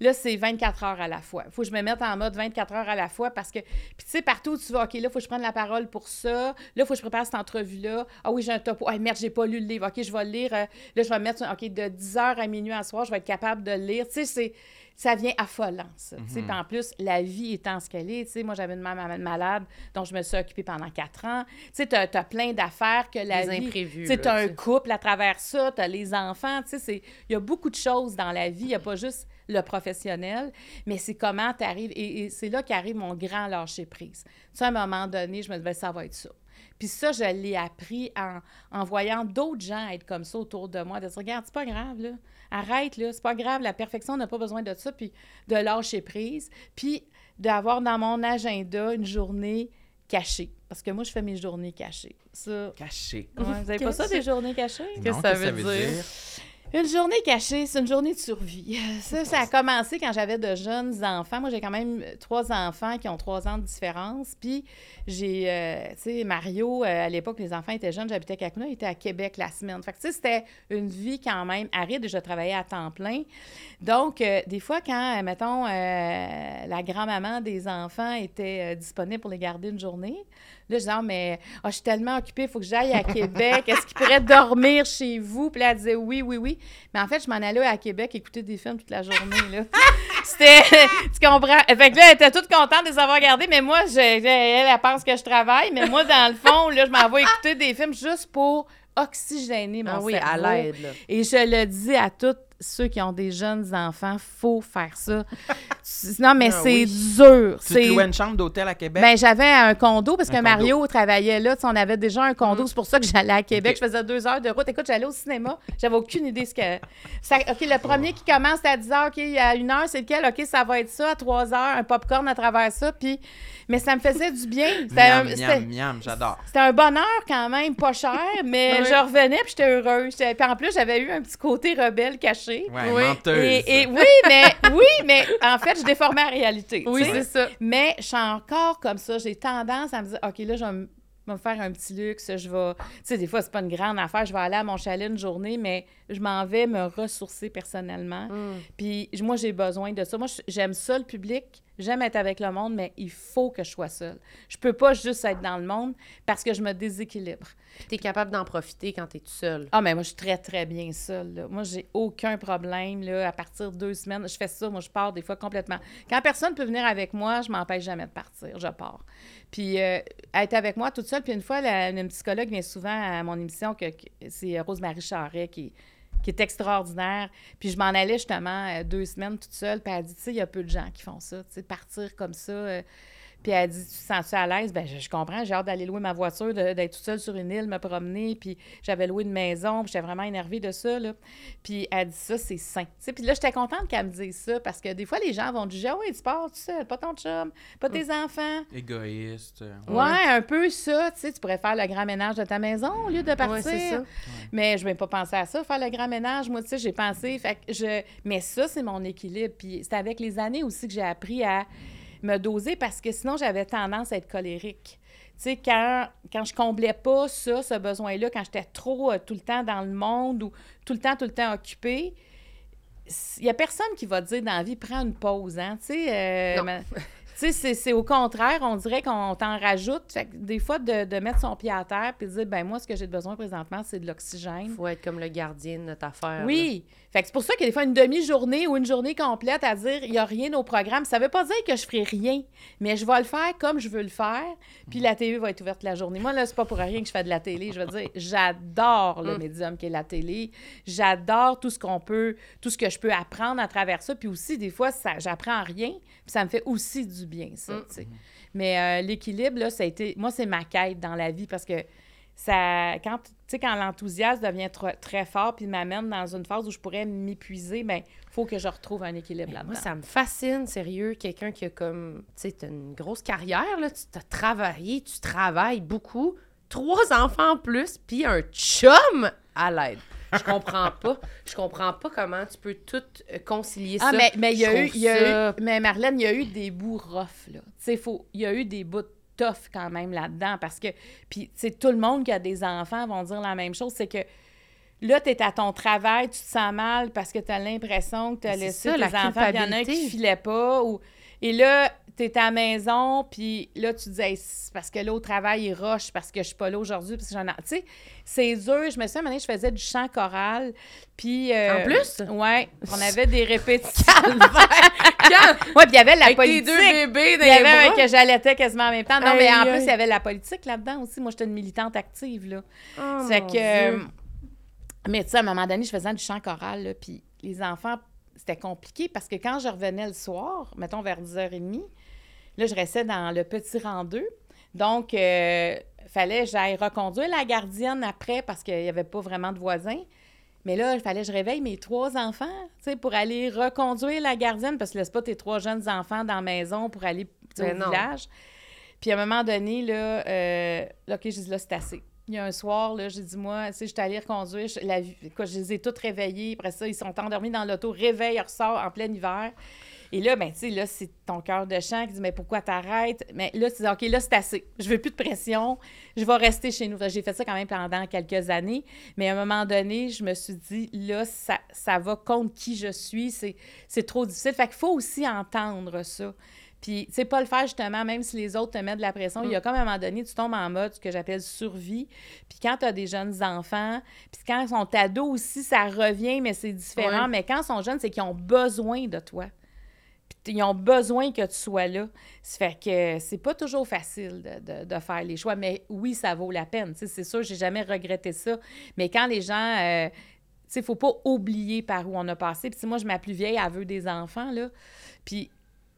[SPEAKER 4] Là, c'est 24 heures à la fois. Il faut que je me mette en mode 24 heures à la fois parce que, puis tu sais, partout où tu vas, OK, là, il faut que je prenne la parole pour ça. Là, il faut que je prépare cette entrevue-là. Ah oui, j'ai un topo. Ah merde, j'ai pas lu le livre. OK, je vais le lire. euh, là, je vais me mettre, OK, de 10 heures à minuit à soir, je vais être capable de le lire. Tu sais, c'est ça vient affolant, ça. tu sais. Puis en plus, la vie étant ce qu'elle est, tu sais, moi, j'avais une maman malade dont je me suis occupée pendant quatre ans. Tu sais, t'as as plein d'affaires que la
[SPEAKER 2] Des
[SPEAKER 4] vie...
[SPEAKER 2] imprévus,
[SPEAKER 4] Tu t'as un
[SPEAKER 2] tu
[SPEAKER 4] couple à travers ça, t'as les enfants, tu sais, c'est- il y a beaucoup de choses dans la vie. Il n'y a pas juste le professionnel, mais c'est comment tu arrives. Et, et c'est là qu'arrive mon grand lâcher-prise. Tu sais, à un moment donné, je me disais, ça va être ça. Puis ça, je l'ai appris en, en voyant d'autres gens être comme ça autour de moi, de dire, regarde, c'est pas grave, là. Arrête, là, c'est pas grave, la perfection, on n'a pas besoin de ça, puis de lâcher prise, puis d'avoir dans mon agenda une journée cachée. Parce que moi, je fais mes journées cachées. Ça,
[SPEAKER 1] Caché.
[SPEAKER 4] ouais, vous avez pas ça, des journées cachées?
[SPEAKER 2] Qu'est-ce que ça veut dire?
[SPEAKER 4] Une journée cachée, c'est une journée de survie. Ça, ça a commencé quand j'avais de jeunes enfants. Moi, j'ai quand même trois enfants qui ont trois ans de différence. Puis, j'ai, euh, tu sais, Mario, euh, à l'époque, les enfants étaient jeunes, j'habitais à Kakuna, il était à Québec la semaine. Fait que, tu sais, c'était une vie quand même aride et je travaillais à temps plein. Donc, euh, des fois, quand, mettons, la grand-maman des enfants était disponible pour les garder une journée, là, je disais, Ah, mais ah, je suis tellement occupée, il faut que j'aille à Québec. Est-ce qu'il pourrait dormir chez vous? Puis là, elle disait oui, oui, oui. Mais en fait, je m'en allais à Québec écouter des films toute la journée, là. C'était, tu comprends? Fait que là, elle était toute contente de les avoir gardés, mais moi, je- elle, elle pense que je travaille, mais moi, dans le fond, là, je m'en vais écouter des films juste pour oxygéner mon
[SPEAKER 2] Ah oui, à
[SPEAKER 4] cerveau.
[SPEAKER 2] l'aide.
[SPEAKER 4] Et je le dis à tous ceux qui ont des jeunes enfants, faut faire ça. Non, mais
[SPEAKER 2] Ah
[SPEAKER 4] c'est
[SPEAKER 2] oui.
[SPEAKER 4] dur.
[SPEAKER 1] Tu te louais une chambre d'hôtel à Québec?
[SPEAKER 4] Ben, j'avais un condo parce
[SPEAKER 1] Un
[SPEAKER 4] que
[SPEAKER 1] condo.
[SPEAKER 4] Mario travaillait là. On avait déjà un condo.
[SPEAKER 2] Mm.
[SPEAKER 4] C'est pour ça que j'allais à Québec. Je faisais deux heures de route. Écoute, j'allais au cinéma. J'avais aucune idée ce que. Ça- OK, le premier qui commence à 10 heures. OK, à 1 heure, c'est lequel? OK, ça va être ça. À 3 heures, un popcorn à travers ça. Puis... Mais ça me faisait du bien. C'était un,
[SPEAKER 1] miam, miam, miam, j'adore.
[SPEAKER 4] c'était un bonheur quand même, pas cher, mais
[SPEAKER 2] Oui.
[SPEAKER 4] je revenais puis j'étais heureuse. Puis en plus, j'avais eu un petit côté rebelle caché.
[SPEAKER 1] Ouais,
[SPEAKER 2] Oui.
[SPEAKER 1] menteuse.
[SPEAKER 4] Et, et oui, mais oui, mais en fait, je déformais la réalité.
[SPEAKER 2] Oui, c'est ça.
[SPEAKER 4] Mais je suis encore comme ça. J'ai tendance à me dire, OK, là, je vais me je vais me faire un petit luxe. Je vais. Tu sais, des fois, c'est pas une grande affaire. Je vais aller à mon chalet une journée, mais je m'en vais me ressourcer personnellement.
[SPEAKER 2] Mm.
[SPEAKER 4] Puis moi, j'ai besoin de ça. Moi, j'aime ça, le public. J'aime être avec le monde, mais il faut que je sois seule. Je peux pas juste être dans le monde parce que je me déséquilibre.
[SPEAKER 2] Puis t'es capable d'en profiter quand t'es tout seul.
[SPEAKER 4] Ah, mais moi, je suis très, très bien seule. là. Moi, j'ai aucun problème. Là, à partir de deux semaines, je fais ça. Moi, je pars des fois complètement. Quand personne peut venir avec moi, je m'empêche jamais de partir. Je pars. Puis, euh, être avec moi toute seule. Puis, une fois, la- une psychologue vient souvent à mon émission, que, que- c'est Rose-Marie Charret qui, qui est extraordinaire. Puis, je m'en allais justement euh, deux semaines toute seule. Puis, elle dit, tu sais, il y a peu de gens qui font ça. Tu sais, partir comme ça. Puis elle dit, tu te sens-tu à l'aise? Ben, je, je comprends, j'ai hâte d'aller louer ma voiture, d'être toute seule sur une île, me promener. Puis j'avais loué une maison, puis j'étais vraiment énervée de ça, là. Puis elle dit ça, c'est sain. Tu sais, puis là, j'étais contente qu'elle me dise ça, parce que des fois, les gens vont juger, ah oui, tu pars tout seul, pas ton chum, pas tes enfants.
[SPEAKER 1] Égoïste. euh,
[SPEAKER 4] Ouais, un peu ça, tu sais, tu pourrais faire le grand ménage de ta maison au lieu de partir.
[SPEAKER 2] Ouais, c'est ça.
[SPEAKER 4] Mais je vais pas penser à ça, faire le grand ménage. Moi, tu sais, j'ai pensé. Fait que je... Mais ça, c'est mon équilibre. Puis c'est avec les années aussi que j'ai appris à me doser parce que sinon, j'avais tendance à être colérique. Tu sais, quand, quand je comblais pas ça, ce besoin-là, quand j'étais trop euh, tout le temps dans le monde ou tout le temps, tout le temps occupée, il y a personne qui va te dire dans la vie, prends une pause, hein, tu sais. euh, tu sais, c'est- au contraire, on dirait qu'on t'en rajoute. Fait que des fois, de, de mettre son pied à terre puis de dire, ben moi, ce que j'ai besoin présentement, c'est de l'oxygène.
[SPEAKER 2] Faut être comme le gardien de notre affaire.
[SPEAKER 4] Oui. Fait que c'est pour ça qu'il y a des fois une demi-journée ou une journée complète à dire il n'y a rien au programme. Ça veut pas dire que je ferai rien, mais je vais le faire comme je veux le faire, puis la télé va être ouverte la journée. Moi, là, c'est pas pour rien que je fais de la télé. Je veux dire, j'adore le
[SPEAKER 2] Mm.
[SPEAKER 4] médium qui est la télé. J'adore tout ce qu'on peut, tout ce que je peux apprendre à travers ça. Puis aussi, des fois, ça, j'apprends rien, puis ça me fait aussi du bien, ça,
[SPEAKER 2] Mm.
[SPEAKER 4] Mais euh, l'équilibre, là, ça a été... Moi, c'est ma quête dans la vie parce que ça... Quand, quand l'enthousiasme devient tr- très fort puis m'amène dans une phase où je pourrais m'épuiser, ben il faut que je retrouve un équilibre là-dedans.
[SPEAKER 2] Moi, ça me fascine, sérieux, quelqu'un qui a comme, tu sais, une grosse carrière, là, tu t'as travaillé, tu travailles beaucoup, trois enfants en plus, puis un chum à l'aide. Je comprends pas. Je comprends pas comment tu peux tout euh, concilier
[SPEAKER 4] Ah,
[SPEAKER 2] ça.
[SPEAKER 4] mais mais il y a eu... y a eu- Mais Marlène, il y a eu des bouts rough, là. Tu sais, faut... il y a eu des bouts tough quand même là-dedans parce que... Puis, tout le monde qui a des enfants vont dire la même chose, c'est que là, tu es à ton travail, tu te sens mal parce que tu as l'impression que tu as laissé
[SPEAKER 2] ça,
[SPEAKER 4] tes enfants, il y en a un qui filait pas. Ou... Et là, tu es à la maison, puis là, tu te dis, Hey, c'est parce que là, au travail, il roche, parce que je suis pas là aujourd'hui, parce que j'en ai. Tu sais, c'est dur. Je me souviens, donné, je faisais du chant choral, puis. euh,
[SPEAKER 2] En plus?
[SPEAKER 4] Ouais, on avait des répétitions. ouais, puis il y avait la
[SPEAKER 2] Avec tes
[SPEAKER 4] politique.
[SPEAKER 2] deux bébés dans
[SPEAKER 4] Il y avait
[SPEAKER 2] les
[SPEAKER 4] que j'allaitais quasiment en même temps. Non, mais en
[SPEAKER 2] Aïe,
[SPEAKER 4] plus, il y avait la politique là-dedans aussi. Moi, j'étais une militante active, là.
[SPEAKER 2] Oh,
[SPEAKER 4] Fait que.
[SPEAKER 2] Dieu.
[SPEAKER 4] euh, mais tu sais, à un moment donné, je faisais du chant choral, là, puis les enfants, c'était compliqué parce que quand je revenais le soir, mettons vers 10h30, là, je restais dans le petit rang 2. Donc, euh, fallait que j'aille reconduire la gardienne après parce qu'il n'y avait pas vraiment de voisins. Mais là, il fallait que je réveille mes trois enfants, tu sais, pour aller reconduire la gardienne parce que laisse pas tes trois jeunes enfants dans la maison pour aller tu au
[SPEAKER 2] non.
[SPEAKER 4] village. Puis à un moment donné, là, euh, là, OK, j'ai dit, là, c'est assez. Il y a un soir, là, j'ai dit, moi, sais, je suis allée reconduire. Je, je les ai toutes réveillés. Après ça, ils sont endormis dans l'auto. Réveil, ressort en plein hiver. Et là, ben, là, c'est ton cœur de chant qui dit, mais pourquoi t'arrêtes? Mais là, tu dis, OK, là, c'est assez. Je veux plus de pression. Je vais rester chez nous. J'ai fait ça quand même pendant quelques années. Mais à un moment donné, je me suis dit, là, ça, ça va contre qui je suis. C'est c'est trop difficile. Fait qu'il faut aussi entendre ça. Puis, tu sais, pas le faire justement, même si les autres te mettent de la pression. Il y a comme à un moment donné, tu tombes en mode ce que j'appelle survie. Puis quand tu as des jeunes enfants, puis quand ils sont ados aussi, ça revient, mais c'est différent.
[SPEAKER 2] Ouais.
[SPEAKER 4] Mais quand ils sont jeunes, c'est qu'ils ont besoin de toi. Puis ils ont besoin que tu sois là. Ça fait que c'est pas toujours facile de, de- de faire les choix, mais oui, ça vaut la peine. C'est sûr, j'ai jamais regretté ça. Mais quand les gens. euh, tu sais, faut pas oublier par où on a passé. Puis moi, je ma plus vieille, elle veut des enfants, là. Puis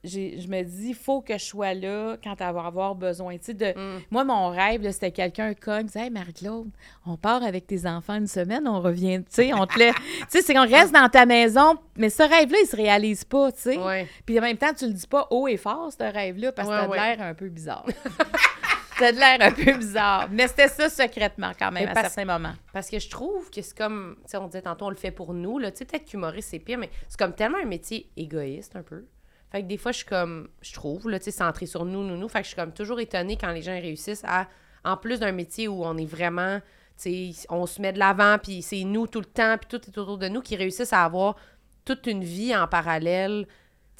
[SPEAKER 4] je me dis, il faut que je sois là quand elle va avoir besoin. De...
[SPEAKER 2] Mm.
[SPEAKER 4] Moi, mon rêve, c'était quelqu'un cogne, disait, Hey, Marie-Claude, on part avec tes enfants une semaine, on revient, tu sais, on te laisse. tu sais, c'est qu'on reste dans ta maison, mais ce rêve-là, il se réalise pas, tu sais.
[SPEAKER 2] Ouais.
[SPEAKER 4] Puis en même temps, tu le dis pas haut et fort, ce rêve-là, parce que
[SPEAKER 2] Ouais,
[SPEAKER 4] t'as
[SPEAKER 2] ouais.
[SPEAKER 4] l'air un peu bizarre. t'as de l'air un peu bizarre. Mais c'était ça secrètement, quand même,
[SPEAKER 2] Mais
[SPEAKER 4] à
[SPEAKER 2] parce-
[SPEAKER 4] certains moments.
[SPEAKER 2] Parce que je trouve que c'est comme, tu sais, on disait tantôt, on le fait pour nous, là. Tu sais, peut-être qu'humoriste, c'est pire, mais c'est comme tellement un métier égoïste, un peu. Fait que des fois, je suis comme, je trouve, là, tu sais, centré sur nous, nous, nous. Fait que je suis comme toujours étonnée quand les gens réussissent à, en plus d'un métier où on est vraiment, tu sais, on se met de l'avant, puis c'est nous tout le temps, puis tout est autour de nous, qui réussissent à avoir toute une vie en parallèle,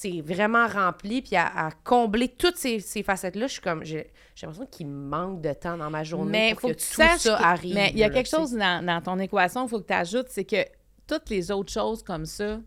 [SPEAKER 2] tu sais, vraiment remplie, puis à, à combler toutes ces, ces facettes-là. Je suis comme, j'ai l'impression qu'il manque de temps dans ma journée
[SPEAKER 4] Mais
[SPEAKER 2] pour
[SPEAKER 4] faut
[SPEAKER 2] que, tout
[SPEAKER 4] saches
[SPEAKER 2] ça
[SPEAKER 4] que-
[SPEAKER 2] arrive.
[SPEAKER 4] Mais il y a
[SPEAKER 2] là,
[SPEAKER 4] quelque chose dans, dans ton équation qu'il faut que tu ajoutes, c'est que toutes les autres choses comme ça,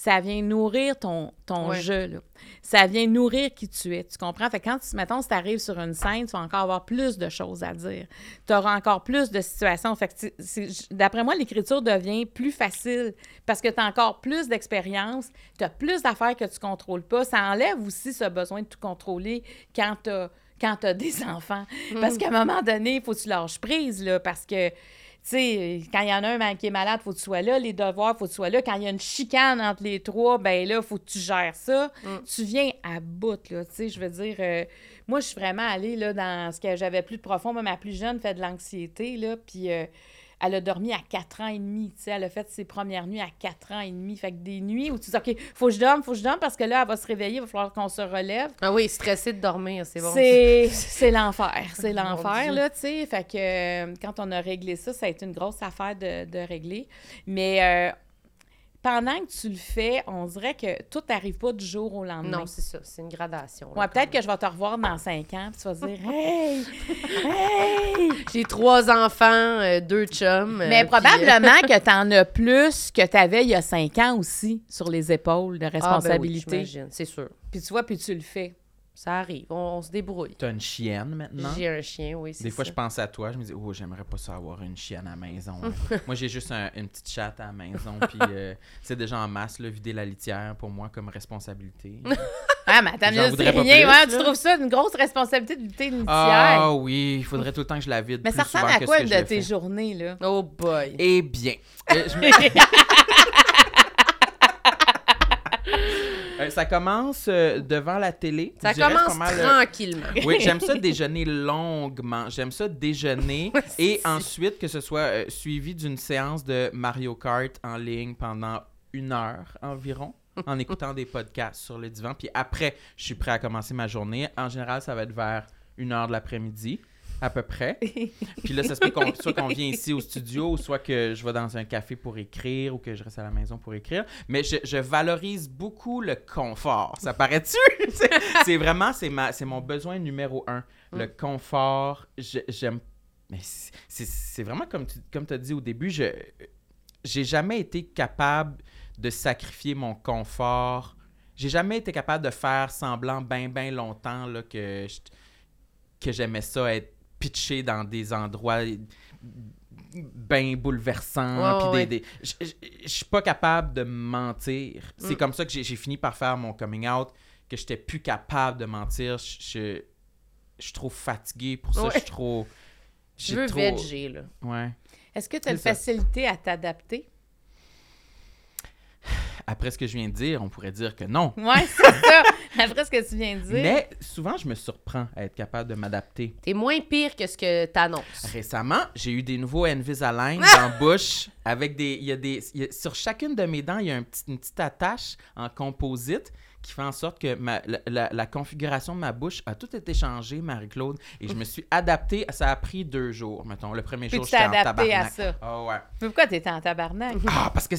[SPEAKER 4] ça vient nourrir ton, ton
[SPEAKER 2] Ouais.
[SPEAKER 4] jeu. Là. Ça vient nourrir qui tu es. Tu comprends? Fait que quand, mettons, si tu arrives sur une scène, tu vas encore avoir plus de choses à dire. Tu auras encore plus de situations. Fait que d'après moi, l'écriture devient plus facile parce que tu as encore plus d'expérience, tu as plus d'affaires que tu contrôles pas. Ça enlève aussi ce besoin de tout contrôler quand tu as quand tu des enfants. Parce qu'à un moment donné, il faut que tu lâches prise, là, parce que, sais, quand il y en a un qui est malade, il faut que tu sois là. Les devoirs, il faut que tu sois là. Quand il y a une chicane entre les trois, ben là, il faut que tu gères ça. Tu viens à bout, là, tu sais, je veux dire... euh, moi, je suis vraiment allée, là, dans ce que j'avais plus de profond. Moi, ma plus jeune fait de l'anxiété, là, puis... euh, elle a dormi à 4 ans et demi, tu sais, elle a fait ses premières nuits à 4 ans et demi. Fait que des nuits où tu dis, OK, faut que je dorme, faut que je dorme, parce que là, elle va se réveiller, il va falloir qu'on se relève.
[SPEAKER 2] Ah oui, stressé de dormir, c'est bon.
[SPEAKER 4] C'est l'enfer. C'est l'enfer, là, tu sais. Fait que euh, quand on a réglé ça, ça a été une grosse affaire de, de régler. Mais euh, pendant que tu le fais, on dirait que tout n'arrive pas du jour au lendemain.
[SPEAKER 2] Non, c'est ça, c'est une gradation. là,
[SPEAKER 4] Ouais,
[SPEAKER 2] quand
[SPEAKER 4] peut-être que je vais te revoir dans cinq ans, puis tu vas te dire Hey! Hey!
[SPEAKER 2] J'ai trois enfants, euh, deux chums. euh,
[SPEAKER 4] Mais
[SPEAKER 2] puis, euh,
[SPEAKER 4] probablement que tu en as plus que tu avais il y a cinq ans aussi sur les épaules de
[SPEAKER 2] ah, ben oui,
[SPEAKER 4] responsabilité.
[SPEAKER 2] j'imagine, c'est sûr.
[SPEAKER 4] puis tu vois, puis tu le fais.
[SPEAKER 2] Ça arrive, on, on se débrouille.
[SPEAKER 1] T'as une chienne maintenant?
[SPEAKER 2] J'ai un chien, oui, c'est
[SPEAKER 1] Des fois,
[SPEAKER 2] ça.
[SPEAKER 1] je pense à toi, je me dis, oh, j'aimerais pas ça avoir une chienne à la maison. hein. moi, j'ai juste un- une petite chatte à la maison, puis euh, c'est déjà en masse, là, vider la litière pour moi comme responsabilité.
[SPEAKER 4] Ah, mais attends,
[SPEAKER 1] pas
[SPEAKER 4] rien.
[SPEAKER 1] plus,
[SPEAKER 4] ouais, tu
[SPEAKER 1] là.
[SPEAKER 4] trouves ça une grosse responsabilité de lutter une litière?
[SPEAKER 1] Ah oui, il faudrait tout le temps que je la vide
[SPEAKER 4] mais
[SPEAKER 1] plus
[SPEAKER 4] ça ressemble à quoi
[SPEAKER 1] je
[SPEAKER 4] de tes journées, là?
[SPEAKER 2] Oh boy.
[SPEAKER 1] Eh bien, euh, je me- Euh, ça commence euh, devant la télé.
[SPEAKER 2] Ça
[SPEAKER 1] Je
[SPEAKER 2] commence
[SPEAKER 1] mal, euh,
[SPEAKER 2] tranquillement.
[SPEAKER 1] Oui, j'aime ça déjeuner longuement. J'aime ça déjeuner et ensuite que ce soit suivi d'une séance de Mario Kart en ligne pendant une heure environ en écoutant des podcasts sur le divan. Puis après, je suis prêt à commencer ma journée. En général, ça va être vers une heure de l'après-midi, à peu près. Puis là, ça se peut qu'on, soit qu'on vient ici au studio, soit que je vais dans un café pour écrire, ou que je reste à la maison pour écrire. Mais je, je valorise beaucoup le confort. Ça paraît-tu? c'est, c'est vraiment, c'est, ma, c'est mon besoin numéro un. Le confort, je- j'aime... Mais c'est, vraiment comme tu comme as dit au début, je j'ai jamais été capable de sacrifier mon confort. J'ai jamais été capable de faire semblant bien, bien longtemps là, que, je- que j'aimais ça être pitché dans des endroits bien bouleversants.
[SPEAKER 2] Ouais,
[SPEAKER 1] des- Je suis pas capable de mentir. C'est
[SPEAKER 2] Mm.
[SPEAKER 1] comme ça que j'ai fini par faire mon coming out, que j'étais plus capable de mentir. Je, suis trop fatigué pour ça.
[SPEAKER 2] Ouais.
[SPEAKER 1] Je suis trop...
[SPEAKER 2] Je veux
[SPEAKER 1] trop-
[SPEAKER 2] veger, là.
[SPEAKER 1] Ouais.
[SPEAKER 4] Est-ce que tu as une facilité à t'adapter?
[SPEAKER 1] Après ce que je viens de dire, on pourrait dire que non.
[SPEAKER 4] Ouais, c'est ça. Après ce que tu viens de dire.
[SPEAKER 1] Mais souvent, je me surprends à être capable de m'adapter.
[SPEAKER 2] T'es moins pire que ce que t'annonces.
[SPEAKER 1] Récemment, j'ai eu des nouveaux Invisalign dans la bouche avec des. Il y a des il y a- sur chacune de mes dents, il y a un petit- une petite attache en composite qui fait en sorte que ma- la, la- la configuration de ma bouche a tout été changée, Marie-Claude. Et je me suis adapté. Ça a pris deux jours, mettons. Le premier
[SPEAKER 4] Puis
[SPEAKER 1] jour, j'étais en
[SPEAKER 4] adapté à
[SPEAKER 1] tabarnak.
[SPEAKER 4] ça.
[SPEAKER 1] Ah ouais.
[SPEAKER 4] Mais pourquoi t'étais en tabarnak?
[SPEAKER 1] Ah, parce que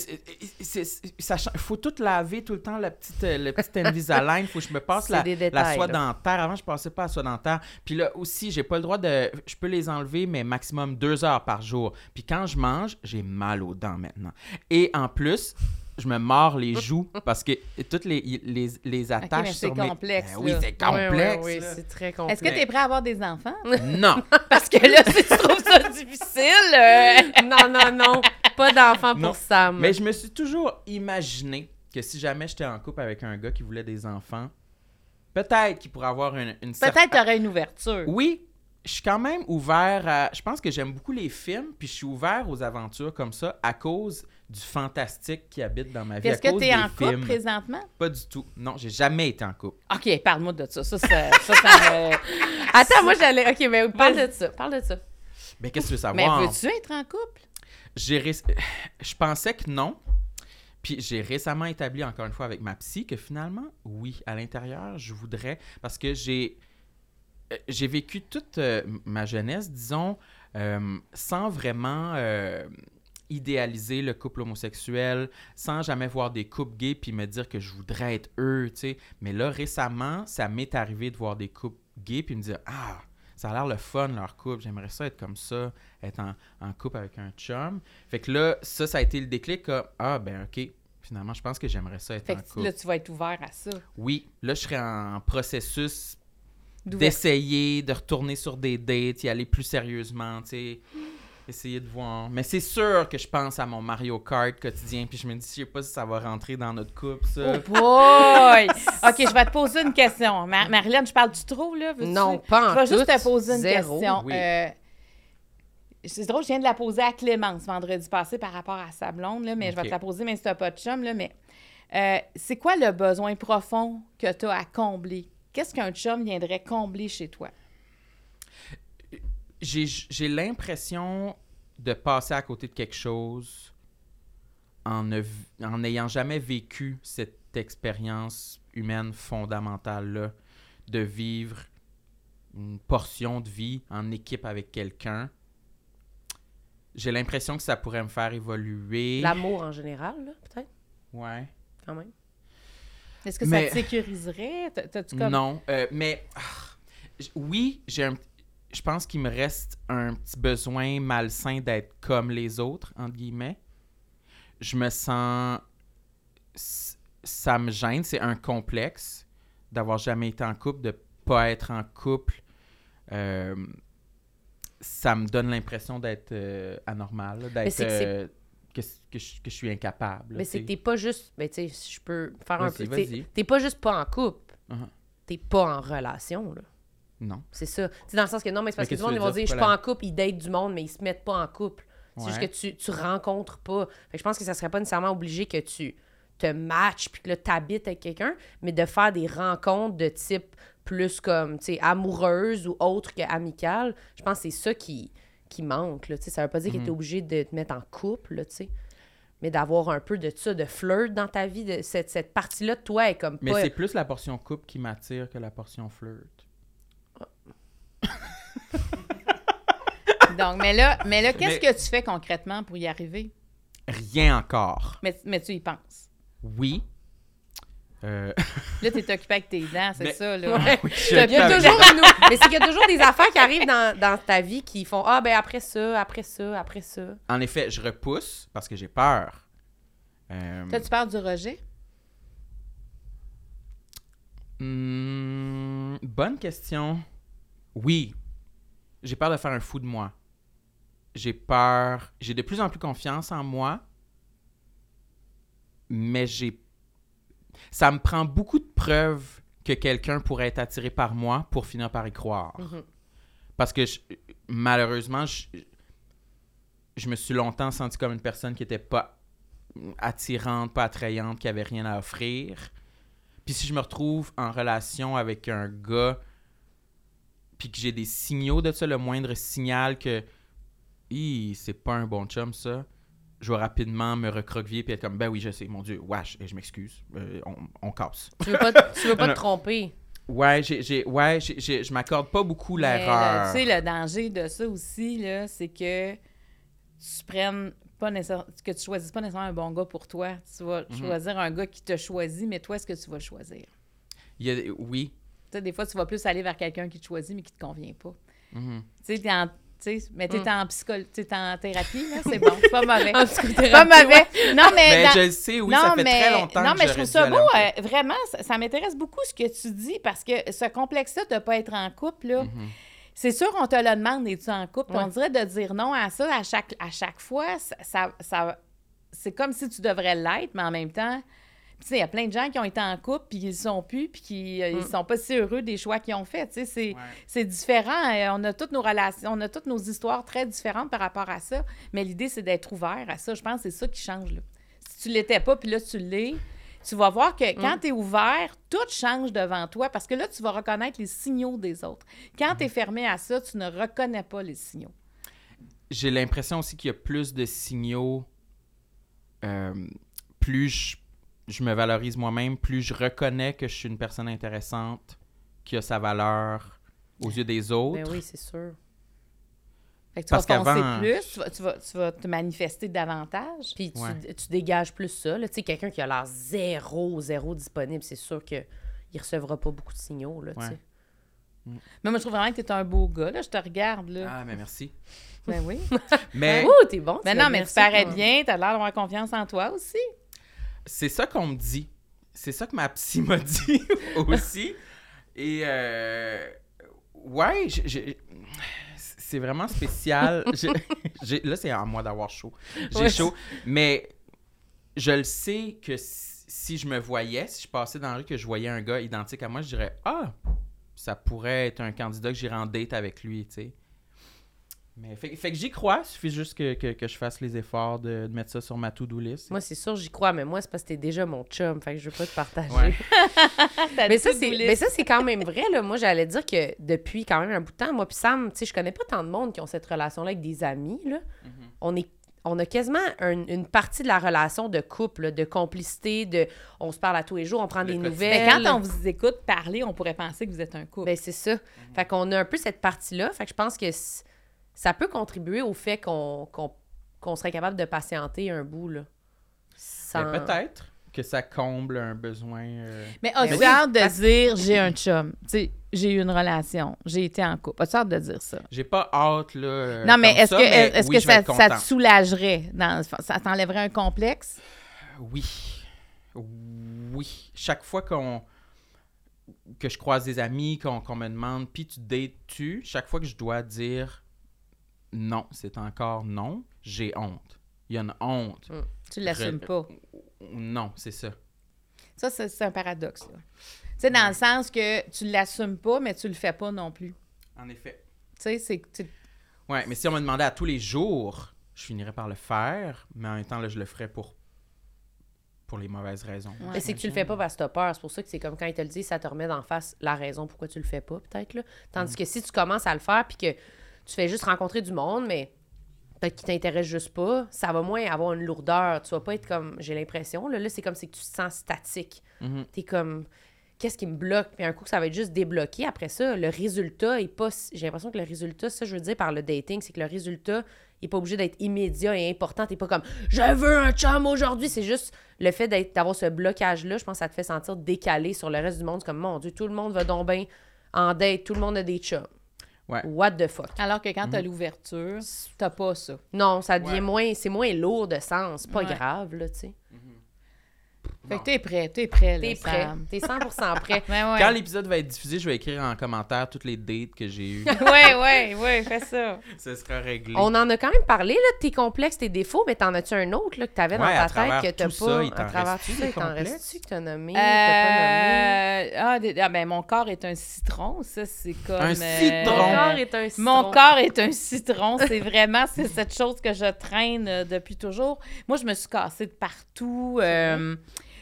[SPEAKER 1] cha- faut tout laver tout le temps, la petite, euh, le petit Invisalign. Faut que je me passe la, la soie
[SPEAKER 2] là.
[SPEAKER 1] dentaire. Avant, je passais pas à la soie dentaire. Puis là aussi, j'ai pas le droit de. Je peux les enlever, mais maximum deux heures par jour. Puis quand je mange, j'ai mal aux dents maintenant. Et en plus, je me mords les joues parce que toutes les, les, les attaches
[SPEAKER 4] mais
[SPEAKER 1] sur mes...
[SPEAKER 4] complexe,
[SPEAKER 1] Ben oui, c'est complexe. Là.
[SPEAKER 2] c'est très
[SPEAKER 4] Est-ce
[SPEAKER 2] complexe.
[SPEAKER 4] que tu es prêt à avoir des enfants?
[SPEAKER 1] Non.
[SPEAKER 4] Parce que là, si tu trouves ça difficile, euh,
[SPEAKER 2] non, non, non. Pas d'enfant
[SPEAKER 1] Non.
[SPEAKER 2] pour Sam.
[SPEAKER 1] Mais je me suis toujours imaginé que si jamais j'étais en couple avec un gars qui voulait des enfants, Peut-être qu'il pourrait avoir une, une
[SPEAKER 4] Peut-être
[SPEAKER 1] certaine-
[SPEAKER 4] aurais une ouverture.
[SPEAKER 1] Oui, je suis quand même ouvert à. Je pense que j'aime beaucoup les films, puis je suis ouvert aux aventures comme ça à cause du fantastique qui habite dans ma vie.
[SPEAKER 4] Est-ce que tu es en couple présentement?
[SPEAKER 1] Pas du tout. Non, j'ai jamais été en couple.
[SPEAKER 4] OK, parle-moi de ça. Ça, ça, ça, ça me-
[SPEAKER 2] Attends, moi, j'allais. OK, mais parle de ça. Parle de ça.
[SPEAKER 1] Mais qu'est-ce que tu veux
[SPEAKER 4] Mais
[SPEAKER 1] savoir?
[SPEAKER 4] veux-tu être en couple?
[SPEAKER 1] Ré- Je pensais que non. Puis j'ai récemment établi encore une fois avec ma psy que finalement, oui, à l'intérieur, je voudrais. Parce que j'ai. euh, J'ai vécu toute euh, ma jeunesse, disons, euh, sans vraiment euh, idéaliser le couple homosexuel, sans jamais voir des couples gays puis me dire que je voudrais être eux, tu sais. Mais là, récemment, ça m'est arrivé de voir des couples gays puis me dire Ah, ça a l'air le fun leur couple, j'aimerais ça être comme ça, être en, en couple avec un chum. Fait que là, ça, ça a été le déclic ah, ben, OK, finalement, je pense que j'aimerais ça être
[SPEAKER 4] Fait
[SPEAKER 1] en couple.
[SPEAKER 4] là, tu vas être ouvert à ça.
[SPEAKER 1] Oui, là, je serais en processus d'essayer de retourner sur des dates, y aller plus sérieusement, tu sais. Essayer de voir. Mais c'est sûr que je pense à mon Mario Kart quotidien, puis je me dis, je sais pas si ça va rentrer dans notre couple, ça.
[SPEAKER 4] Oh boy! OK, je vais te poser une question. Mar- Marilyn, je parle-tu trop, là?
[SPEAKER 2] Non, pas en
[SPEAKER 4] Je vais juste te poser une
[SPEAKER 2] Zéro.
[SPEAKER 4] question.
[SPEAKER 1] Oui.
[SPEAKER 4] Euh, c'est drôle, je viens de la poser à Clémence vendredi passé par rapport à sa blonde, là, mais je vais te la poser, même si tu pas de chum. Là, mais euh, c'est quoi le besoin profond que tu as à combler? Qu'est-ce qu'un chum viendrait combler chez toi?
[SPEAKER 1] J'ai j'ai l'impression de passer à côté de quelque chose en ne- en n'ayant jamais vécu cette expérience humaine fondamentale-là, de vivre une portion de vie en équipe avec quelqu'un. J'ai l'impression que ça pourrait me faire évoluer.
[SPEAKER 2] L'amour en général, là, peut-être,
[SPEAKER 1] Ouais.
[SPEAKER 2] quand même.
[SPEAKER 4] Est-ce que
[SPEAKER 1] Mais-
[SPEAKER 4] ça te sécuriserait? T'as- T'as-tu comme...
[SPEAKER 1] Non, euh, mais ah, oui, j'ai un, je pense qu'il me reste un petit besoin malsain d'être comme les autres entre guillemets. Je me sens, ça me gêne, c'est un complexe d'avoir jamais été en couple, de pas être en couple. Euh, ça me donne l'impression d'être euh, anormal, d'être
[SPEAKER 2] que
[SPEAKER 1] euh, que, que je, que je suis incapable.
[SPEAKER 2] Mais c'est que t'es pas juste. Ben, tu sais, je peux faire un peu. t'es- pas juste pas en couple.
[SPEAKER 1] Uh-huh.
[SPEAKER 2] T'es pas en relation, là.
[SPEAKER 1] Non.
[SPEAKER 2] C'est ça. C'est dans le sens que non, mais c'est parce
[SPEAKER 1] Mais
[SPEAKER 2] que tout le monde
[SPEAKER 1] que
[SPEAKER 2] ils vont dire? je suis pas en couple, ils datent du monde, mais ils se mettent pas en couple. C'est juste que tu, tu rencontres pas. Fait que je pense que ça serait pas nécessairement obligé que tu te matches puis que là, t'habites avec quelqu'un, mais de faire des rencontres de type plus comme, tu sais, amoureuse ou autre qu'amicale. Je pense que c'est ça qui, qui manque, là. Tu sais, ça veut pas dire que
[SPEAKER 1] Mhm.
[SPEAKER 2] t'es obligé de te mettre en couple, là, tu sais. Mais d'avoir un peu de ça, de flirt dans ta vie, de cette, cette partie-là de toi est comme
[SPEAKER 1] Mais
[SPEAKER 2] pas...
[SPEAKER 1] c'est plus la portion couple qui m'attire que la portion flirt.
[SPEAKER 4] Donc, mais là, mais là qu'est-ce que tu fais concrètement pour y arriver?
[SPEAKER 1] Rien encore.
[SPEAKER 4] Mais, mais tu y penses?
[SPEAKER 1] Oui. Euh,
[SPEAKER 4] Là, tu es occupé avec tes dents, c'est
[SPEAKER 1] Mais-
[SPEAKER 4] ça, là.
[SPEAKER 2] Ouais.
[SPEAKER 1] oui, je
[SPEAKER 2] Il y a toujours une- Mais c'est qu'il y a toujours des affaires qui arrivent dans, dans ta vie qui font Ah, ben après ça, après ça, après ça.
[SPEAKER 1] En effet, je repousse parce que j'ai peur. Euh,
[SPEAKER 4] Toi, tu parles du rejet?
[SPEAKER 1] hmm, bonne question. Oui. J'ai peur de faire un fou de moi. J'ai peur. J'ai de plus en plus confiance en moi. Mais j'ai. Ça me prend beaucoup de preuves que quelqu'un pourrait être attiré par moi pour finir par y croire.
[SPEAKER 2] Mhm.
[SPEAKER 1] Parce que je- malheureusement, je, je me suis longtemps senti comme une personne qui n'était pas attirante, pas attrayante, qui avait rien à offrir. Puis si je me retrouve en relation avec un gars, puis que j'ai des signaux de ça, le moindre signal que Hi, c'est pas un bon chum ça, je vais rapidement me recroqueviller puis être comme ben oui, je sais, mon dieu, wesh, je m'excuse, euh, on, on casse.
[SPEAKER 2] Tu veux pas, te- tu veux pas te tromper.
[SPEAKER 1] Ouais, j'ai, j'ai- ouais, j'ai- j'ai- je m'accorde pas beaucoup l'erreur.
[SPEAKER 4] Tu sais, le danger de ça aussi, là, c'est que tu prennes pas nécessaire- que tu choisisses pas nécessairement un bon gars pour toi. Tu vas
[SPEAKER 1] Mhm.
[SPEAKER 4] choisir un gars qui te choisit, mais toi, est-ce que tu vas le choisir?
[SPEAKER 1] Il y a- oui.
[SPEAKER 4] Sais, des fois, tu vas plus aller vers quelqu'un qui te choisit, mais qui te convient pas.
[SPEAKER 1] Mhm.
[SPEAKER 4] Tu sais, t'es en, tu sais, mais t'es
[SPEAKER 2] Mm.
[SPEAKER 4] en t'es en thérapie, là, c'est bon, c'est pas mauvais.
[SPEAKER 2] En
[SPEAKER 4] C'est
[SPEAKER 2] psychothérapie,
[SPEAKER 4] pas mauvais.
[SPEAKER 2] ouais.
[SPEAKER 4] Non, mais.
[SPEAKER 1] Ben,
[SPEAKER 4] dans-
[SPEAKER 1] je le sais, oui, ça fait très longtemps
[SPEAKER 4] non,
[SPEAKER 1] que
[SPEAKER 4] mais je trouve ça beau. euh, vraiment, ça, ça m'intéresse beaucoup ce que tu dis parce que ce complexe-là de ne pas être en couple, là,
[SPEAKER 1] Mhm.
[SPEAKER 4] c'est sûr, on te le demande, es-tu en couple?
[SPEAKER 2] Ouais.
[SPEAKER 4] On dirait de dire non à ça à chaque, à chaque fois. Ça, ça, ça- c'est comme si tu devrais l'être, mais en même temps. Tu sais, il y a plein de gens qui ont été en couple, puis ils sont plus, puis qui euh, ils
[SPEAKER 2] Mm.
[SPEAKER 4] sont pas si heureux des choix qu'ils ont faits. C'est,
[SPEAKER 1] Ouais.
[SPEAKER 4] c'est différent. Euh, On a toutes nos relations, on a toutes nos histoires très différentes par rapport à ça. Mais l'idée, c'est d'être ouvert à ça. Je pense que c'est ça qui change, là. Si tu l'étais pas, puis là, tu l'es, tu vas voir que quand
[SPEAKER 2] Mm.
[SPEAKER 4] tu es ouvert, tout change devant toi parce que là, tu vas reconnaître les signaux des autres. Quand tu es fermé à ça, tu ne reconnais pas les signaux.
[SPEAKER 1] J'ai l'impression aussi qu'il y a plus de signaux. euh, plus je, je me valorise moi-même, plus je reconnais que je suis une personne intéressante, qui a sa valeur aux yeux des autres.
[SPEAKER 2] Ben oui, c'est sûr.
[SPEAKER 4] Fait que tu
[SPEAKER 1] Parce
[SPEAKER 4] vas
[SPEAKER 1] qu'avant-
[SPEAKER 4] plus, tu vas, tu, vas, tu vas te manifester davantage.
[SPEAKER 2] Puis tu,
[SPEAKER 1] Ouais.
[SPEAKER 2] tu dégages plus ça. là. Tu sais, quelqu'un qui a l'air zéro, zéro disponible, c'est sûr qu'il ne recevra pas beaucoup de signaux. Là, tu sais.
[SPEAKER 4] Mais moi, je trouve vraiment que tu es un beau gars. Là. Je te regarde. Là.
[SPEAKER 1] Ah, mais merci.
[SPEAKER 4] Ben oui.
[SPEAKER 1] Mais
[SPEAKER 2] Ouh, t'es bon.
[SPEAKER 4] Mais
[SPEAKER 2] tu
[SPEAKER 4] non, mais tu parais bien. Tu as l'air d'avoir confiance en toi aussi.
[SPEAKER 1] C'est ça qu'on me dit. C'est ça que ma psy m'a dit aussi. Et euh, ouais, c'est vraiment spécial. Là, c'est à moi d'avoir chaud. J'ai
[SPEAKER 2] Ouais.
[SPEAKER 1] chaud. Mais je le sais que si, si je me voyais, si je passais dans la rue, que je voyais un gars identique à moi, je dirais Ah, ça pourrait être un candidat que j'irais en date avec lui, tu sais. Mais fait, fait que j'y crois, il suffit juste que, que- que je fasse les efforts de, de mettre ça sur ma to-do list.
[SPEAKER 2] Moi, c'est sûr, j'y crois, mais moi, c'est parce que t'es déjà mon chum. Fait que je veux pas te partager.
[SPEAKER 1] Ouais.
[SPEAKER 2] Mais ça,
[SPEAKER 4] to-do
[SPEAKER 2] c'est,
[SPEAKER 4] list.
[SPEAKER 2] mais ça, c'est quand même vrai. Là. Moi, j'allais dire que depuis quand même un bout de temps, moi puis Sam, tu sais, je connais pas tant de monde qui ont cette relation-là avec des amis. Là. On est on a quasiment un- une partie de la relation de couple, là, de complicité, de on se parle à tous les jours, on prend
[SPEAKER 1] Le
[SPEAKER 2] des
[SPEAKER 1] quotidien.
[SPEAKER 2] nouvelles.
[SPEAKER 4] Mais quand on vous écoute parler, on pourrait penser que vous êtes un couple.
[SPEAKER 2] Ben, c'est ça. Fait qu'on a un peu cette partie-là. Fait que je pense que ça peut contribuer au fait qu'on qu'on- qu'on serait capable de patienter un bout, là. Sans...
[SPEAKER 1] Ben, peut-être que ça comble un besoin. euh,
[SPEAKER 4] Mais as-tu
[SPEAKER 2] oui,
[SPEAKER 4] hâte de
[SPEAKER 2] parce-
[SPEAKER 4] dire j'ai un chum? Tu j'ai eu une relation, j'ai été en couple. As-tu hâte de dire ça?
[SPEAKER 1] J'ai pas hâte, là. euh,
[SPEAKER 4] non, mais est-ce que,
[SPEAKER 1] mais
[SPEAKER 4] est-ce
[SPEAKER 1] oui,
[SPEAKER 4] que ça, te soulagerait? Dans, ça t'enlèverait un complexe?
[SPEAKER 1] Oui. Oui. Chaque fois qu'on que je croise des amis, qu'on qu'on me demande, puis tu dates-tu, chaque fois que je dois dire non, c'est encore non, j'ai honte. Il y a une honte.
[SPEAKER 4] Tu l'assumes
[SPEAKER 1] Re-
[SPEAKER 4] pas.
[SPEAKER 1] Non, c'est ça.
[SPEAKER 4] Ça, c'est un paradoxe. là. Tu sais, dans le sens que tu l'assumes pas, mais tu le fais pas non plus.
[SPEAKER 1] En effet.
[SPEAKER 4] Tu sais, c'est... tu-
[SPEAKER 1] Ouais, mais si on me demandait à tous les jours, je finirais par le faire, mais en même temps, là, je le ferais pour pour les mauvaises raisons.
[SPEAKER 4] Ouais.
[SPEAKER 2] Mais c'est que tu le fais pas parce que t'as peur. C'est pour ça que c'est comme quand il te le dit, ça te remet d'en face la raison pourquoi tu le fais pas, peut-être. Là. Tandis que si tu commences à le faire puis que tu fais juste rencontrer du monde, mais peut-être qu'il t'intéresse juste pas, ça va moins avoir une lourdeur. Tu vas pas être comme, j'ai l'impression, là, là c'est comme si tu te sens statique.
[SPEAKER 1] Mhm.
[SPEAKER 2] T'es comme, qu'est-ce qui me bloque? Puis un coup, ça va être juste débloqué. Après ça, le résultat est pas. J'ai l'impression que le résultat, ça, je veux dire par le dating, c'est que le résultat il est pas obligé d'être immédiat et important. T'es pas comme, je veux un chum aujourd'hui. C'est juste le fait d'être, d'avoir ce blocage-là, je pense que ça te fait sentir décalé sur le reste du monde. C'est comme, mon Dieu, tout le monde va donc bien en date, tout le monde a des chums.
[SPEAKER 1] Ouais.
[SPEAKER 2] What the fuck?
[SPEAKER 4] Alors que quand t'as l'ouverture, t'as pas ça.
[SPEAKER 2] Non, ça devient
[SPEAKER 1] Ouais.
[SPEAKER 2] moins, c'est moins lourd de sens. Pas
[SPEAKER 4] Ouais.
[SPEAKER 2] grave, là, tu sais.
[SPEAKER 4] Fait que t'es prêt, t'es prêt, là,
[SPEAKER 2] T'es prêt. T'es 100% prêt.
[SPEAKER 4] Ouais.
[SPEAKER 1] Quand l'épisode va être diffusé, je vais écrire en commentaire toutes les dates que j'ai eues.
[SPEAKER 4] ouais, ouais, ouais, fais ça.
[SPEAKER 1] Ce sera réglé.
[SPEAKER 2] On en a quand même parlé, là, de tes complexes, tes défauts, mais t'en as-tu un autre, là, que t'avais dans
[SPEAKER 1] Ouais,
[SPEAKER 2] ta tête que t'as pas.
[SPEAKER 1] ça, il t'en
[SPEAKER 2] à travers tout ça, il t'en reste-tu que t'as nommé, que t'as pas nommé?
[SPEAKER 4] Euh, ah, ah, ben, mon corps est un citron, ça, c'est comme...
[SPEAKER 1] Un
[SPEAKER 4] euh,
[SPEAKER 1] citron.
[SPEAKER 2] Mon corps est un citron.
[SPEAKER 4] Mon corps est un citron. C'est vraiment c'est cette chose que je traîne euh, depuis toujours. Moi, je me suis cassée de partout. euh,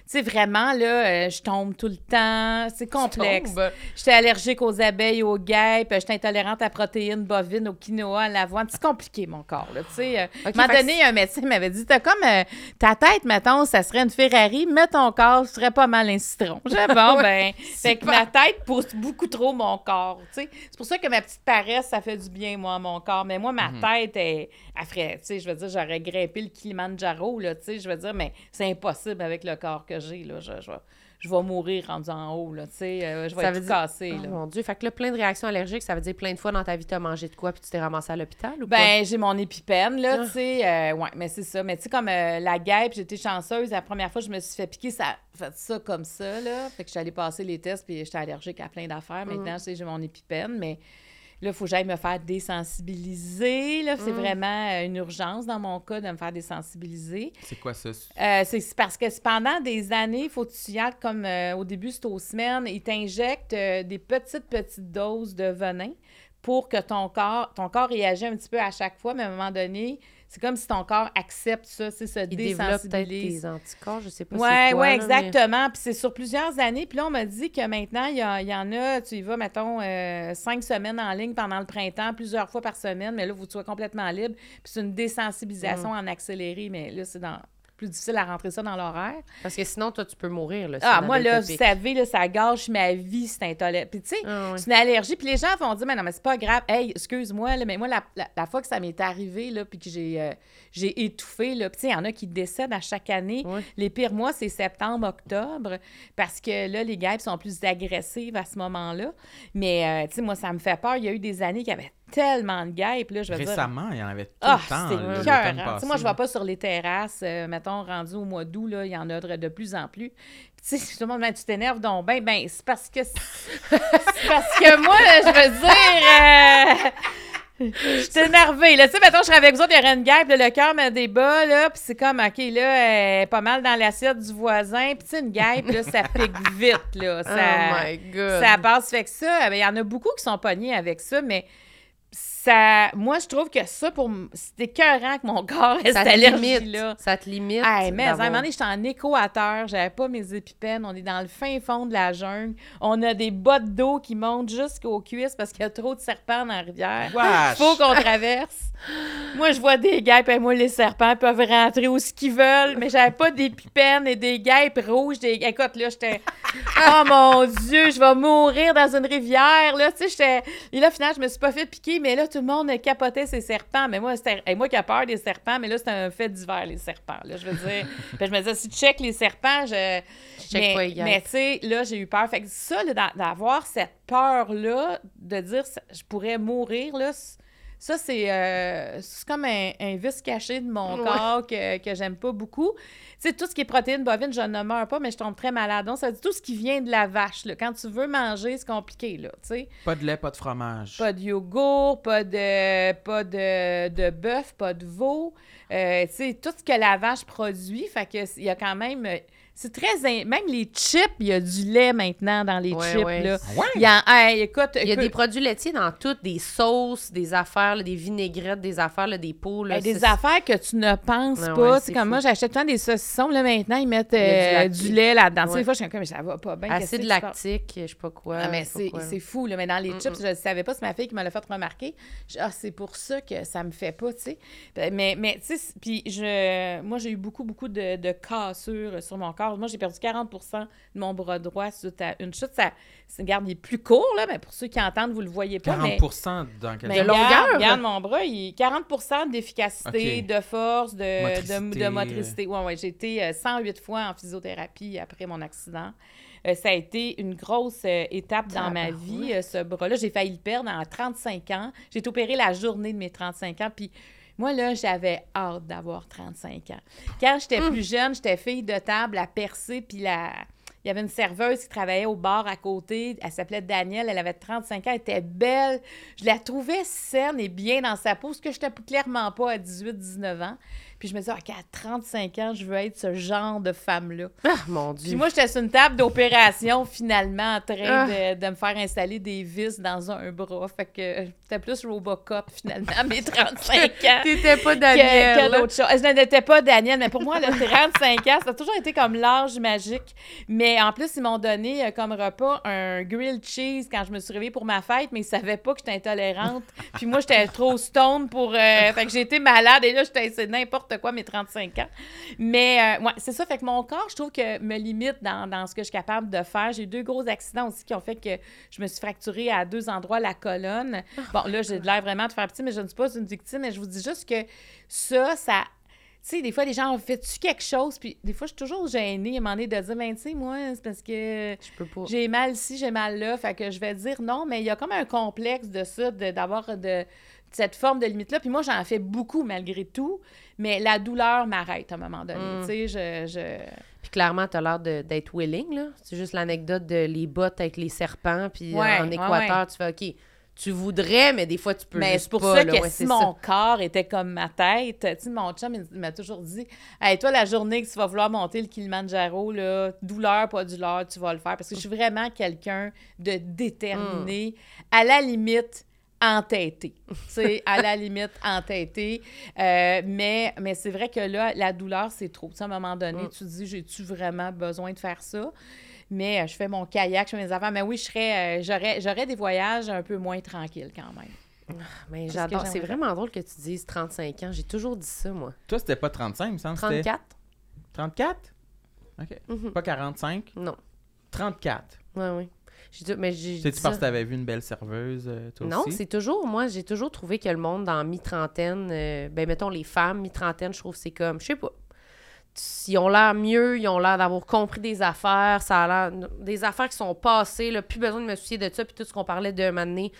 [SPEAKER 4] sais, vraiment, là, euh, je tombe tout le temps. C'est complexe. J'étais allergique aux abeilles, aux guêpes. J'étais intolérante à protéines bovines, au quinoa, à l'avoine. C'est compliqué, mon corps, là, tu sais. euh,
[SPEAKER 2] Ok,
[SPEAKER 4] à un moment
[SPEAKER 2] fait que
[SPEAKER 4] donné, un médecin m'avait dit, t'as comme euh, ta tête, mettons, ça serait une Ferrari, mais ton corps serait pas mal un citron. J'ai bon, ben, fait que ma tête pousse beaucoup trop mon corps, tu sais. C'est pour ça que ma petite paresse, ça fait du bien, moi, à mon corps. Mais moi, ma tête, elle, elle ferait, tu sais, je veux dire, j'aurais grimpé le Kilimanjaro, là, tu sais, je veux dire, mais c'est impossible avec le corps que j'ai, là. Je, je, vais- je vais mourir rendu en haut, là, tu sais. euh, je vais
[SPEAKER 2] Ça
[SPEAKER 4] être
[SPEAKER 2] veut dire- Oh
[SPEAKER 4] là.
[SPEAKER 2] mon Dieu, fait que là, plein de réactions allergiques, ça veut dire plein de fois dans ta vie, t'as mangé de quoi puis tu t'es ramassé à l'hôpital ou pas?
[SPEAKER 4] Ben, j'ai mon épipène, là,
[SPEAKER 2] Ah.
[SPEAKER 4] tu sais. euh, ouais, mais c'est ça. Mais tu sais, comme euh, la guêpe, j'étais chanceuse. La première fois je me suis fait piquer, ça fait ça comme ça, là. Fait que je suis allée passer les tests, puis j'étais allergique à plein d'affaires.
[SPEAKER 2] Mm.
[SPEAKER 4] Maintenant, tu sais, j'ai mon épipène, mais... Là, il faut que j'aille me faire désensibiliser. Là, c'est
[SPEAKER 2] Mm.
[SPEAKER 4] vraiment euh, une urgence dans mon cas de me faire désensibiliser.
[SPEAKER 1] C'est quoi ça?
[SPEAKER 4] Euh, c'est c'est parce que pendant des années, il faut que tu y ailles comme euh, au début, c'est aux semaines, ils t'injectent euh, des petites, petites doses de venin pour que ton corps, ton corps réagisse un petit peu à chaque fois, mais à un moment donné, c'est comme si ton corps accepte ça, c'est se
[SPEAKER 2] Il développe peut-être
[SPEAKER 4] désensibilise.
[SPEAKER 2] des anticorps, je sais pas
[SPEAKER 4] Oui,
[SPEAKER 2] c'est quoi.
[SPEAKER 4] oui,
[SPEAKER 2] mais-
[SPEAKER 4] exactement. Puis c'est sur plusieurs années. Puis là, on m'a dit que maintenant, il y, a- il y en a, tu y vas, mettons, euh, cinq semaines en ligne pendant le printemps, plusieurs fois par semaine, mais là, vous soyez complètement libre. Puis c'est une désensibilisation
[SPEAKER 2] Mm.
[SPEAKER 4] en accéléré, mais là, c'est dans plus difficile à rentrer ça dans l'horaire.
[SPEAKER 2] Parce que sinon, toi, tu peux mourir. Là, si
[SPEAKER 4] Ah, moi, là, vous savez, là, ça gâche ma vie, c'est intolérable. Puis, tu sais,
[SPEAKER 2] Ah,
[SPEAKER 4] c'est une allergie. Puis les gens vont dire, mais non, mais c'est pas grave. Hey, excuse-moi, mais moi, la, la- la fois que ça m'est arrivé, là, puis que j'ai euh, j'ai étouffé, là, puis tu sais, il y en a qui décèdent à chaque année. Les pires mois, c'est septembre, octobre, parce que là, les guêpes sont plus agressives à ce moment-là. Mais, euh, tu sais, moi, ça me fait peur. Il y a eu des années qu'il y avait tellement de guêpes, là, je veux dire.
[SPEAKER 1] Récemment, il y en avait tout
[SPEAKER 4] Ah,
[SPEAKER 1] le temps.
[SPEAKER 4] c'était
[SPEAKER 1] l'automne
[SPEAKER 4] cœur. Tu
[SPEAKER 1] passé,
[SPEAKER 4] sais, moi, je
[SPEAKER 1] là.
[SPEAKER 4] vais pas sur les terrasses, euh, mettons, rendu au mois d'août, là, il y en a de, de plus en plus. Puis, tu sais, tout le monde me dit, tu t'énerves donc ben, ben, c'est parce que... C'est c'est parce que moi, là, je veux dire... euh, Je suis énervée. Là, tu sais, mettons, je serais avec vous autres, il y aurait une guêpe, là, le cœur me débat, là, puis c'est comme, OK, là, elle est pas mal dans l'assiette du voisin, puis tu sais, une guêpe, là, ça pique vite, là. Ça,
[SPEAKER 2] Oh my God.
[SPEAKER 4] ça passe. Fait que ça, ben, il y en a beaucoup qui sont pognés avec ça, mais ça, moi, je trouve que ça, pour c'est écœurant que mon corps ait
[SPEAKER 2] ça
[SPEAKER 4] cette
[SPEAKER 2] te limite.
[SPEAKER 4] allergie-là.
[SPEAKER 2] Ça te limite.
[SPEAKER 4] Hey, mais à un moment donné, j'étais en équateur, j'avais pas mes épipènes, on est dans le fin fond de la jungle, on a des bottes d'eau qui montent jusqu'aux cuisses parce qu'il y a trop de serpents dans la rivière.
[SPEAKER 1] Wesh!
[SPEAKER 4] Faut qu'on traverse. Moi, je vois des guêpes, et moi, les serpents peuvent rentrer où ce qu'ils veulent, mais j'avais pas d'épipènes et des guêpes rouges. Des... Écoute, là, j'étais... Oh mon Dieu, je vais mourir dans une rivière, là, tu sais, j'étais... Et là, finalement, je me suis pas fait piquer, mais là, tout le monde capotait ces serpents. Mais moi, c'était... moi qui a peur des serpents, mais là, c'est un fait divers, les serpents, là, je veux dire. Puis je me disais, si tu check les serpents, je...
[SPEAKER 2] check
[SPEAKER 4] mais,
[SPEAKER 2] pas les guêpes.
[SPEAKER 4] mais tu sais, là, j'ai eu peur. Fait que ça, d'avoir cette peur-là, de dire je pourrais mourir, là, ça, c'est euh, c'est comme un, un vice caché de mon
[SPEAKER 2] Ouais.
[SPEAKER 4] corps que, que j'aime pas beaucoup. Tu sais, tout ce qui est protéines bovines, je ne meurs pas, mais je tombe très malade. Donc, ça dire tout ce qui vient de la vache. Là. Quand tu veux manger, c'est compliqué, là, tu sais.
[SPEAKER 1] Pas de lait, pas de fromage.
[SPEAKER 4] Pas de yogourt, pas de, pas de, de bœuf, pas de veau. Euh, tu sais, tout ce que la vache produit. Fait que il y a quand même... C'est très... in- Même les chips, il y a du lait maintenant dans les
[SPEAKER 2] Ouais,
[SPEAKER 4] chips,
[SPEAKER 2] ouais.
[SPEAKER 4] là.
[SPEAKER 1] Ah ouais?
[SPEAKER 4] Il y a... hey, écoute...
[SPEAKER 2] Il y a des produits laitiers dans toutes, des sauces, des affaires, là, des vinaigrettes, des affaires, là, des pots. Là,
[SPEAKER 4] Hey, des affaires que tu ne penses
[SPEAKER 2] Ouais,
[SPEAKER 4] pas.
[SPEAKER 2] c'est
[SPEAKER 4] comme
[SPEAKER 2] fou.
[SPEAKER 4] moi, j'achète tout le temps des saucissons. Là, maintenant, ils mettent
[SPEAKER 2] du
[SPEAKER 4] euh, du lait là-dedans. Des fois, je suis comme, mais ça va pas bien.
[SPEAKER 2] Acide lactique, je sais pas quoi.
[SPEAKER 4] Ah, mais c'est
[SPEAKER 2] pas quoi.
[SPEAKER 4] c'est fou, là. Mais dans les
[SPEAKER 2] Mm,
[SPEAKER 4] chips, je ne savais pas, c'est ma fille qui me l'a fait remarquer. Je- ah, c'est pour ça que ça me fait pas, tu sais. Ben, Mais, mais tu sais, puis je... moi, j'ai eu beaucoup, beaucoup de, de cassures sur mon corps. Moi, j'ai perdu 40% de mon bras droit suite à une chute. Ça, c'est, regarde, il est plus court, là, mais pour ceux qui entendent, vous le voyez pas.
[SPEAKER 1] 40
[SPEAKER 4] mais...
[SPEAKER 1] dans quel
[SPEAKER 4] Mais
[SPEAKER 2] De longueur?
[SPEAKER 4] regarde, regarde mon bras, il 40 d'efficacité, de force, de
[SPEAKER 1] Motricité.
[SPEAKER 4] motricité. De, motricité. Ouais, ouais, j'ai été euh, 108 fois en physiothérapie après mon accident. Euh, ça a été une grosse euh, étape dans ma vie, euh, ce bras-là. J'ai failli le perdre à 35 ans. J'ai été opérée la journée de mes 35 ans. Puis moi, là, j'avais hâte d'avoir 35 ans. Quand j'étais
[SPEAKER 2] Hum.
[SPEAKER 4] plus jeune, j'étais fille de table à percer, puis la... Il y avait une serveuse qui travaillait au bar à côté. Elle s'appelait Danielle. Elle avait 35 ans. Elle était belle. Je la trouvais saine et bien dans sa peau, ce que je n'étais clairement pas à 18-19 ans. Puis je me disais, OK, à 35 ans, je veux être ce genre de femme-là.
[SPEAKER 2] Ah, mon Dieu.
[SPEAKER 4] Puis moi, j'étais sur une table d'opération, finalement, en train
[SPEAKER 2] Ah.
[SPEAKER 4] de, de me faire installer des vis dans un bras. Fait que j'étais plus Robocop, finalement, à mes 35 ans.
[SPEAKER 2] T'étais pas
[SPEAKER 4] que,
[SPEAKER 2] Daniel.
[SPEAKER 4] que
[SPEAKER 2] là.
[SPEAKER 4] d'autres choses. Je n'étais pas Daniel, mais pour moi, le 35 ans, ça a toujours été comme l'âge magique. Mais en plus, ils m'ont donné euh, comme repas un grilled cheese quand je me suis réveillée pour ma fête, mais ils savaient pas que j'étais intolérante. Puis moi, j'étais trop stone pour... euh, fait que j'ai été malade et là, j'étais c'est n'importe quoi, mes 35 ans. Mais euh, ouais, c'est ça. Fait que mon corps, je trouve que me limite dans, dans ce que je suis capable de faire. J'ai eu deux gros accidents aussi qui ont fait que je me suis fracturée à deux endroits la colonne. Bon, là, j'ai de l'air vraiment de faire petit, mais je ne suis pas une victime. Mais je vous dis juste que ça, ça... Tu sais, des fois, les gens ont fait-tu quelque chose? Puis des fois, je suis toujours gênée à un moment donné de dire, ben, tu sais, moi, c'est parce que
[SPEAKER 2] Je peux pas.
[SPEAKER 4] j'ai mal ici, j'ai mal là. Fait que je vais dire non, mais il y a comme un complexe de ça, d'avoir de, cette forme de limite-là. Puis moi, j'en fais beaucoup malgré tout, mais la douleur m'arrête à un moment donné.
[SPEAKER 2] Mm.
[SPEAKER 4] Tu sais, je. je...
[SPEAKER 2] Puis clairement, t'as l'air de- d'être willing, là. C'est juste l'anecdote de les bottes avec les serpents, puis euh, en Équateur,
[SPEAKER 4] ouais.
[SPEAKER 2] tu fais OK. tu voudrais, mais des fois, tu peux
[SPEAKER 4] Mais
[SPEAKER 2] juste
[SPEAKER 4] c'est pour ça que
[SPEAKER 2] Ouais,
[SPEAKER 4] si mon
[SPEAKER 2] ça.
[SPEAKER 4] corps était comme ma tête, tu sais, mon chum, il m'a toujours dit Hey, toi, la journée que tu vas vouloir monter le Kilimanjaro, là, douleur, pas douleur, tu vas le faire. Parce que je suis vraiment quelqu'un de déterminé, à la limite entêté. tu sais, à la limite entêté. Euh, mais mais c'est vrai que là, la douleur, c'est trop. Tu sais, à un moment donné,
[SPEAKER 2] Mm.
[SPEAKER 4] tu te dis J'ai-tu vraiment besoin de faire ça? Mais euh, je fais mon kayak, je fais mes affaires. Mais oui, je serais, euh, j'aurais, j'aurais des voyages un peu moins tranquilles quand même.
[SPEAKER 2] Mais
[SPEAKER 4] ce
[SPEAKER 2] j'adore. C'est vraiment drôle que tu dises 35 ans. J'ai toujours dit ça, moi.
[SPEAKER 1] Toi, c'était pas 35, il me semble. c'était
[SPEAKER 2] 34?
[SPEAKER 1] 34? OK.
[SPEAKER 2] Mhm.
[SPEAKER 1] Pas 45?
[SPEAKER 2] Non.
[SPEAKER 1] 34.
[SPEAKER 2] Ouais, oui. J'ai dit- mais j'ai
[SPEAKER 1] C'est-tu
[SPEAKER 2] dit
[SPEAKER 1] parce
[SPEAKER 2] ça.
[SPEAKER 1] que t'avais vu une belle serveuse, euh, toi
[SPEAKER 2] Non,
[SPEAKER 1] aussi?
[SPEAKER 2] c'est toujours, moi, j'ai toujours trouvé que le monde dans mi-trentaine, euh, ben, mettons, les femmes mi-trentaine, je trouve que c'est comme, je sais pas. Ils ont l'air mieux, ils ont l'air d'avoir compris des affaires, ça a l'air. Des affaires qui sont passées, là, plus besoin de me soucier de ça, puis tout ce qu'on parlait de m'amener.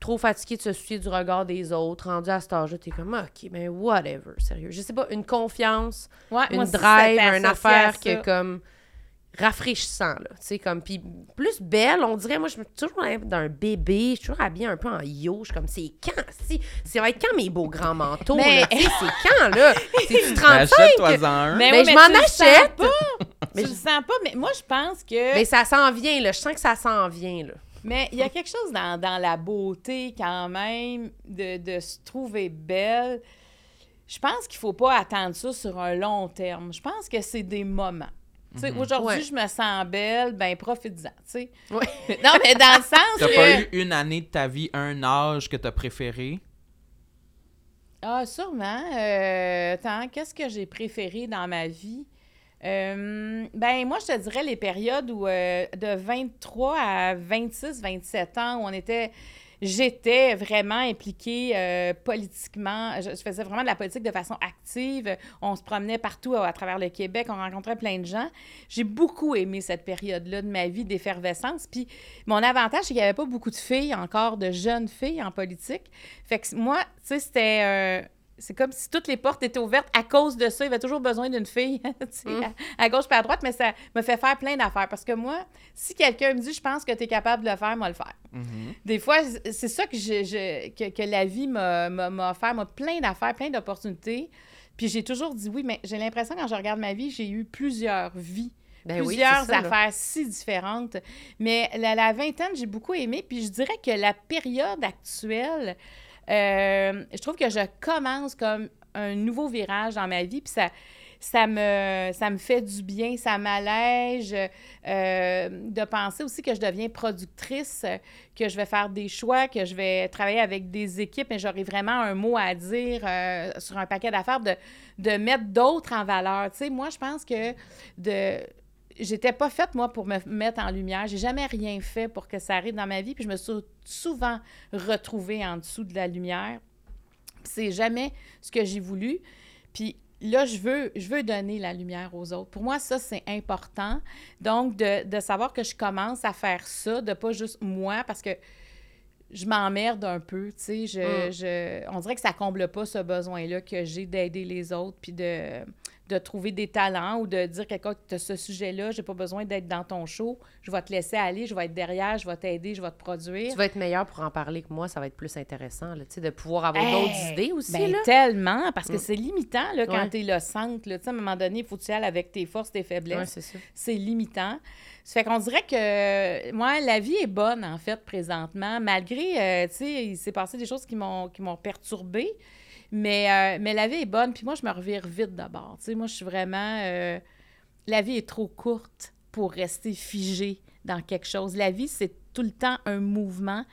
[SPEAKER 2] Trop fatigué de se soucier du regard des autres, rendu à cet âge-là, t'es comme, ok, mais whatever, sérieux. Je sais pas, une confiance,
[SPEAKER 4] Ouais,
[SPEAKER 2] une drive, une affaire est comme rafraîchissant, là. Tu sais, comme, puis plus belle, on dirait, moi, je me suis toujours d'un bébé, je suis toujours habillée un peu en yo, je suis comme, c'est quand, si, ça va être quand mes beaux grands manteaux,
[SPEAKER 4] Mais-
[SPEAKER 2] là, c'est quand, là? C'est-tu 35?
[SPEAKER 1] Ben, Achète-toi-en un.
[SPEAKER 4] Mais
[SPEAKER 2] Ben,
[SPEAKER 4] oui,
[SPEAKER 2] je
[SPEAKER 4] mais
[SPEAKER 2] m'en
[SPEAKER 4] le sens
[SPEAKER 2] achète.
[SPEAKER 4] pas.
[SPEAKER 2] Mais
[SPEAKER 4] tu
[SPEAKER 2] je-
[SPEAKER 4] le sens pas, mais moi, je pense que...
[SPEAKER 2] Mais ça s'en vient, là, je sens que ça s'en vient, là.
[SPEAKER 4] Mais il y a quelque chose dans, dans la beauté, quand même, de, de se trouver belle. Je pense qu'il faut pas attendre ça sur un long terme. Je pense que c'est des moments. Sais, Aujourd'hui,
[SPEAKER 2] Ouais.
[SPEAKER 4] je me sens belle, ben profite-en, tu sais.
[SPEAKER 2] Ouais.
[SPEAKER 4] Non, mais dans le sens
[SPEAKER 1] T'as
[SPEAKER 4] que...
[SPEAKER 1] pas eu une année de ta vie, un âge que t'as préféré?
[SPEAKER 4] Ah, sûrement. Euh, attends, qu'est-ce que j'ai préféré dans ma vie? Euh, ben, moi, je te dirais les périodes où, euh, de 23 à 26, 27 ans, où on était. J'étais vraiment impliquée euh, politiquement. Je, faisais vraiment de la politique de façon active. On se promenait partout à, à travers le Québec. On rencontrait plein de gens. J'ai beaucoup aimé cette période-là de ma vie d'effervescence. Puis mon avantage, c'est qu'il n'y avait pas beaucoup de filles encore, de jeunes filles en politique. Fait que moi, tu sais, c'était. euh, c'est comme si toutes les portes étaient ouvertes à cause de ça. Il y avait toujours besoin d'une fille,
[SPEAKER 2] Mm.
[SPEAKER 4] à, à gauche pas à droite, mais ça me fait faire plein d'affaires. Parce que moi, si quelqu'un me dit, je pense que tu es capable de le faire, moi le faire. Des fois, c'est ça que, je, je- que, que la vie m'a offert, m'a plein d'affaires, plein d'opportunités. Puis j'ai toujours dit oui, mais j'ai l'impression, quand je regarde ma vie, j'ai eu plusieurs vies
[SPEAKER 2] Ben
[SPEAKER 4] plusieurs
[SPEAKER 2] c'est ça, là.
[SPEAKER 4] affaires si différentes. Mais la, la vingtaine, j'ai beaucoup aimé. Puis je dirais que la période actuelle, euh, je trouve que je commence comme un nouveau virage dans ma vie. Puis ça, ça, me, ça me fait du bien, ça m'allège euh, de penser aussi que je deviens productrice, que je vais faire des choix, que je vais travailler avec des équipes, mais j'aurai vraiment un mot à dire euh, sur un paquet d'affaires, de, de mettre d'autres en valeur. Tu sais, moi, je pense que de j'étais pas faite, moi, pour me mettre en lumière. J'ai jamais rien fait pour que ça arrive dans ma vie. Puis je me suis souvent retrouvée en dessous de la lumière. Puis c'est jamais ce que j'ai voulu. Puis là, je veux, je veux donner la lumière aux autres. Pour moi, ça, c'est important. Donc, de, de savoir que je commence à faire ça, de pas juste moi, parce que je m'emmerde un peu, tu sais. Je,
[SPEAKER 2] Mm.
[SPEAKER 4] je- on dirait que ça comble pas ce besoin-là que j'ai d'aider les autres, puis de, de trouver des talents ou de dire quelqu'un que ce sujet-là, j'ai pas besoin d'être dans ton show, je vais te laisser aller, je vais être derrière, je vais t'aider, je vais te produire.
[SPEAKER 2] Tu vas être meilleur pour en parler que moi, ça va être plus intéressant, là, tu de pouvoir avoir
[SPEAKER 4] Hey!
[SPEAKER 2] d'autres idées aussi,
[SPEAKER 4] Ben,
[SPEAKER 2] là.
[SPEAKER 4] tellement, parce que
[SPEAKER 2] Mm.
[SPEAKER 4] c'est limitant là, quand
[SPEAKER 2] Ouais.
[SPEAKER 4] tu es le centre. Là, Tu sais, à un moment donné, il faut que tu ailles avec tes forces, tes faiblesses.
[SPEAKER 2] c'est
[SPEAKER 4] limitant. Ça fait qu'on dirait que, moi, la vie est bonne, en fait, présentement, malgré, euh, tu sais, il s'est passé des choses qui m'ont qui m'ont perturbée, mais, euh, mais la vie est bonne. Puis moi, je me revire vite d'abord. Tu sais, moi, je suis vraiment... euh, la vie est trop courte pour rester figée dans quelque chose. La vie, c'est tout le temps un mouvement.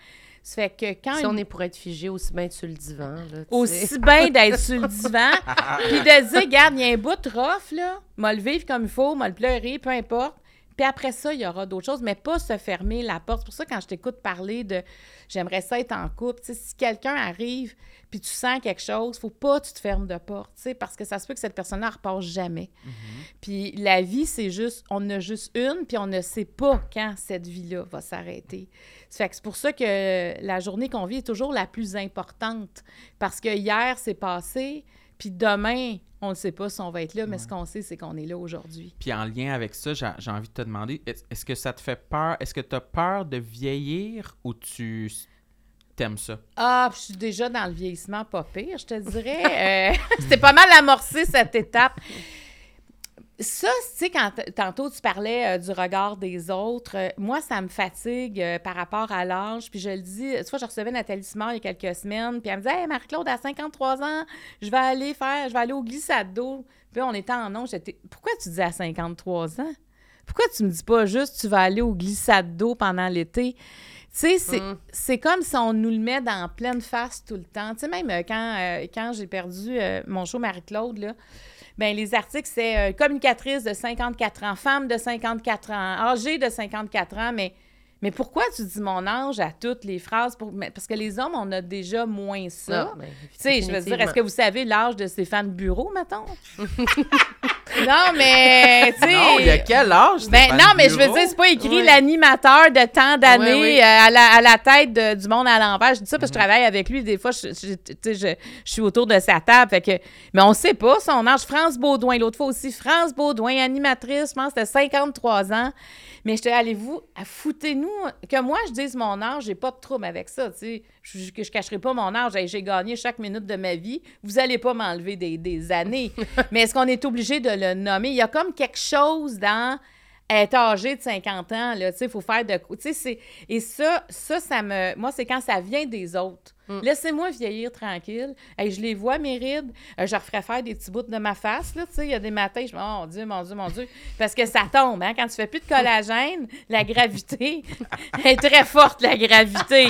[SPEAKER 4] Ça fait que quand...
[SPEAKER 2] Si on est pour être figé, aussi bien être sur le divan, là,
[SPEAKER 4] aussi bien d'être sur le divan, puis de dire, regarde, il y a un bout de rough, là, m'a le vivre comme il faut, m'a le pleurer, peu importe. Puis après ça, il y aura d'autres choses, mais pas se fermer la porte. C'est pour ça, quand je t'écoute parler de j'aimerais ça être en couple, tu sais, si quelqu'un arrive puis tu sens quelque chose, faut pas que tu te fermes de porte, tu sais, parce que ça se peut que cette personne-là ne repart jamais. Puis la vie, c'est juste, on a juste une, puis on ne sait pas quand cette vie-là va s'arrêter. Fait que c'est pour ça que la journée qu'on vit est toujours la plus importante, parce que hier, c'est passé, puis demain, on ne sait pas si on va être là, mais ce qu'on sait, c'est qu'on est là aujourd'hui.
[SPEAKER 1] Puis en lien avec ça, j'ai envie de te demander, est- est-ce que ça te fait peur? Est-ce que tu as peur de vieillir ou tu t'aimes ça?
[SPEAKER 4] Ah, je suis déjà dans le vieillissement pas pire, je te dirais. Euh, C'était pas mal amorcé cette étape. Ça, tu sais, quand tantôt tu parlais euh, du regard des autres, euh, moi, ça me fatigue par rapport à l'âge. Puis je le dis, tu vois, je recevais Nathalie Simard il y a quelques semaines, puis elle me disait Hey, Marie-Claude, à 53 ans, je vais aller faire, je vais aller au glissade d'eau. Puis on était en onge, j'étais Pourquoi tu dis à 53 ans? Pourquoi tu me dis pas juste tu vas aller au glissade d'eau pendant l'été? Tu sais, mm. c'est comme si on nous le met dans pleine face tout le temps. Tu sais, même euh, quand, euh, quand j'ai perdu euh, mon show Marie-Claude, là, ben, les articles, c'est communicatrice de 54 ans, femme de 54 ans, âgée de 54 ans, mais mais pourquoi tu dis mon âge à toutes les phrases? Pour... Parce que les hommes, on a déjà moins ça. Ah, ben, tu sais, je veux dire, est-ce que vous savez l'âge de Stéphane Bureau, mettons? non, mais, tu sais...
[SPEAKER 1] Non, il y a quel âge,
[SPEAKER 4] ben, Non, mais je veux dire, c'est pas écrit l'animateur de tant d'années euh, à, la, à, la, tête du monde à l'envers. Je dis ça parce que je mhm. travaille avec lui. Des fois, je, je, je, suis autour de sa table. Fait que... Mais on sait pas son âge. France Baudouin, l'autre fois aussi, France Baudouin, animatrice, je pense que c'était 53 ans. Mais je te allez-vous, foutez-nous, que moi je dise mon âge, j'ai pas de trouble avec ça, tu sais. Je, je, cacherai pas mon âge, j'ai gagné chaque minute de ma vie. Vous allez pas m'enlever des, des années. Mais est-ce qu'on est obligé de le Il y a comme quelque chose dans être âgé de 50 ans, là, tu sais, il faut faire de... Tu sais, Et ça, ça, ça me... Moi, c'est quand ça vient des autres. Mm. Laissez-moi vieillir tranquille. et je les vois, mes rides. Euh, je referais faire des petits bouts de ma face. Là, il y a des matins, je me dis, oh, mon Dieu, mon Dieu, mon Dieu. Parce que ça tombe. Hein? Quand tu fais plus de collagène, la gravité est très forte, la gravité.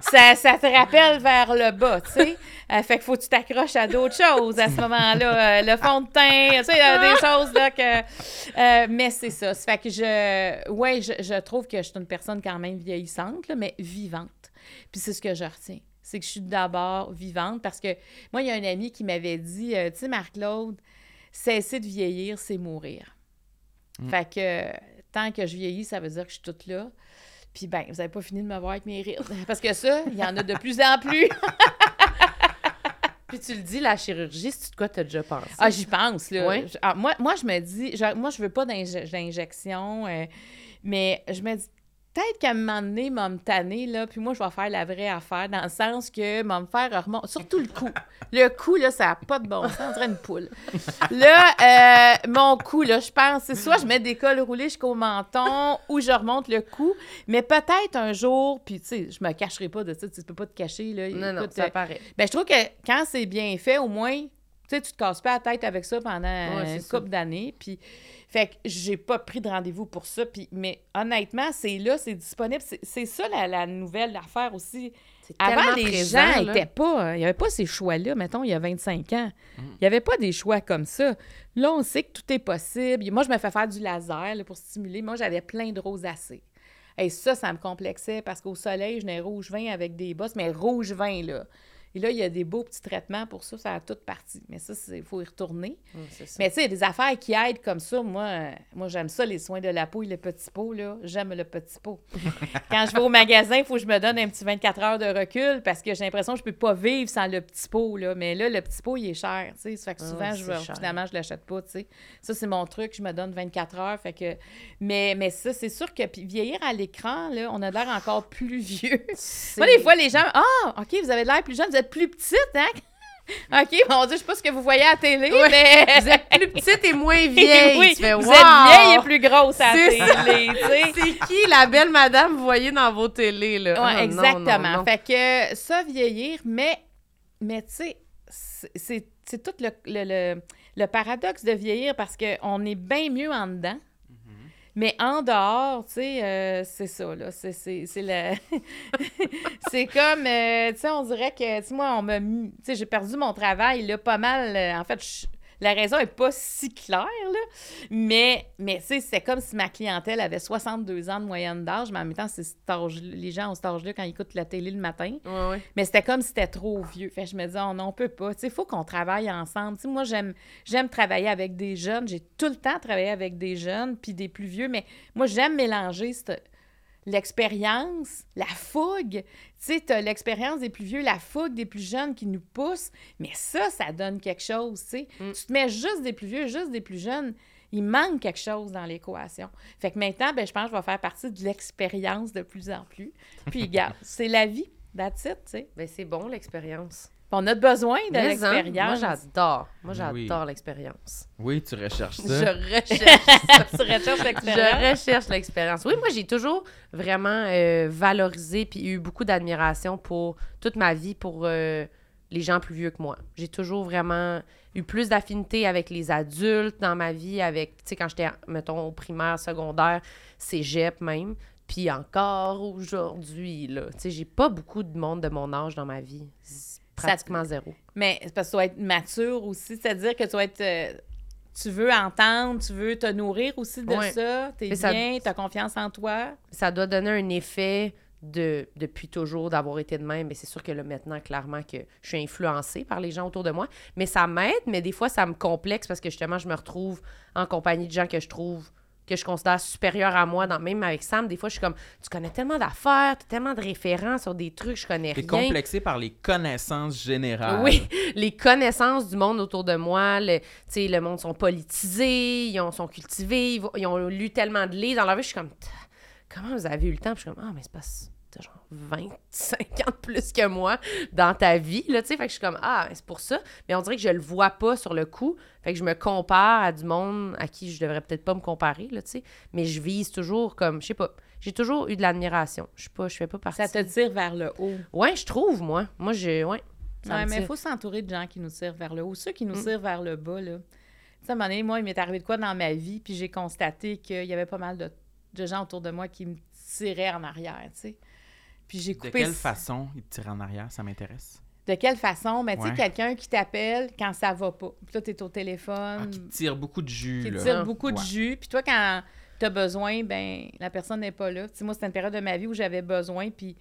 [SPEAKER 4] Ça, te rappelle vers le bas. sais. Euh, fait qu'il faut que tu t'accroches à d'autres choses à ce moment-là. Euh, le fond de teint, tu sais, des choses là que. mais c'est ça. fait que je. Ouais, je, trouve que je suis une personne quand même vieillissante, mais vivante. Puis c'est ce que je retiens c'est que je suis d'abord vivante parce que moi, il y a un ami qui m'avait dit, euh, tu sais, Marc-Claude, cesser de vieillir, c'est mourir. Mm. Fait que tant que je vieillis, ça veut dire que je suis toute là. Puis ben, vous n'avez pas fini de me voir avec mes rires. Parce que ça, il y en a de plus en plus.
[SPEAKER 2] Puis tu le dis, la chirurgie, c'est de quoi tu as déjà pensé?
[SPEAKER 4] Ah, j'y pense, là. Ah, moi, moi, je me dis, moi, je veux pas d'injection, euh, mais je me dis, peut-être qu'à un moment donné, m'a me tanner, là, puis moi, je vais faire la vraie affaire, dans le sens que m'a me faire remonter, surtout le cou. Le cou, là, ça n'a pas de bon sens, on dirait une poule. Là, euh, mon cou, là, je pense, c'est soit je mets des cols roulés jusqu'au menton ou je remonte le cou, mais peut-être un jour, puis tu sais, je me cacherai pas de ça, tu peux pas te cacher, là.
[SPEAKER 2] Non, non, ça paraît.
[SPEAKER 4] Ben, je trouve que quand c'est bien fait, au moins, tu sais, tu te casses pas la tête avec ça pendant une couple d'années, puis... Fait que j'ai pas pris de rendez-vous pour ça. Puis, mais honnêtement, c'est là, c'est disponible. C'est ça la, nouvelle affaire aussi. Avant, les gens n'étaient pas. Il n'y avait pas ces choix-là, mettons, il y a 25 ans. Mm. Il n'y avait pas des choix comme ça. Là, on sait que tout est possible. Moi, je me fais faire du laser pour stimuler. Moi, j'avais plein de rosacées. Et ça, ça me complexait parce qu'au soleil, je n'ai rouge vin avec des bosses, mais rouge vin, là. Et là, il y a des beaux petits traitements pour ça, ça a toute partie. Mais ça, il faut y retourner. mais tu sais, il y a des affaires qui aident comme ça. Moi, moi j'aime ça, les soins de la peau et le petit pot, là. J'aime le petit pot. Quand je vais au magasin, il faut que je me donne un petit 24 heures de recul parce que j'ai l'impression que je peux pas vivre sans le petit pot, là. Mais là, le petit pot, il est cher, tu sais. Ça fait que ah souvent, je finalement, je l'achète pas, tu sais. Ça, c'est mon truc, je me donne 24 heures. Fait que... Mais, mais ça, c'est sûr que puis vieillir à l'écran, là, on a l'air encore plus vieux. Moi, des fois, les gens... Ah, OK, vous avez l'air plus jeune, vous êtes plus petite, hein? OK, mon Dieu, je sais pas ce que vous voyez à la télé, mais...
[SPEAKER 2] Vous êtes plus petite et moins vieille.
[SPEAKER 4] oui, vous êtes vieille et plus grosse à la télé,
[SPEAKER 2] C'est qui la belle madame vous voyez dans vos télés, là?
[SPEAKER 4] Oui, ah, exactement. fait que ça, vieillir, mais, mais tu sais, c'est tout le, le, le, paradoxe de vieillir parce qu'on est bien mieux en dedans. Mais en dehors, tu sais, euh, c'est ça, là. C'est, c'est, c'est c'est comme, euh, tu sais, on dirait que, tu sais, moi, on m'a Tu sais, j'ai perdu mon travail, là, pas mal. Euh, en fait, la raison n'est pas si claire, là. Mais, mais tu sais, c'est comme si ma clientèle avait 62 ans de moyenne d'âge, mais en même temps, c'est les gens ont cet âge-là quand ils écoutent la télé le matin. Mais c'était comme si c'était trop vieux. Fait je me disais, oh non, on peut pas. Tu sais, il faut qu'on travaille ensemble. Tu sais, moi, j'aime, j'aime travailler avec des jeunes. J'ai tout le temps travaillé avec des jeunes, puis des plus vieux, mais moi, j'aime mélanger cette l'expérience, la fougue. Tu sais, tu as l'expérience des plus vieux, la fougue des plus jeunes qui nous poussent, mais ça, ça donne quelque chose, tu sais. Mm. Tu te mets juste des plus vieux, juste des plus jeunes, il manque quelque chose dans l'équation. Fait que maintenant, ben, je pense que je vais faire partie de l'expérience de plus en plus. Puis, regarde, c'est la vie. That's it, tu sais.
[SPEAKER 2] Ben, c'est bon, l'expérience.
[SPEAKER 4] On a besoin de
[SPEAKER 2] Mais, hein,
[SPEAKER 4] l'expérience.
[SPEAKER 2] Moi, j'adore. Moi,
[SPEAKER 1] Oui.
[SPEAKER 2] j'adore l'expérience.
[SPEAKER 1] Oui, tu recherches
[SPEAKER 2] Je
[SPEAKER 1] ça.
[SPEAKER 2] recherche ça.
[SPEAKER 4] tu recherches l'expérience?
[SPEAKER 2] Je recherche l'expérience. Oui, moi, j'ai toujours vraiment euh, valorisé puis eu beaucoup d'admiration pour toute ma vie pour euh, les gens plus vieux que moi. J'ai toujours vraiment eu plus d'affinité avec les adultes dans ma vie, avec, tu sais, quand j'étais, mettons, au primaire, secondaire, cégep même. Puis encore aujourd'hui, là. Tu sais, j'ai pas beaucoup de monde de mon âge dans ma vie. Pratiquement zéro.
[SPEAKER 4] Mais c'est parce que tu dois être mature aussi, c'est-à-dire que tu dois être. euh, tu veux entendre, tu veux te nourrir aussi de
[SPEAKER 2] Ouais.
[SPEAKER 4] ça, t'es
[SPEAKER 2] ça-
[SPEAKER 4] bien, t'as confiance en toi.
[SPEAKER 2] ça doit donner un effet de depuis toujours d'avoir été de même. Mais c'est sûr que là, maintenant, clairement, que je suis influencée par les gens autour de moi. Mais ça m'aide, mais des fois, ça me complexe parce que justement, je me retrouve en compagnie de gens que je trouve que je considère supérieurs à moi, dans, même avec Sam, des fois, je suis comme, tu connais tellement d'affaires, tu as tellement de références sur des trucs, je connais
[SPEAKER 1] T'es
[SPEAKER 2] rien.
[SPEAKER 1] complexé par les connaissances générales.
[SPEAKER 2] Oui, les connaissances du monde autour de moi, le, tu sais, le monde sont politisés, ils ont, sont cultivés, ils, ont lu tellement de livres dans leur vie. Je suis comme, comment vous avez eu le temps? Puis je suis comme, ah, mais c'est pas t'as genre 25 ans de plus que moi dans ta vie, là, tu sais. Fait que je suis comme, ah, mais c'est pour ça. Mais on dirait que je le vois pas sur le coup. Fait que je me compare à du monde à qui je devrais peut-être pas me comparer, là, tu sais. Mais je vise toujours comme, je sais pas, j'ai toujours eu de l'admiration. Je suis pas, je fais pas partie.
[SPEAKER 4] Ça te tire vers le haut.
[SPEAKER 2] Ouais, je trouve, moi. Moi, je, ouais. ça
[SPEAKER 4] Ouais,
[SPEAKER 2] me
[SPEAKER 4] mais il faut s'entourer de gens qui nous tirent vers le haut. Ceux qui nous
[SPEAKER 2] Mm.
[SPEAKER 4] tirent vers le bas, là. Tu sais, à un moment donné, moi, il m'est arrivé de quoi dans ma vie, puis j'ai constaté qu'il y avait pas mal de, de gens autour de moi qui me tiraient en arrière, tu sais. Puis j'ai
[SPEAKER 1] De
[SPEAKER 4] coupé...
[SPEAKER 1] quelle façon il te tire en arrière? Ça m'intéresse.
[SPEAKER 4] De quelle façon? Mais tu sais,
[SPEAKER 1] Ouais.
[SPEAKER 4] quelqu'un qui t'appelle quand ça va pas. Puis là, t'es au téléphone,
[SPEAKER 1] Ah, qui te tire beaucoup de jus,
[SPEAKER 4] qui
[SPEAKER 1] là.
[SPEAKER 4] tire
[SPEAKER 2] Ah,
[SPEAKER 4] beaucoup de jus. Puis toi, quand t'as besoin, ben la personne n'est pas là. Tu sais, moi, c'était une période de ma vie où j'avais besoin, puis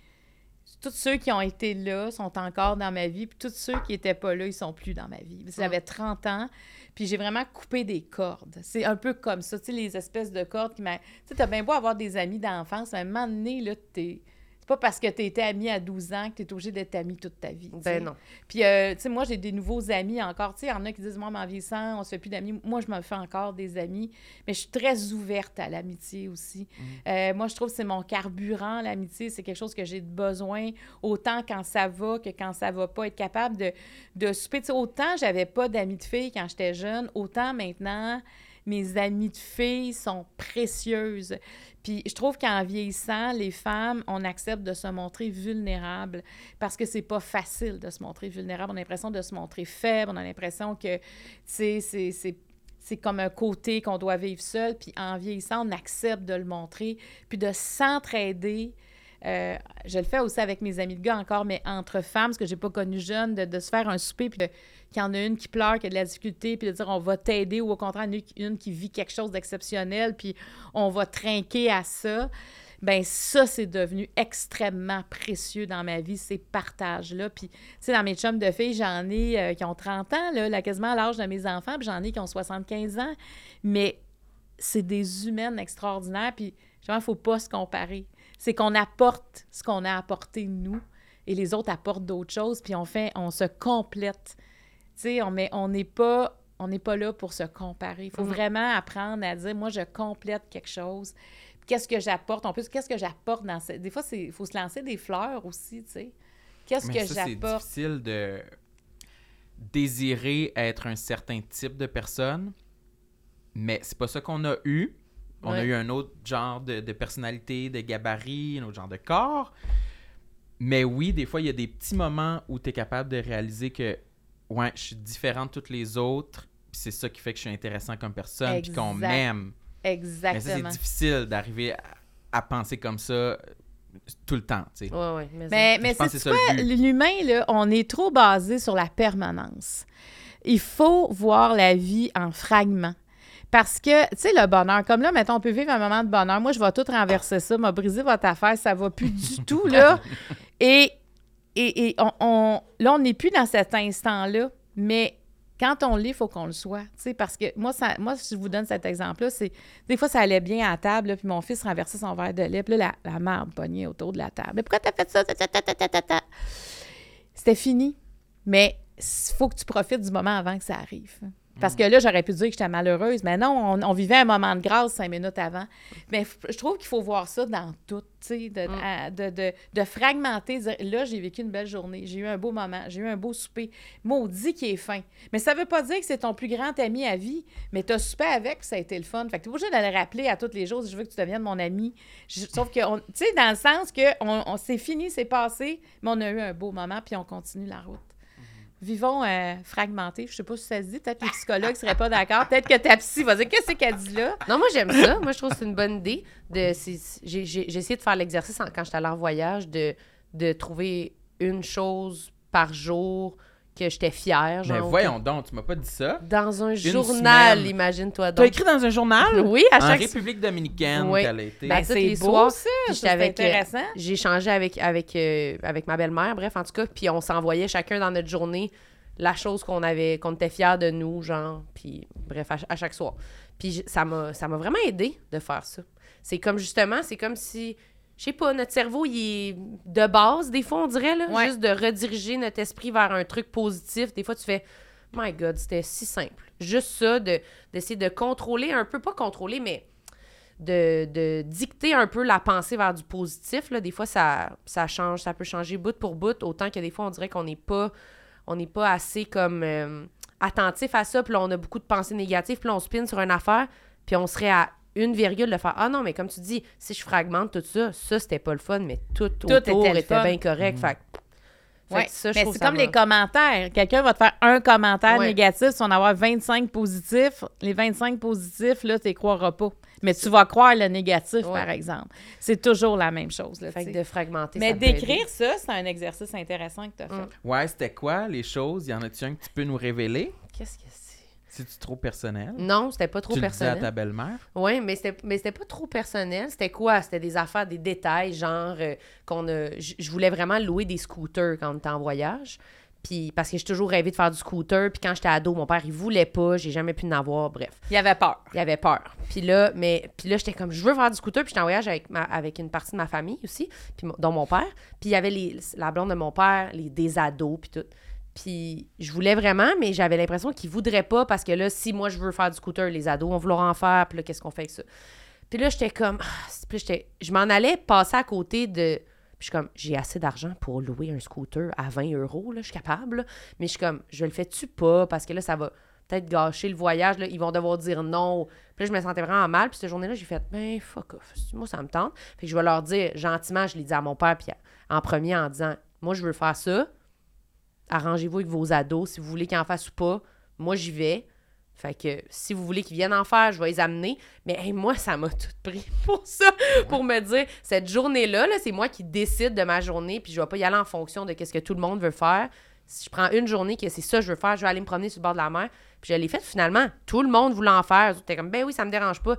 [SPEAKER 4] tous ceux qui ont été là sont encore dans ma vie, puis tous ceux qui étaient pas là, ils sont plus dans ma vie. Puis J'avais 30 ans, puis j'ai vraiment coupé des cordes. C'est un peu comme ça, tu sais, les espèces de cordes qui m'a... Tu sais, t'as bien beau avoir des amis d'enfance, mais à un moment donné, là, t'es... C'est pas parce que tu été ami à 12 ans que tu es obligé d'être ami toute ta vie.
[SPEAKER 2] Ben non.
[SPEAKER 4] Puis, euh, tu sais, moi, j'ai des nouveaux amis encore. Tu sais, il y en a qui disent, moi, en vieillissant, on se fait plus d'amis. Moi, je me fais encore des amis. Mais je suis très ouverte à l'amitié aussi. Euh, moi, je trouve que c'est mon carburant, l'amitié. C'est quelque chose que j'ai besoin, autant quand ça va que quand ça va pas. Être capable de, de souper. Tu sais, autant j'avais pas d'amis de filles quand j'étais jeune, autant maintenant, mes amies de filles sont précieuses. Puis je trouve qu'en vieillissant, les femmes, on accepte de se montrer vulnérable parce que c'est pas facile de se montrer vulnérable. On a l'impression de se montrer faible, on a l'impression que, c'est c'est comme un côté qu'on doit vivre seul. Puis en vieillissant, on accepte de le montrer, puis de s'entraider. Euh, je le fais aussi avec mes amis de gars encore, mais entre femmes, parce que j'ai pas connu jeune, de, se faire un souper, puis qu'il y en a une qui pleure, qui a de la difficulté, puis de dire on va t'aider, ou au contraire, une, une qui vit quelque chose d'exceptionnel, puis on va trinquer à ça. Ben ça, c'est devenu extrêmement précieux dans ma vie, ces partages-là. Puis, tu sais, dans mes chums de filles, j'en ai euh, qui ont 30 ans, là, là, quasiment à l'âge de mes enfants, puis j'en ai qui ont 75 ans. Mais c'est des humaines extraordinaires, puis justement, il ne faut pas se comparer. C'est qu'on apporte ce qu'on a apporté nous, et les autres apportent d'autres choses, puis on fait, on se complète. Tu sais, on n'est pas, on n'est pas là pour se comparer. Il faut
[SPEAKER 2] Mhm.
[SPEAKER 4] vraiment apprendre à dire, moi, je complète quelque chose. Qu'est-ce que j'apporte? En plus, qu'est-ce que j'apporte dans ce... Des fois, il faut se lancer des fleurs aussi, tu sais. Qu'est-ce que
[SPEAKER 1] ça, c'est
[SPEAKER 4] j'apporte?
[SPEAKER 1] difficile de désirer être un certain type de personne, mais c'est pas ça qu'on a eu. On a eu un autre genre de, de personnalité, de gabarit, un autre genre de corps. Mais oui, des fois, il y a des petits moments où tu es capable de réaliser que, ouais, je suis différent de toutes les autres, puis c'est ça qui fait que je suis intéressant comme personne, puis qu'on m'aime. Mais ça, c'est
[SPEAKER 4] Exactement.
[SPEAKER 1] difficile d'arriver à, à penser comme ça euh, tout le temps, tu sais.
[SPEAKER 2] Ouais, ouais. Mais,
[SPEAKER 4] Mais, c'est quoi, l'humain, là, on est trop basé sur la permanence. Il faut voir la vie en fragments. Parce que, tu sais, le bonheur, comme là, mettons, on peut vivre un moment de bonheur. Moi, je vais tout renverser ça, m'a brisé votre affaire, ça va plus du tout, là. Et, et, et on, on- là, on n'est plus dans cet instant-là, mais quand on l'est, il faut qu'on le soit. tu sais, Parce que moi, ça, moi, si je vous donne cet exemple-là, c'est des fois, ça allait bien à la table, là, puis mon fils renversait son verre de lait, puis là, la, la merde pognait autour de la table. Mais pourquoi t'as fait ça? Ta, ta, ta, ta, ta, ta, ta. C'était fini. Mais il faut que tu profites du moment avant que ça arrive. Parce que là, j'aurais pu dire que j'étais malheureuse, mais non, on, on vivait un moment de grâce cinq minutes avant. Mais je trouve qu'il faut voir ça dans tout, tu sais, de, à- de, de, de fragmenter. dire, Là, j'ai vécu une belle journée, j'ai eu un beau moment, j'ai eu un beau souper. Maudit qui est fin. Mais ça veut pas dire que c'est ton plus grand ami à vie, mais t'as soupé avec, ça a été le fun. Fait que t'es obligé de le rappeler à tous les jours si je veux que tu deviennes mon ami. Je- sauf que, tu sais, dans le sens que on, on- c'est fini, c'est passé, mais on a eu un beau moment, puis on continue la route. Vivons euh, fragmentés. Je sais pas si ça se dit. Peut-être que les psychologues seraient pas d'accord. Peut-être que ta psy va dire Qu'est-ce qu'elle dit là?
[SPEAKER 2] Non, moi, j'aime ça. Moi, je trouve que c'est une bonne idée. De, j'ai, essayé de faire l'exercice quand j'étais allée en voyage de, de trouver une chose par jour que j'étais fière.
[SPEAKER 1] Mais
[SPEAKER 2] Genre,
[SPEAKER 1] voyons donc, tu m'as pas dit ça.
[SPEAKER 2] Dans un journal,
[SPEAKER 1] semaine.
[SPEAKER 2] imagine-toi
[SPEAKER 1] T'as
[SPEAKER 2] donc.
[SPEAKER 1] écrit dans un journal?
[SPEAKER 2] Oui, à
[SPEAKER 1] En
[SPEAKER 2] chaque
[SPEAKER 1] République dominicaine
[SPEAKER 2] Oui.
[SPEAKER 1] qu'elle a été.
[SPEAKER 2] Ben,
[SPEAKER 4] Ben, c'est beau,
[SPEAKER 2] soirs,
[SPEAKER 4] ça. c'est
[SPEAKER 2] avec, euh,
[SPEAKER 4] intéressant.
[SPEAKER 2] J'ai échangé avec, avec, euh, avec ma belle-mère, bref, en tout cas, puis on s'envoyait chacun dans notre journée la chose qu'on avait, qu'on était fiers de nous, genre, puis bref, à, à chaque soir. Puis ça m'a, ça m'a vraiment aidé de faire ça. C'est comme, justement, c'est comme si, je sais pas, notre cerveau, il est de base, des fois, on dirait, là,
[SPEAKER 4] Ouais.
[SPEAKER 2] juste de rediriger notre esprit vers un truc positif. Des fois, tu fais, my God, c'était si simple. Juste ça, de, d'essayer de contrôler un peu, pas contrôler, mais de, de dicter un peu la pensée vers du positif. Là. Des fois, ça, ça change, ça peut changer bout pour bout, autant que des fois, on dirait qu'on n'est pas, on n'est pas assez comme euh, attentif à ça, puis là, on a beaucoup de pensées négatives, puis là, on spin sur une affaire, puis on serait à une virgule de faire Ah non, mais comme tu dis, si je fragmente tout ça, ça, c'était pas le fun, mais tout, autour
[SPEAKER 4] était le
[SPEAKER 2] était, bien correct. Fait, fait
[SPEAKER 4] Ouais.
[SPEAKER 2] que ça, je
[SPEAKER 4] Mais
[SPEAKER 2] trouve
[SPEAKER 4] c'est comme les commentaires. Quelqu'un va te faire un commentaire
[SPEAKER 2] Ouais.
[SPEAKER 4] négatif, si on en avoir 25 positifs. Les 25 positifs, là, tu les croiras pas. Mais tu vas croire le négatif,
[SPEAKER 2] Ouais.
[SPEAKER 4] par exemple. C'est toujours la même chose. Là,
[SPEAKER 2] Fait que de fragmenter.
[SPEAKER 4] Mais d'écrire ça, c'est un exercice intéressant que tu as fait.
[SPEAKER 2] Mm.
[SPEAKER 1] Ouais, c'était quoi les choses? Y en a-tu un que tu peux nous révéler?
[SPEAKER 2] Qu'est-ce que c'est?
[SPEAKER 1] C'est-tu trop personnel?
[SPEAKER 2] Non, c'était pas trop
[SPEAKER 1] tu le disais à
[SPEAKER 2] personnel.
[SPEAKER 1] ta belle-mère?
[SPEAKER 2] Oui, mais c'était mais c'était pas trop personnel. C'était quoi? C'était des affaires, des détails, genre euh, qu'on a. Je voulais vraiment louer des scooters quand on était en voyage. Puis parce que j'ai toujours rêvé de faire du scooter. Puis quand j'étais ado, mon père, il voulait pas. J'ai jamais pu en avoir. Bref,
[SPEAKER 4] Il avait peur.
[SPEAKER 2] il avait peur. Puis là, mais puis là, j'étais comme, je veux faire du scooter. Puis j'étais en voyage avec, ma, avec une partie de ma famille aussi, puis mon- dont mon père. Puis il y avait les, la blonde de mon père, les, des ados, puis tout. Puis je voulais vraiment, mais j'avais l'impression qu'ils voudraient pas parce que là, si moi je veux faire du scooter, les ados vont vouloir en faire. Puis là, qu'est-ce qu'on fait avec ça? Puis là, j'étais comme. ah, Puis j'étais- je m'en allais passer à côté de. Puis je suis comme, j'ai assez d'argent pour louer un scooter à 20 euros, là, je suis capable. Mais je suis comme, je le fais-tu pas? Parce que là, ça va peut-être gâcher le voyage. Là, ils vont devoir dire non. Puis là, je me sentais vraiment mal. Puis cette journée-là, j'ai fait, ben, fuck off. Moi, ça me tente. Fait que je vais leur dire gentiment, je l'ai dit à mon père, puis en premier en disant, moi, je veux faire ça. Arrangez-vous avec vos ados si vous voulez qu'ils en fassent ou pas. Moi, j'y vais. Fait que si vous voulez qu'ils viennent en faire, je vais les amener. Mais moi, ça m'a tout pris pour ça, pour me dire, cette journée-là, là, c'est moi qui décide de ma journée, puis je vais pas y aller en fonction de ce que tout le monde veut faire. Si je prends une journée que c'est ça que je veux faire, je vais aller me promener sur le bord de la mer. Puis je l'ai fait finalement. Tout le monde voulait en faire. T'es comme, ben oui, ça me dérange pas.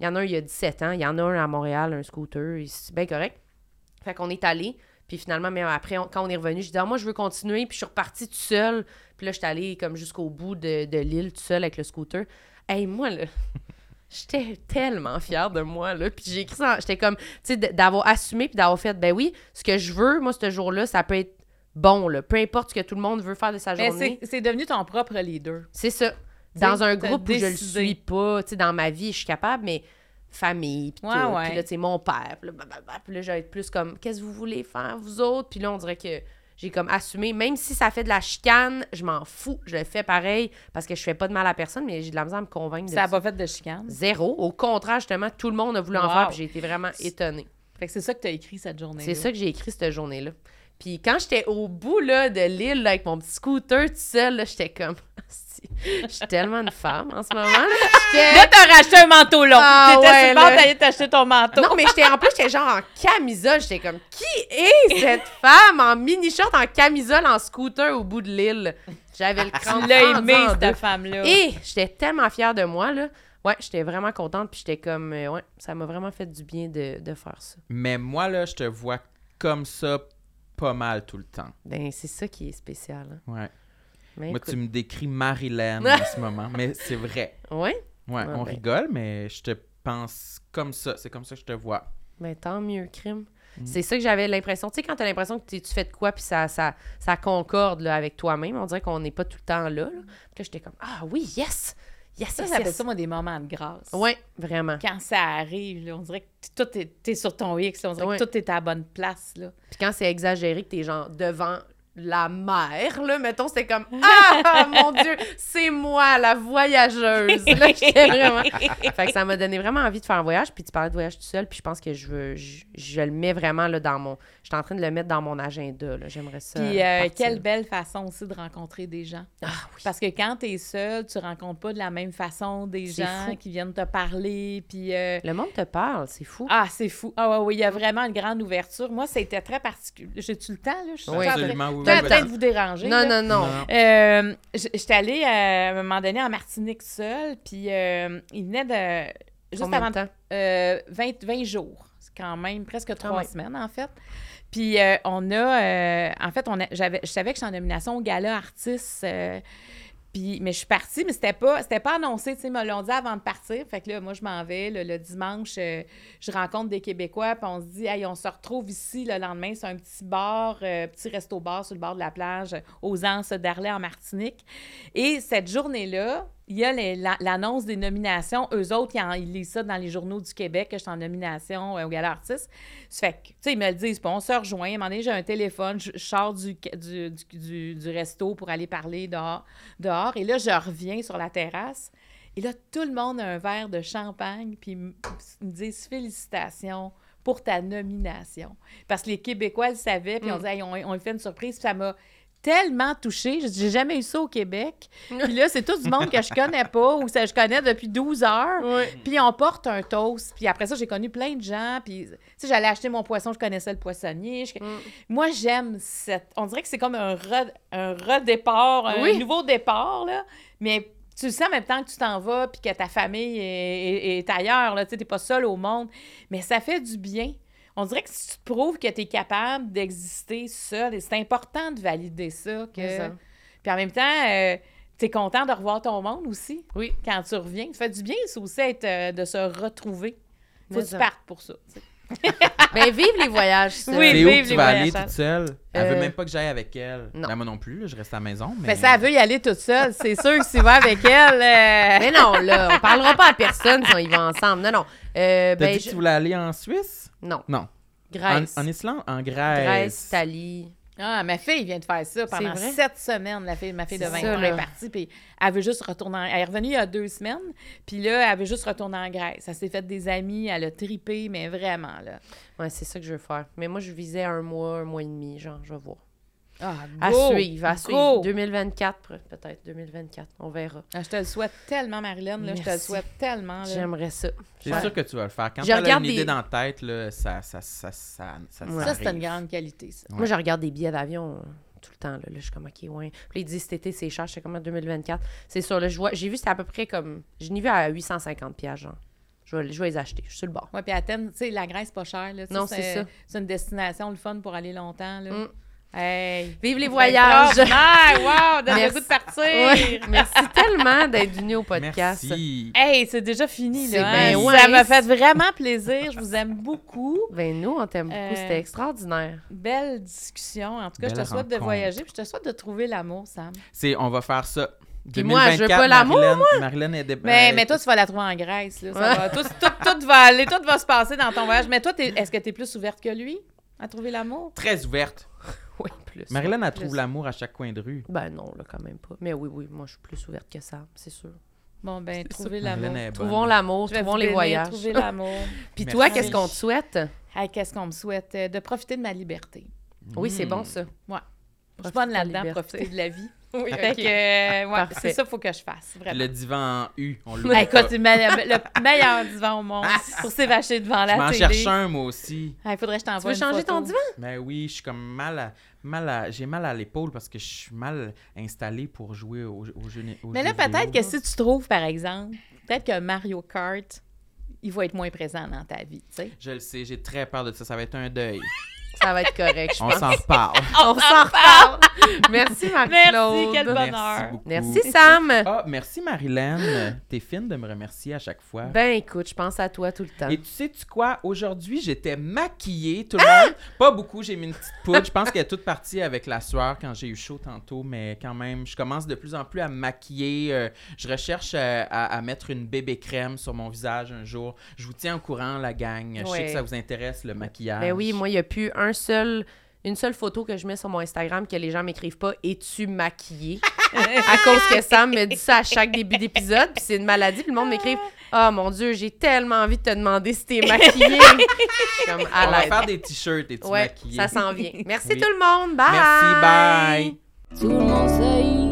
[SPEAKER 2] Il y en a un, il y a 17 ans. Il y en a un à Montréal, un scooter. C'est bien correct. Fait qu'on est allé. Puis finalement, même après, on- quand on est revenu, je dis, ah, moi, je veux continuer. Puis je suis repartie tout seul. Puis là, j'étais allée comme jusqu'au bout de, de l'île tout seul avec le scooter. Hey, moi, là, j'étais tellement fière de moi, là. Puis j'ai écrit ça, j'étais comme, tu sais, d'avoir assumé puis d'avoir fait, ben oui, ce que je veux, moi, ce jour-là, ça peut être bon, là. Peu importe ce que tout le monde veut faire de sa
[SPEAKER 4] Mais
[SPEAKER 2] journée.
[SPEAKER 4] c'est devenu ton propre leader.
[SPEAKER 2] C'est ça. Dans un groupe où je le suis pas, tu sais, dans ma vie, je suis capable, mais famille, puis
[SPEAKER 4] Ouais,
[SPEAKER 2] tout.
[SPEAKER 4] ouais.
[SPEAKER 2] Puis là, tu sais, mon père, puis là, blablabla. Puis là, je vais être plus comme, qu'est-ce que vous voulez faire, vous autres? Puis là, on dirait que j'ai comme assumé, même si ça fait de la chicane, je m'en fous, je le fais pareil, parce que je fais pas de mal à personne, mais j'ai de la misère à me convaincre de
[SPEAKER 4] Ça n'a pas fait de chicane.
[SPEAKER 2] Zéro. Au contraire, justement, tout le monde a voulu en faire, puis j'ai été vraiment étonnée.
[SPEAKER 4] Fait que c'est ça que tu as écrit cette journée.
[SPEAKER 2] C'est ça que j'ai écrit cette journée-là. Puis quand j'étais au bout là, de l'île avec mon petit scooter tout seul, là, j'étais comme... Je suis tellement une femme en ce moment. Là,
[SPEAKER 4] Là, t'as racheté un manteau long.
[SPEAKER 2] Ah,
[SPEAKER 4] T'étais
[SPEAKER 2] ouais,
[SPEAKER 4] sur le bord
[SPEAKER 2] là.
[SPEAKER 4] d'aller t'acheter ton manteau.
[SPEAKER 2] Non, mais j'étais en plus, j'étais genre en camisole. J'étais comme, qui est cette femme en mini-short, en camisole, en scooter au bout de l'île? J'avais le crâne
[SPEAKER 4] tu l'as aimé,
[SPEAKER 2] en
[SPEAKER 4] cette femme-là.
[SPEAKER 2] Et j'étais tellement fière de moi, là. Ouais, j'étais vraiment contente, puis j'étais comme, euh, ouais, ça m'a vraiment fait du bien de, de faire ça.
[SPEAKER 1] Mais moi, là, je te vois comme ça pas mal tout le temps.
[SPEAKER 2] Ben, c'est ça qui est spécial. hein.
[SPEAKER 1] Ouais.
[SPEAKER 2] Mais
[SPEAKER 1] Moi,
[SPEAKER 2] écoute.
[SPEAKER 1] tu me décris Marilyn en ce moment. Mais c'est vrai.
[SPEAKER 2] Ouais?
[SPEAKER 1] Ouais,
[SPEAKER 2] ben.
[SPEAKER 1] on rigole, mais je te pense comme ça. C'est comme ça que je te vois.
[SPEAKER 2] Ben, tant mieux, crime. C'est ça que j'avais l'impression. Tu sais, quand t'as l'impression que tu tu fais de quoi, puis ça, ça, ça concorde là, avec toi-même, on dirait qu'on n'est pas tout le temps là. là. Puis là, j'étais comme, ah oui, yes! Yes,
[SPEAKER 4] Ça,
[SPEAKER 2] yes,
[SPEAKER 4] j'appelle
[SPEAKER 2] yes.
[SPEAKER 4] ça, moi, des moments de grâce.
[SPEAKER 2] Oui, vraiment.
[SPEAKER 4] Quand ça arrive, là, on dirait que tout est, t'es sur ton X, là, on dirait
[SPEAKER 2] Ouais.
[SPEAKER 4] que tout est à la bonne place. Là.
[SPEAKER 2] Puis quand c'est exagéré, que t'es genre devant la mer, là, mettons, c'était comme Ah mon Dieu, c'est moi, la voyageuse. Là, vraiment. Fait que ça m'a donné vraiment envie de faire un voyage. Puis tu parlais de voyage tout seul, puis je pense que je veux. Je, je le mets vraiment là, dans mon. Je suis en train de le mettre dans mon agenda. là. J'aimerais ça.
[SPEAKER 4] Puis euh, quelle belle façon aussi de rencontrer des gens.
[SPEAKER 2] Ah oui.
[SPEAKER 4] Parce que quand tu es seul, tu rencontres pas de la même façon des
[SPEAKER 2] C'est
[SPEAKER 4] gens
[SPEAKER 2] fou.
[SPEAKER 4] qui viennent te parler. Puis. euh,
[SPEAKER 2] Le monde te parle, c'est fou.
[SPEAKER 4] Ah, c'est fou. Ah, ouais, oui, il y a vraiment une grande ouverture. Moi, c'était très particulier. J'ai-tu le temps, là? Je suis
[SPEAKER 2] Oui.
[SPEAKER 1] Absolument, oui,
[SPEAKER 4] en train
[SPEAKER 1] oui.
[SPEAKER 4] de vous déranger.
[SPEAKER 2] non,
[SPEAKER 4] là.
[SPEAKER 2] non, non,
[SPEAKER 1] Non.
[SPEAKER 4] Euh, J'étais allée euh, à un moment donné en Martinique seule, puis euh, il venait de. Juste
[SPEAKER 2] Combien
[SPEAKER 4] avant
[SPEAKER 2] de temps?
[SPEAKER 4] euh, 20, 20 jours. C'est quand même presque trois semaines, en fait. Puis euh, on a. euh, en fait, on a- j'avais, je savais que j'étais en nomination au gala artiste. Mais je suis partie, mais c'était pas, c'était pas annoncé, tu sais, me l'ont dit avant de partir. Fait que là, moi, je m'en vais. Le, dimanche, euh, je rencontre des Québécois, puis on se dit, hey, on se retrouve ici le lendemain. C'est un petit bar, euh, petit resto-bar sur le bord de la plage, aux Anses d'Arlay en Martinique. Et cette journée-là, il y a la- l'annonce des nominations. Eux autres, ils, en- ils lisent ça dans les journaux du Québec, que je suis en nomination euh, au Gala Artiste. Ça fait que, tu sais, ils me le disent, puis on se rejoint. À un moment donné, j'ai un téléphone, je, je sors du, du, du, du- du resto pour aller parler dehors, dehors. Et là, je reviens sur la terrasse. Et là, tout le monde a un verre de champagne, puis ils me disent félicitations pour ta nomination. Parce que les Québécois le savaient, puis on dit, Hey, on, on lui fait une surprise, puis ça m'a tellement touchée. Je J'ai jamais eu ça au Québec. Puis là, c'est tout du monde que je connais pas ou que je connais depuis 12 heures. Puis on porte un toast. Puis après ça, j'ai connu plein de gens. Puis, tu sais, j'allais acheter mon poisson, je connaissais le poissonnier. Je- Moi, j'aime cette. On dirait que c'est comme un, re- un redépart, un
[SPEAKER 2] Oui.
[SPEAKER 4] nouveau départ, là. Mais tu le sais en même temps que tu t'en vas puis que ta famille est, est- est ailleurs, là. Tu t'es pas seul au monde. Mais ça fait du bien. On dirait que si tu te prouves que tu es capable d'exister seul, et c'est important de valider ça. Que...
[SPEAKER 2] Ça.
[SPEAKER 4] Puis en même temps, tu es content de revoir ton monde aussi.
[SPEAKER 2] Oui.
[SPEAKER 4] Quand tu reviens. Ça fait du bien, ça aussi, être, euh, de se retrouver. Faut que tu partes pour ça.
[SPEAKER 2] Ben, vive les voyages, ça.
[SPEAKER 4] Oui,
[SPEAKER 1] C'est où
[SPEAKER 4] vive
[SPEAKER 1] que
[SPEAKER 4] les
[SPEAKER 1] tu vas aller
[SPEAKER 4] voyages.
[SPEAKER 1] toute seule? Elle
[SPEAKER 2] Euh,
[SPEAKER 1] veut même pas que j'aille avec elle.
[SPEAKER 2] non.
[SPEAKER 1] Ben, moi non plus, je reste à la maison. Mais,
[SPEAKER 4] Mais ça, elle veut y aller toute seule. C'est sûr que si tu vas avec elle. euh,
[SPEAKER 2] Mais non, là, on parlera pas à personne si on y va ensemble. Non, non. Euh,
[SPEAKER 1] T'as
[SPEAKER 2] ben,
[SPEAKER 1] dit que tu voulais aller en Suisse?
[SPEAKER 2] Non.
[SPEAKER 1] Non.
[SPEAKER 2] Grèce.
[SPEAKER 1] En, en Islande? En Grèce.
[SPEAKER 2] Grèce, Italie.
[SPEAKER 4] Ah, ma fille vient de faire ça pendant sept semaines. La fille, ma fille de
[SPEAKER 2] C'est
[SPEAKER 4] 20
[SPEAKER 2] ça,
[SPEAKER 4] ans est partie, puis elle veut juste retourner en... Elle est revenue il y a deux semaines, puis là, elle veut juste retourner en Grèce. Elle s'est fait des amis, elle a tripé, mais vraiment, là.
[SPEAKER 2] Ouais, c'est ça que je veux faire. Mais moi, je visais un mois, un mois et demi, genre, je vais voir.
[SPEAKER 4] Ah,
[SPEAKER 2] À
[SPEAKER 4] go!
[SPEAKER 2] suivre, à
[SPEAKER 4] Go!
[SPEAKER 2] suivre. 2024, peut- peut-être, 2024. On verra.
[SPEAKER 4] Ah, je te le souhaite tellement, Marilyn, là, je te le souhaite tellement.
[SPEAKER 2] J'aimerais ça.
[SPEAKER 1] C'est
[SPEAKER 2] Ouais.
[SPEAKER 1] sûr que tu vas le faire. Quand tu as une idée
[SPEAKER 2] des-
[SPEAKER 1] dans la tête, là, ça, ça, ça, ça, ça,
[SPEAKER 2] Ouais.
[SPEAKER 4] Ça, c'est une grande qualité, ça.
[SPEAKER 2] Moi, je regarde des billets d'avion euh, tout le temps. Là, Là, je suis comme, OK, ouais. Puis, ils disent cet été, c'est cher. Je suis comme, en 2024. C'est sûr. Là, je vois, j'ai vu, c'est à peu près comme. Je l'ai vu à 850 piastres, genre. Je vais, je vais les acheter. Je suis sur le bord.
[SPEAKER 4] Ouais, puis Athènes, tu sais, la Grèce, pas cher, là.
[SPEAKER 2] Non, c'est ça.
[SPEAKER 4] C'est une destination, le fun pour aller longtemps, là.
[SPEAKER 2] Mm.
[SPEAKER 4] Hey!
[SPEAKER 2] Vive les voyages!
[SPEAKER 4] Wow! Donne le
[SPEAKER 2] Merci.
[SPEAKER 4] goût de partir!
[SPEAKER 2] Ouais. Merci tellement d'être venu au podcast.
[SPEAKER 1] Merci.
[SPEAKER 4] Hey, c'est déjà fini, là.
[SPEAKER 2] ouais.
[SPEAKER 4] Ça m'a fait vraiment plaisir. Je vous aime beaucoup.
[SPEAKER 2] Ben, nous, on t'aime beaucoup.
[SPEAKER 4] Euh,
[SPEAKER 2] C'était extraordinaire.
[SPEAKER 4] Belle discussion. En tout cas, je te souhaite de voyager puis je te souhaite de trouver l'amour, Sam.
[SPEAKER 1] C'est, on va faire ça.
[SPEAKER 2] Puis moi, je veux
[SPEAKER 1] 2024,
[SPEAKER 2] pas l'amour,
[SPEAKER 1] Marilyn- Marilyn est dé-
[SPEAKER 4] Mais,
[SPEAKER 1] euh,
[SPEAKER 4] mais toi, tu vas la trouver en Grèce. Là. Ça va, tout, tout, tout va aller, tout va se passer dans ton voyage. Mais toi, est-ce que tu es plus ouverte que lui à trouver l'amour?
[SPEAKER 1] très ouverte.
[SPEAKER 2] Plus.
[SPEAKER 1] Marilyn, elle trouve l'amour à chaque coin de rue.
[SPEAKER 2] Ben non, là, quand même pas. Mais oui, oui, moi, je suis plus ouverte que ça, c'est sûr.
[SPEAKER 4] Bon, ben,
[SPEAKER 1] Marilyn
[SPEAKER 4] l'amour.
[SPEAKER 2] Trouvons l'amour, trouvons les voyages.
[SPEAKER 4] Trouver l'amour.
[SPEAKER 2] Puis
[SPEAKER 1] Merci.
[SPEAKER 2] toi, qu'est-ce qu'on te souhaite?
[SPEAKER 4] Qu'est-ce qu'on me souhaite? Euh, De profiter de ma liberté.
[SPEAKER 2] Oui, c'est
[SPEAKER 1] Mm.
[SPEAKER 2] bon, ça.
[SPEAKER 4] Ouais. Je suis bonne là-dedans, profiter de la vie.
[SPEAKER 2] Oui,
[SPEAKER 4] euh, ouais, c'est ça qu'il faut que je fasse, vraiment.
[SPEAKER 1] Le divan en U, on le
[SPEAKER 4] écoute, c'est le meilleur- le meilleur divan au monde pour s'évacher devant
[SPEAKER 1] Je
[SPEAKER 4] la
[SPEAKER 1] m'en
[SPEAKER 4] télé.
[SPEAKER 1] cherche un, moi aussi.
[SPEAKER 4] Il faudrait que je
[SPEAKER 2] Tu
[SPEAKER 4] t'envoie
[SPEAKER 2] veux
[SPEAKER 4] une
[SPEAKER 2] changer
[SPEAKER 4] photo.
[SPEAKER 2] ton divan?
[SPEAKER 1] Ben oui, je suis comme mal à, mal à, j'ai mal à l'épaule parce que je suis mal installé pour jouer au, au jeu au
[SPEAKER 4] Mais là, peut-être que si tu trouves, par exemple, peut-être que Mario Kart, il va être moins présent dans ta vie, tu sais.
[SPEAKER 1] Je le sais, j'ai très peur de ça. Ça va être un deuil.
[SPEAKER 2] Ça va être correct, je
[SPEAKER 1] On
[SPEAKER 2] pense.
[SPEAKER 1] s'en reparle.
[SPEAKER 2] On s'en reparle. Merci, Marie-Claude.
[SPEAKER 4] Merci, quel bonheur.
[SPEAKER 2] Merci, Sam.
[SPEAKER 1] Ah, merci Marilyn. T'es fine de me remercier à chaque fois.
[SPEAKER 2] Ben, écoute, je pense à toi tout le temps.
[SPEAKER 1] Et tu sais-tu quoi? Aujourd'hui, j'étais maquillée, tout le monde. Pas beaucoup, j'ai mis une petite poudre. Je pense qu'elle est toute partie avec la sueur quand j'ai eu chaud tantôt, mais quand même, je commence de plus en plus à me maquiller. Euh, je recherche euh, à, à mettre une bébé crème sur mon visage un jour. Je vous tiens au courant, la gang. Je sais que ça vous intéresse, le maquillage.
[SPEAKER 2] Ben oui, moi, il n'y a plus un seul, une seule photo que je mets sur mon Instagram que les gens m'écrivent pas « Es-tu maquillée? » À cause que Sam me dit ça à chaque début d'épisode, puis c'est une maladie, puis le monde m'écrive « Oh mon Dieu, j'ai tellement envie de te demander si t'es maquillée! » Je suis comme à
[SPEAKER 1] On va faire des t-shirts et tu
[SPEAKER 2] Ouais,
[SPEAKER 1] maquillée?
[SPEAKER 2] ça s'en vient. Merci
[SPEAKER 1] Oui.
[SPEAKER 2] tout le monde. Bye!
[SPEAKER 1] Merci, bye!
[SPEAKER 3] Tout le monde sait